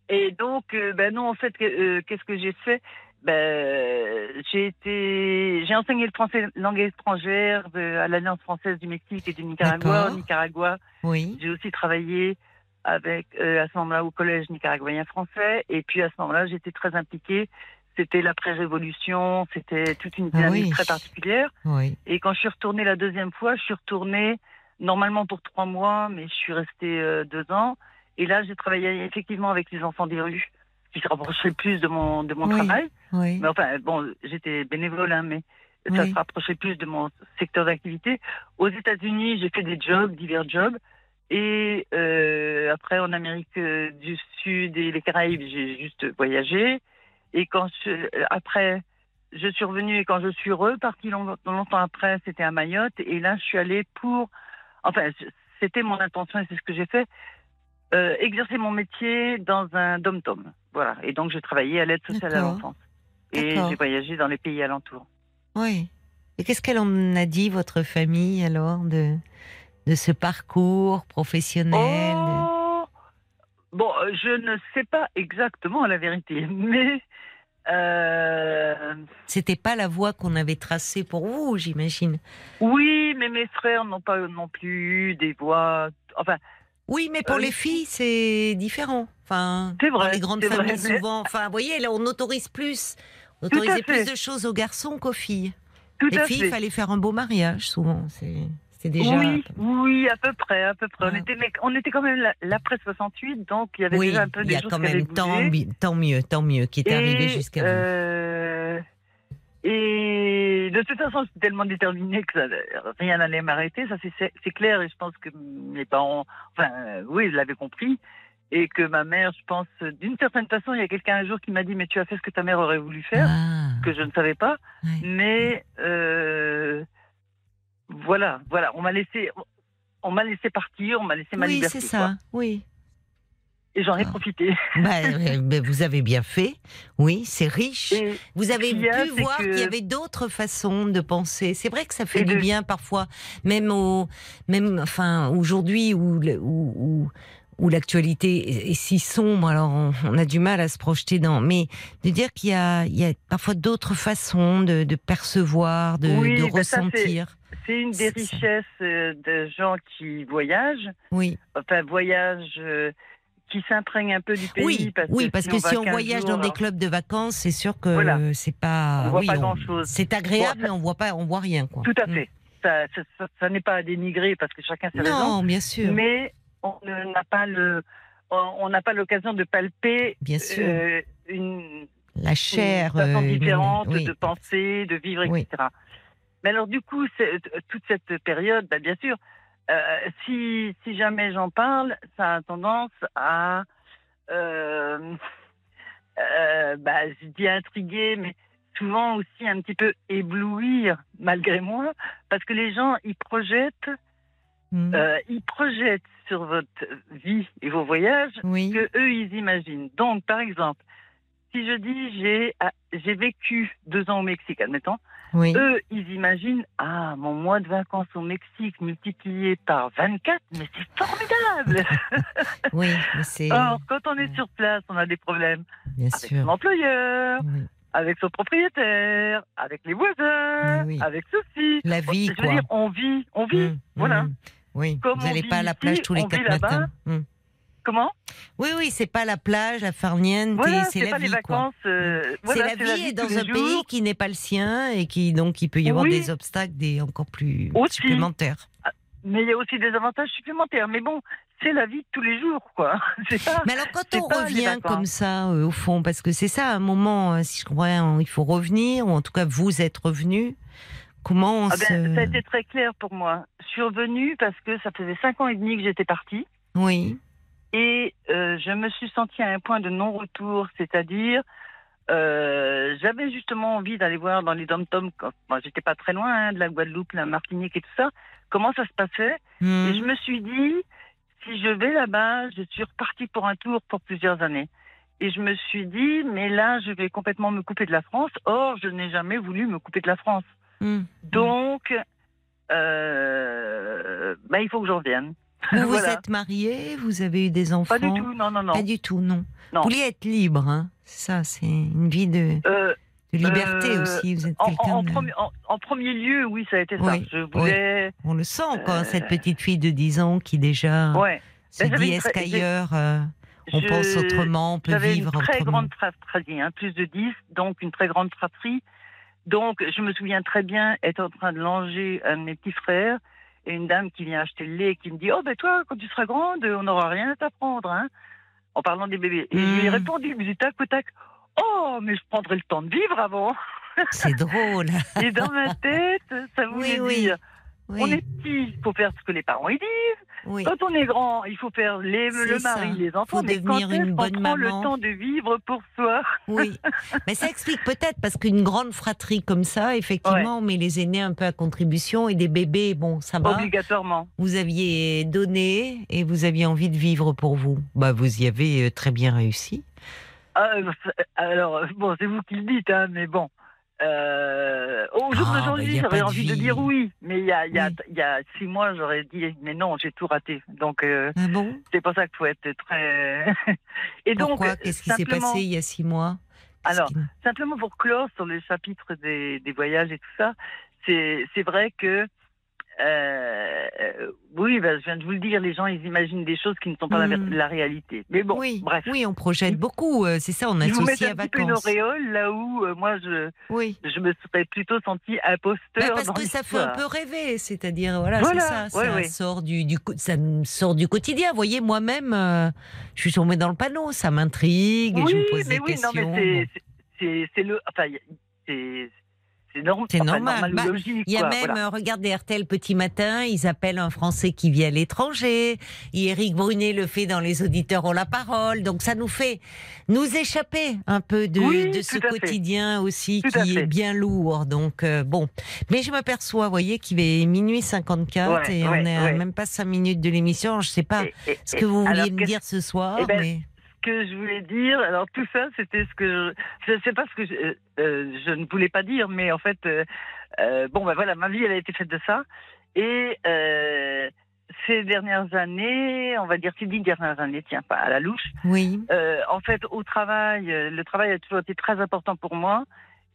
Et donc, euh, ben non, en fait, euh, qu'est-ce que j'ai fait? Ben, j'ai été, j'ai enseigné le français langue étrangère à l'Alliance française du Mexique et du Nicaragua. Au Nicaragua, Oui, J'ai aussi travaillé avec, euh, à ce moment-là au collège nicaraguayen français. Et puis à ce moment-là, j'étais très impliquée. C'était l'après-révolution, c'était toute une Ah dynamique oui. très particulière. oui. Et quand je suis retournée la deuxième fois, je suis retournée normalement pour trois mois, mais je suis restée euh, deux ans. Et là, j'ai travaillé effectivement avec les enfants des rues, qui se rapprochaient plus de mon, de mon Oui. travail. Mais enfin, bon, j'étais bénévole, hein, mais ça se rapprochait plus de mon secteur d'activité. Aux États-Unis, j'ai fait des jobs, divers jobs. Et euh, après, en Amérique euh, du Sud et les Caraïbes, j'ai juste voyagé. Et quand je, après, je suis revenue et quand je suis repartie long- longtemps après, c'était à Mayotte. Et là, je suis allée pour, enfin, c'était mon intention et c'est ce que j'ai fait, euh, exercer mon métier dans un dom-tom. Voilà. Et donc, j'ai travaillé à l'aide sociale à l'enfance. Et j'ai voyagé dans les pays alentours. oui. Et qu'est-ce qu'elle en a dit, votre famille, alors, de, de ce parcours professionnel Oh Bon, euh, je ne sais pas exactement la vérité, (laughs) mais euh, C'était pas la voie qu'on avait tracée pour vous, j'imagine. oui, mais mes frères n'ont pas non plus eu des voix. Enfin, Oui, mais pour Euh, les filles, c'est différent. Enfin, C'est vrai, dans les grandes vrai, familles, mais- souvent. Enfin, vous voyez, là, on autorise plus. On autorisait plus de choses aux garçons qu'aux filles. tout les filles, il fallait faire un beau mariage, souvent. C'est c'est déjà. Oui, oui, à peu près, à peu près. On Ah. était, mais on était quand même l'après 68, donc il y avait Oui, déjà un peu il des y a choses quand même tant, mieux, tant mieux, qui est arrivé jusqu'à vous. euh, Et de toute façon, j'étais tellement déterminée que ça- rien n'allait m'arrêter. Ça, c'est- clair. Et je pense que mes parents, enfin, euh, oui, ils l'avaient compris. Et que ma mère, je pense, d'une certaine façon, il y a quelqu'un un jour qui m'a dit Mais tu as fait ce que ta mère aurait voulu faire, Ah, que je ne savais pas. Mais euh, voilà, voilà, on m'a laissé. On m'a laissé partir, on m'a laissé ma Oui, liberté. c'est quoi. ça. Oui. Et j'en ai Ah. profité. (laughs) Bah, mais vous avez bien fait. Oui, c'est riche. Et Vous avez a, pu c'est voir que- qu'il y avait d'autres façons de penser. C'est vrai que ça fait Et du de- bien parfois, même au, même, enfin, aujourd'hui où, où, où, où l'actualité est, si sombre, alors on, on a du mal à se projeter dans. Mais de dire qu'il y a, il y a parfois d'autres façons de, de percevoir, de, Oui, de c'est- ressentir. C'est une des richesses euh, de gens qui voyagent. Oui, enfin voyage euh, qui s'imprègne un peu du pays. oui, parce oui, que parce que va si on 15 voyage jours, dans des alors- clubs de vacances, c'est sûr que Voilà. c'est pas. On voit oui, pas grand-chose. C'est agréable, Bon, mais on voit pas, on voit rien, quoi. Tout à Mm. fait. Ça, ça, ça- ça n'est pas à dénigrer parce que chacun ses raisons, Non, bien sûr. mais on n'a pas le, on n'a pas l'occasion de palper Bien sûr. euh, une, la chair. une façon euh, différente oui. de penser, de vivre, etc. Mais alors du coup, toute cette période, bah, bien sûr, euh, si, si jamais j'en parle, ça a tendance à, euh, euh, bah, je dis intriguer, mais souvent aussi un petit peu éblouir, malgré moi, parce que les gens, ils projettent, Mm. euh, ils projettent sur votre vie et vos voyages oui. que eux ils imaginent. Donc, par exemple, si je dis j'ai ah, j'ai vécu deux ans au Mexique, admettons, Oui. Eux, ils imaginent, ah, mon mois de vacances au Mexique multiplié par 24, mais c'est formidable (laughs) Oui, mais c'est. Or, quand on est sur place, on a des problèmes Bien avec sûr. son employeur, Oui. avec son propriétaire, avec les voisins, Oui, avec ceci. La vie, Je veux quoi. dire, on vit, on vit, Mm, voilà. mm. Oui, Comme vous n'allez pas à la plage tous les quatre matins. Mm. Comment? Oui, oui, c'est pas la plage, la farniente, Voilà, c'est la vie, C'est la vie et dans un pays qui n'est pas le sien et qui donc il peut y avoir Oui. des obstacles des encore plus Aussi. supplémentaires. Mais il y a aussi des avantages supplémentaires. Mais bon, c'est la vie de tous les jours, quoi. (laughs) Pas. Mais alors quand on revient comme ça euh, au fond, parce que c'est ça, un moment, euh, si je comprends, il faut revenir ou en tout cas vous êtes revenu. Comment on Ah se... ben, ça a été très clair pour moi. Je suis revenue parce que ça faisait cinq ans et demi que j'étais partie. Oui, Et euh, je me suis sentie à un point de non-retour, c'est-à-dire euh, j'avais justement envie d'aller voir dans les dom-toms, moi j'étais pas très loin hein, de la Guadeloupe, la Martinique et tout ça, comment ça se passait. Hmm. Et je me suis dit, si je vais là-bas, je suis repartie pour un tour pour plusieurs années. Et je me suis dit, mais là, je vais complètement me couper de la France. Or, je n'ai jamais voulu me couper de la France. Hmm. Donc, euh, bah, il faut que j'en revienne. (laughs) Vous vous êtes marié, vous avez eu des enfants Pas du tout, non, non, non. Pas du tout, non. Non. Vous vouliez être libre, hein ça, c'est une vie de, Euh, de liberté Euh, aussi. Vous êtes en, en de- premier, en- en premier lieu, oui, ça a été ça. Je voulais. On le sent, quoi, Euh, cette petite fille de 10 ans qui déjà Ouais. se Ben, dit est-ce qu'ailleurs on Je- pense autrement, on peut vivre une très autrement? grande fratrie, hein, plus de 10, donc une très grande fratrie. Donc, je me souviens très bien être en train de langer un de mes petits frères une dame qui vient acheter le lait et qui me dit Oh, ben toi, quand tu seras grande, on n'aura rien à t'apprendre, hein, en parlant des bébés. Et je lui ai Mm. répondu, mais tac au tac Oh, mais je prendrai le temps de vivre avant. C'est drôle. (laughs) Et dans ma tête, ça voulait Oui, oui. dire Oui, On est petit, il faut faire ce que les parents ils disent. oui. Quand on est grand, il faut faire les, le ça. mari, les enfants. Faut mais quand devenir est-ce une bonne prend le temps de vivre pour soi (laughs) Oui, mais ça explique peut-être parce qu'une grande fratrie comme ça, effectivement, on met les aînés un peu à contribution et des bébés, bon, ça va. Obligatoirement. Vous aviez donné et vous aviez envie de vivre pour vous. Bah, vous y avez euh, très bien réussi. Ah, euh, alors, bon, c'est vous qui le dites, hein, mais bon. Euh, au jour Ah, bah, d'aujourd'hui, j'aurais de envie de dire oui, mais il y a, il y, a, Oui. il y a six mois, j'aurais dit, mais non, j'ai tout raté. Donc, euh, Ah bon? c'est pour ça qu'il faut être très. (laughs) Et donc, Pourquoi? Qu'est-ce qui s'est passé il y a six mois? Alors, Simplement pour clore sur le chapitre des, des voyages et tout ça, c'est c'est vrai que, euh, euh, oui, ben, je viens de vous le dire, les gens, ils imaginent des choses qui ne sont pas la, Hmm. la réalité. Mais bon, oui, bref. oui, on projette beaucoup. euh, C'est ça, on vous associe mettent à un petit peu une auréole là où euh, moi je, Oui. je me serais plutôt senti Bah, imposteur. parce dans que ça fait un peu rêver, c'est-à-dire voilà, Voilà, c'est ça, ouais, ça ouais. sort du, du ça me sort du quotidien. Vous voyez, moi-même, euh, je suis tombée dans le panneau, ça m'intrigue, et Oui, je me pose mais des oui, non, questions. mais c'est- c'est- c'est c'est le, enfin, c'est c'est normal. Bah, logique, Il y a quoi, même, voilà. regardez RTL Petit Matin, ils appellent un Français qui vit à l'étranger. Éric Brunet le fait dans Les auditeurs ont la parole. Donc ça nous fait nous échapper un peu de, Oui, de ce fait. quotidien aussi Tout qui est bien lourd. Donc euh, bon. Mais je m'aperçois, vous voyez, qu'il est minuit 54 Ouais, et on est à ouais. même pas 5 minutes de l'émission. Je sais pas Et- et- ce que vous vouliez me dire ce soir, Eh ben, mais que je voulais dire, alors tout ça, c'était ce que je sais pas ce que je, euh, euh, je ne voulais pas dire, mais en fait, euh, euh, bon, ben voilà, ma vie, elle a été faite de ça. Et ces dernières années, on va dire ces dix dernières années, tiens, pas à la louche, oui. en fait, au travail, le travail a toujours été très important pour moi.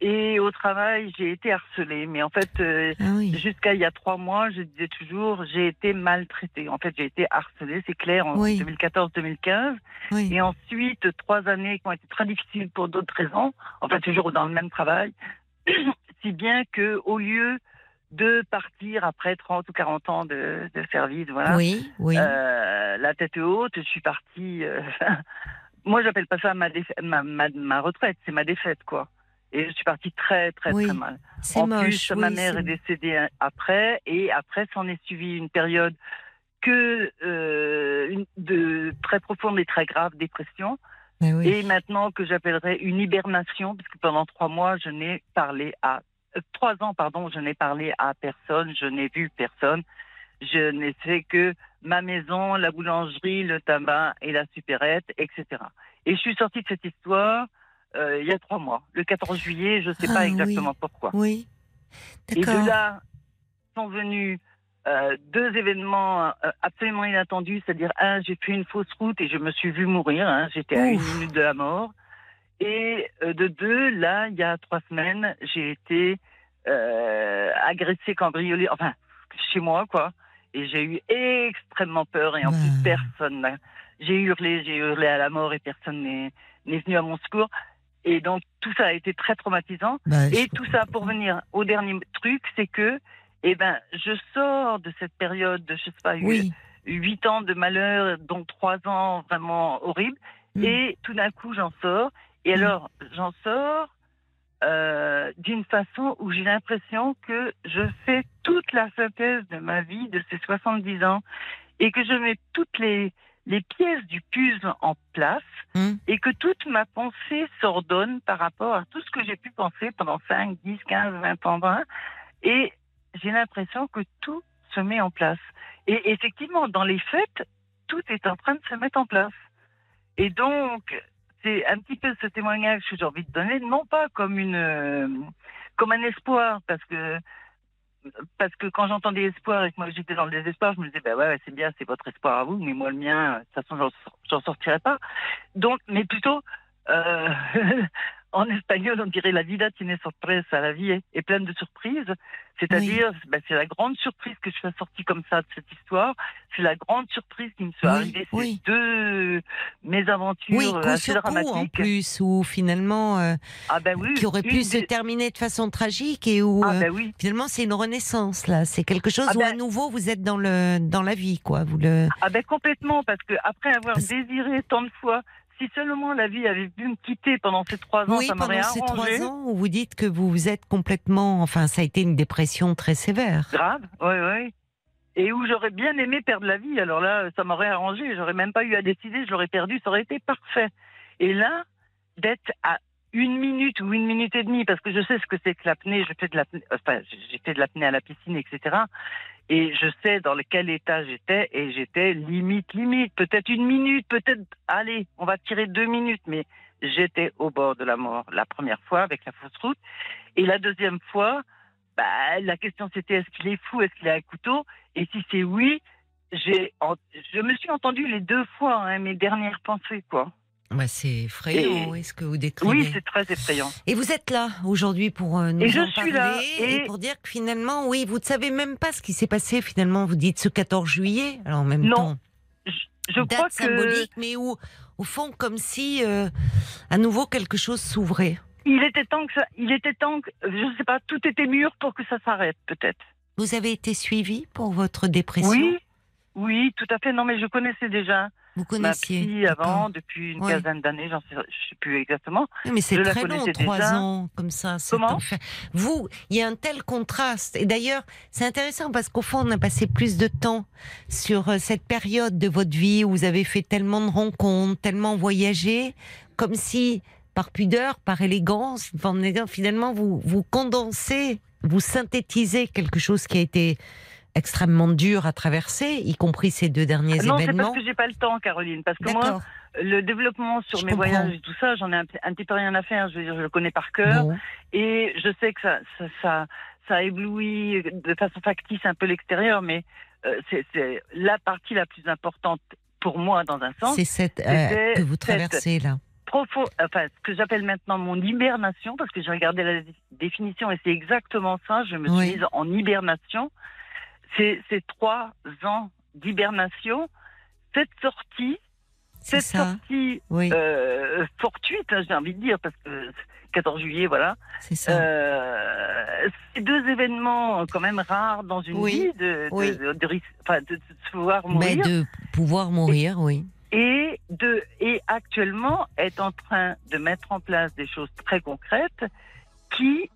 Et au travail, j'ai été harcelée. Mais en fait, euh, Ah oui. jusqu'à il y a trois mois, je disais toujours, j'ai été maltraitée. En fait, j'ai été harcelée, c'est clair, en Oui. 2014-2015. oui. Et ensuite, trois années qui ont été très difficiles pour d'autres raisons. Enfin, toujours dans le même travail. (clears throat) si bien que, au lieu de partir après 30 ou 40 ans de, de service, voilà, euh, la tête haute, je suis partie. euh, (laughs) moi, j'appelle pas ça ma, ma, ma retraite, c'est ma défaite, quoi. Et je suis partie très, très, Oui, très mal. En moche. plus, oui, ma mère est décédée un- après, et après, s'en est suivi une période que euh, de très profonde et très grave dépression, Mais oui. et maintenant que j'appellerais une hibernation, puisque pendant trois mois, je n'ai parlé à euh, trois ans, pardon, je n'ai parlé à personne, je n'ai vu personne, je n'ai fait que ma maison, la boulangerie, le tabac et la supérette, etc. Et je suis sortie de cette histoire euh, il y a trois mois, le 14 juillet, je ne sais Ah, pas oui. exactement pourquoi. Oui. Et de là sont venus euh, deux événements euh, absolument inattendus, c'est-à-dire un, j'ai fait une fausse route et je me suis vu mourir, hein, j'étais à une minute de la mort. Et de deux, là, il y a trois semaines, j'ai été agressée, cambriolée, enfin, chez moi, quoi. Et j'ai eu extrêmement peur et en plus personne J'ai hurlé, j'ai hurlé à la mort et personne n'est venu à mon secours. Et donc tout ça a été très traumatisant. Bah, et tout ça pour venir au dernier truc, c'est que, eh ben, je sors de cette période de, je sais pas, Oui. huit ans de malheur, dont trois ans vraiment horribles. Mm. Et tout d'un coup, j'en sors. Et alors, j'en sors euh, d'une façon où j'ai l'impression que je fais toute la synthèse de ma vie de ces 70 ans et que je mets toutes les, les pièces du puzzle en place Mm. et que toute ma pensée s'ordonne par rapport à tout ce que j'ai pu penser pendant 5, 10, 15, 20 ans. 20. Et j'ai l'impression que tout se met en place. Et effectivement, dans les fêtes, tout est en train de se mettre en place. Et donc, c'est un petit peu ce témoignage que j'ai envie de donner, non pas comme une, euh, comme un espoir, parce que parce que quand j'entendais espoir et que moi j'étais dans le désespoir, je me disais bah ouais, c'est bien, c'est votre espoir à vous, mais moi le mien, de toute façon j'en sortirai pas. Donc, mais plutôt euh, (laughs) en espagnol, on dirait la vida tiene sorpresa, la vie est, pleine de surprises. C'est-à-dire, bah, c'est la grande surprise que je suis sortie comme ça de cette histoire. C'est la grande surprise qui me soit Oui, arrivée ces oui. deux mésaventures Oui, euh, assez coup en dramatiques. plus, ou finalement, euh, Ah ben oui, qui aurait pu se terminer de façon tragique et où Ah euh, ben oui. finalement c'est une renaissance là. C'est quelque chose Ah où ben- à nouveau vous êtes dans le dans la vie quoi. Vous le. Ah ben complètement, parce que après avoir Parce- désiré tant de fois, si seulement la vie avait pu me quitter pendant ces trois ans, oui, ça m'aurait pendant ces arrangé. trois ans où vous dites que vous vous êtes complètement, enfin ça a été une dépression très sévère. Grave, oui, oui. Et où j'aurais bien aimé perdre la vie. Alors là, ça m'aurait arrangé. J'aurais même pas eu à décider. Je l'aurais perdu. Ça aurait été parfait. Et là, d'être à une minute ou une minute et demie, parce que je sais ce que c'est que l'apnée. Je fais de l'apnée. J'ai fait de l'apnée à la piscine, etc. Et je sais dans quel état j'étais. Et j'étais limite, limite. Peut-être une minute, peut-être. Allez, on va tirer deux minutes. Mais j'étais au bord de la mort la première fois avec la fausse route. Et la deuxième fois, bah, la question c'était est-ce qu'il est fou, est-ce qu'il a un couteau Et si c'est oui, j'ai, je me suis entendu les deux fois hein, mes dernières pensées quoi. Bah, c'est effrayant, est-ce que vous décrivez Oui, c'est très effrayant. Et vous êtes là aujourd'hui pour euh, nous Et je en suis parler là, et... et- pour dire que finalement, oui, vous ne savez même pas ce qui s'est passé finalement. Vous dites ce 14 juillet, alors en même Non, temps, Je date crois que symbolique, mais où, au fond, comme si euh, à nouveau quelque chose s'ouvrait. il était temps que ça, il était temps que, je sais pas, tout était mûr pour que ça s'arrête peut-être. Vous avez été suivi pour votre dépression? Oui, oui, tout à fait. Non mais je connaissais déjà Vous ma connaissiez psy d'accord. avant depuis une Ouais. quinzaine d'années, j'en sais, je sais plus exactement. Oui, mais c'est très long, trois déjà. ans comme ça. Comment? enfer. Vous, il y a un tel contraste. Et d'ailleurs, c'est intéressant parce qu'au fond, on a passé plus de temps sur euh, cette période de votre vie où vous avez fait tellement de rencontres, tellement voyagé, comme si, par pudeur, par élégance, finalement, vous, vous condensez, vous synthétisez quelque chose qui a été extrêmement dur à traverser, y compris ces deux derniers non, c'est événements. parce que j'ai pas le temps, Caroline. Parce que moi, le développement sur Je mes comprends. voyages et tout ça, j'en ai un, un petit peu rien à faire. Je veux dire, je le connais par cœur. Bon. Et je sais que ça, ça, ça, ça éblouit de façon factice un peu l'extérieur, mais euh, c'est la partie la plus importante pour moi dans un sens. C'est cette euh, que vous cette- traversez là. Profond, enfin, ce que j'appelle maintenant mon hibernation, parce que j'ai regardé la dé- définition et c'est exactement ça. Je me suis Oui. mise en hibernation. Ces trois ans d'hibernation, cette sortie, cette ça. sortie Oui, euh, fortuite, hein, j'ai envie de dire, parce que 14 juillet, voilà. c'est ça. Euh, ces deux événements euh, quand même rares dans une Oui, vie de, oui. de, de ris- enfin, de- de se voir Mais mourir de pouvoir mourir, oui. et de et actuellement est en train de mettre en place des choses très concrètes qui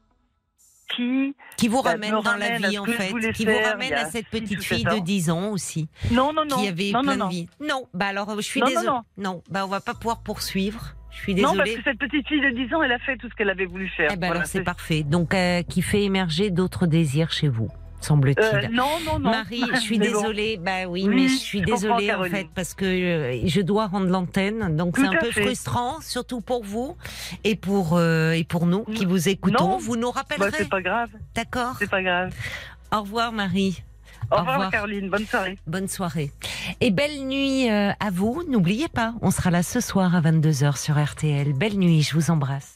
qui Qui vous Bah, ramène dans la ramène vie, en fait. Qui vous ramène à cette petite fille de ans. 10 ans aussi, non non non qui avait non, plein non, de vie. Non, bah alors je suis désolée. non. bah on va pas pouvoir poursuivre. Je suis non parce désolée. que cette petite fille de 10 ans elle a fait tout ce qu'elle avait voulu faire Eh ben Voilà, alors c'est parfait. Donc euh, qui fait émerger d'autres désirs chez vous. Semble-t-il. Euh, non, non, non. Marie, je suis (laughs) Mais bon. désolée. Bah oui, mais je suis je désolée en fait parce que euh, je dois rendre l'antenne, donc c'est un peu fait. frustrant, surtout pour vous et pour euh, et pour nous qui vous écoutons. Non. Vous nous Bah, rappellerez, c'est pas grave, d'accord c'est pas grave. Au revoir Marie. Au Au revoir, revoir. Caroline, bonne soirée. Bonne soirée et belle nuit à vous. N'oubliez pas, on sera là ce soir à 22h sur RTL. Belle nuit, je vous embrasse.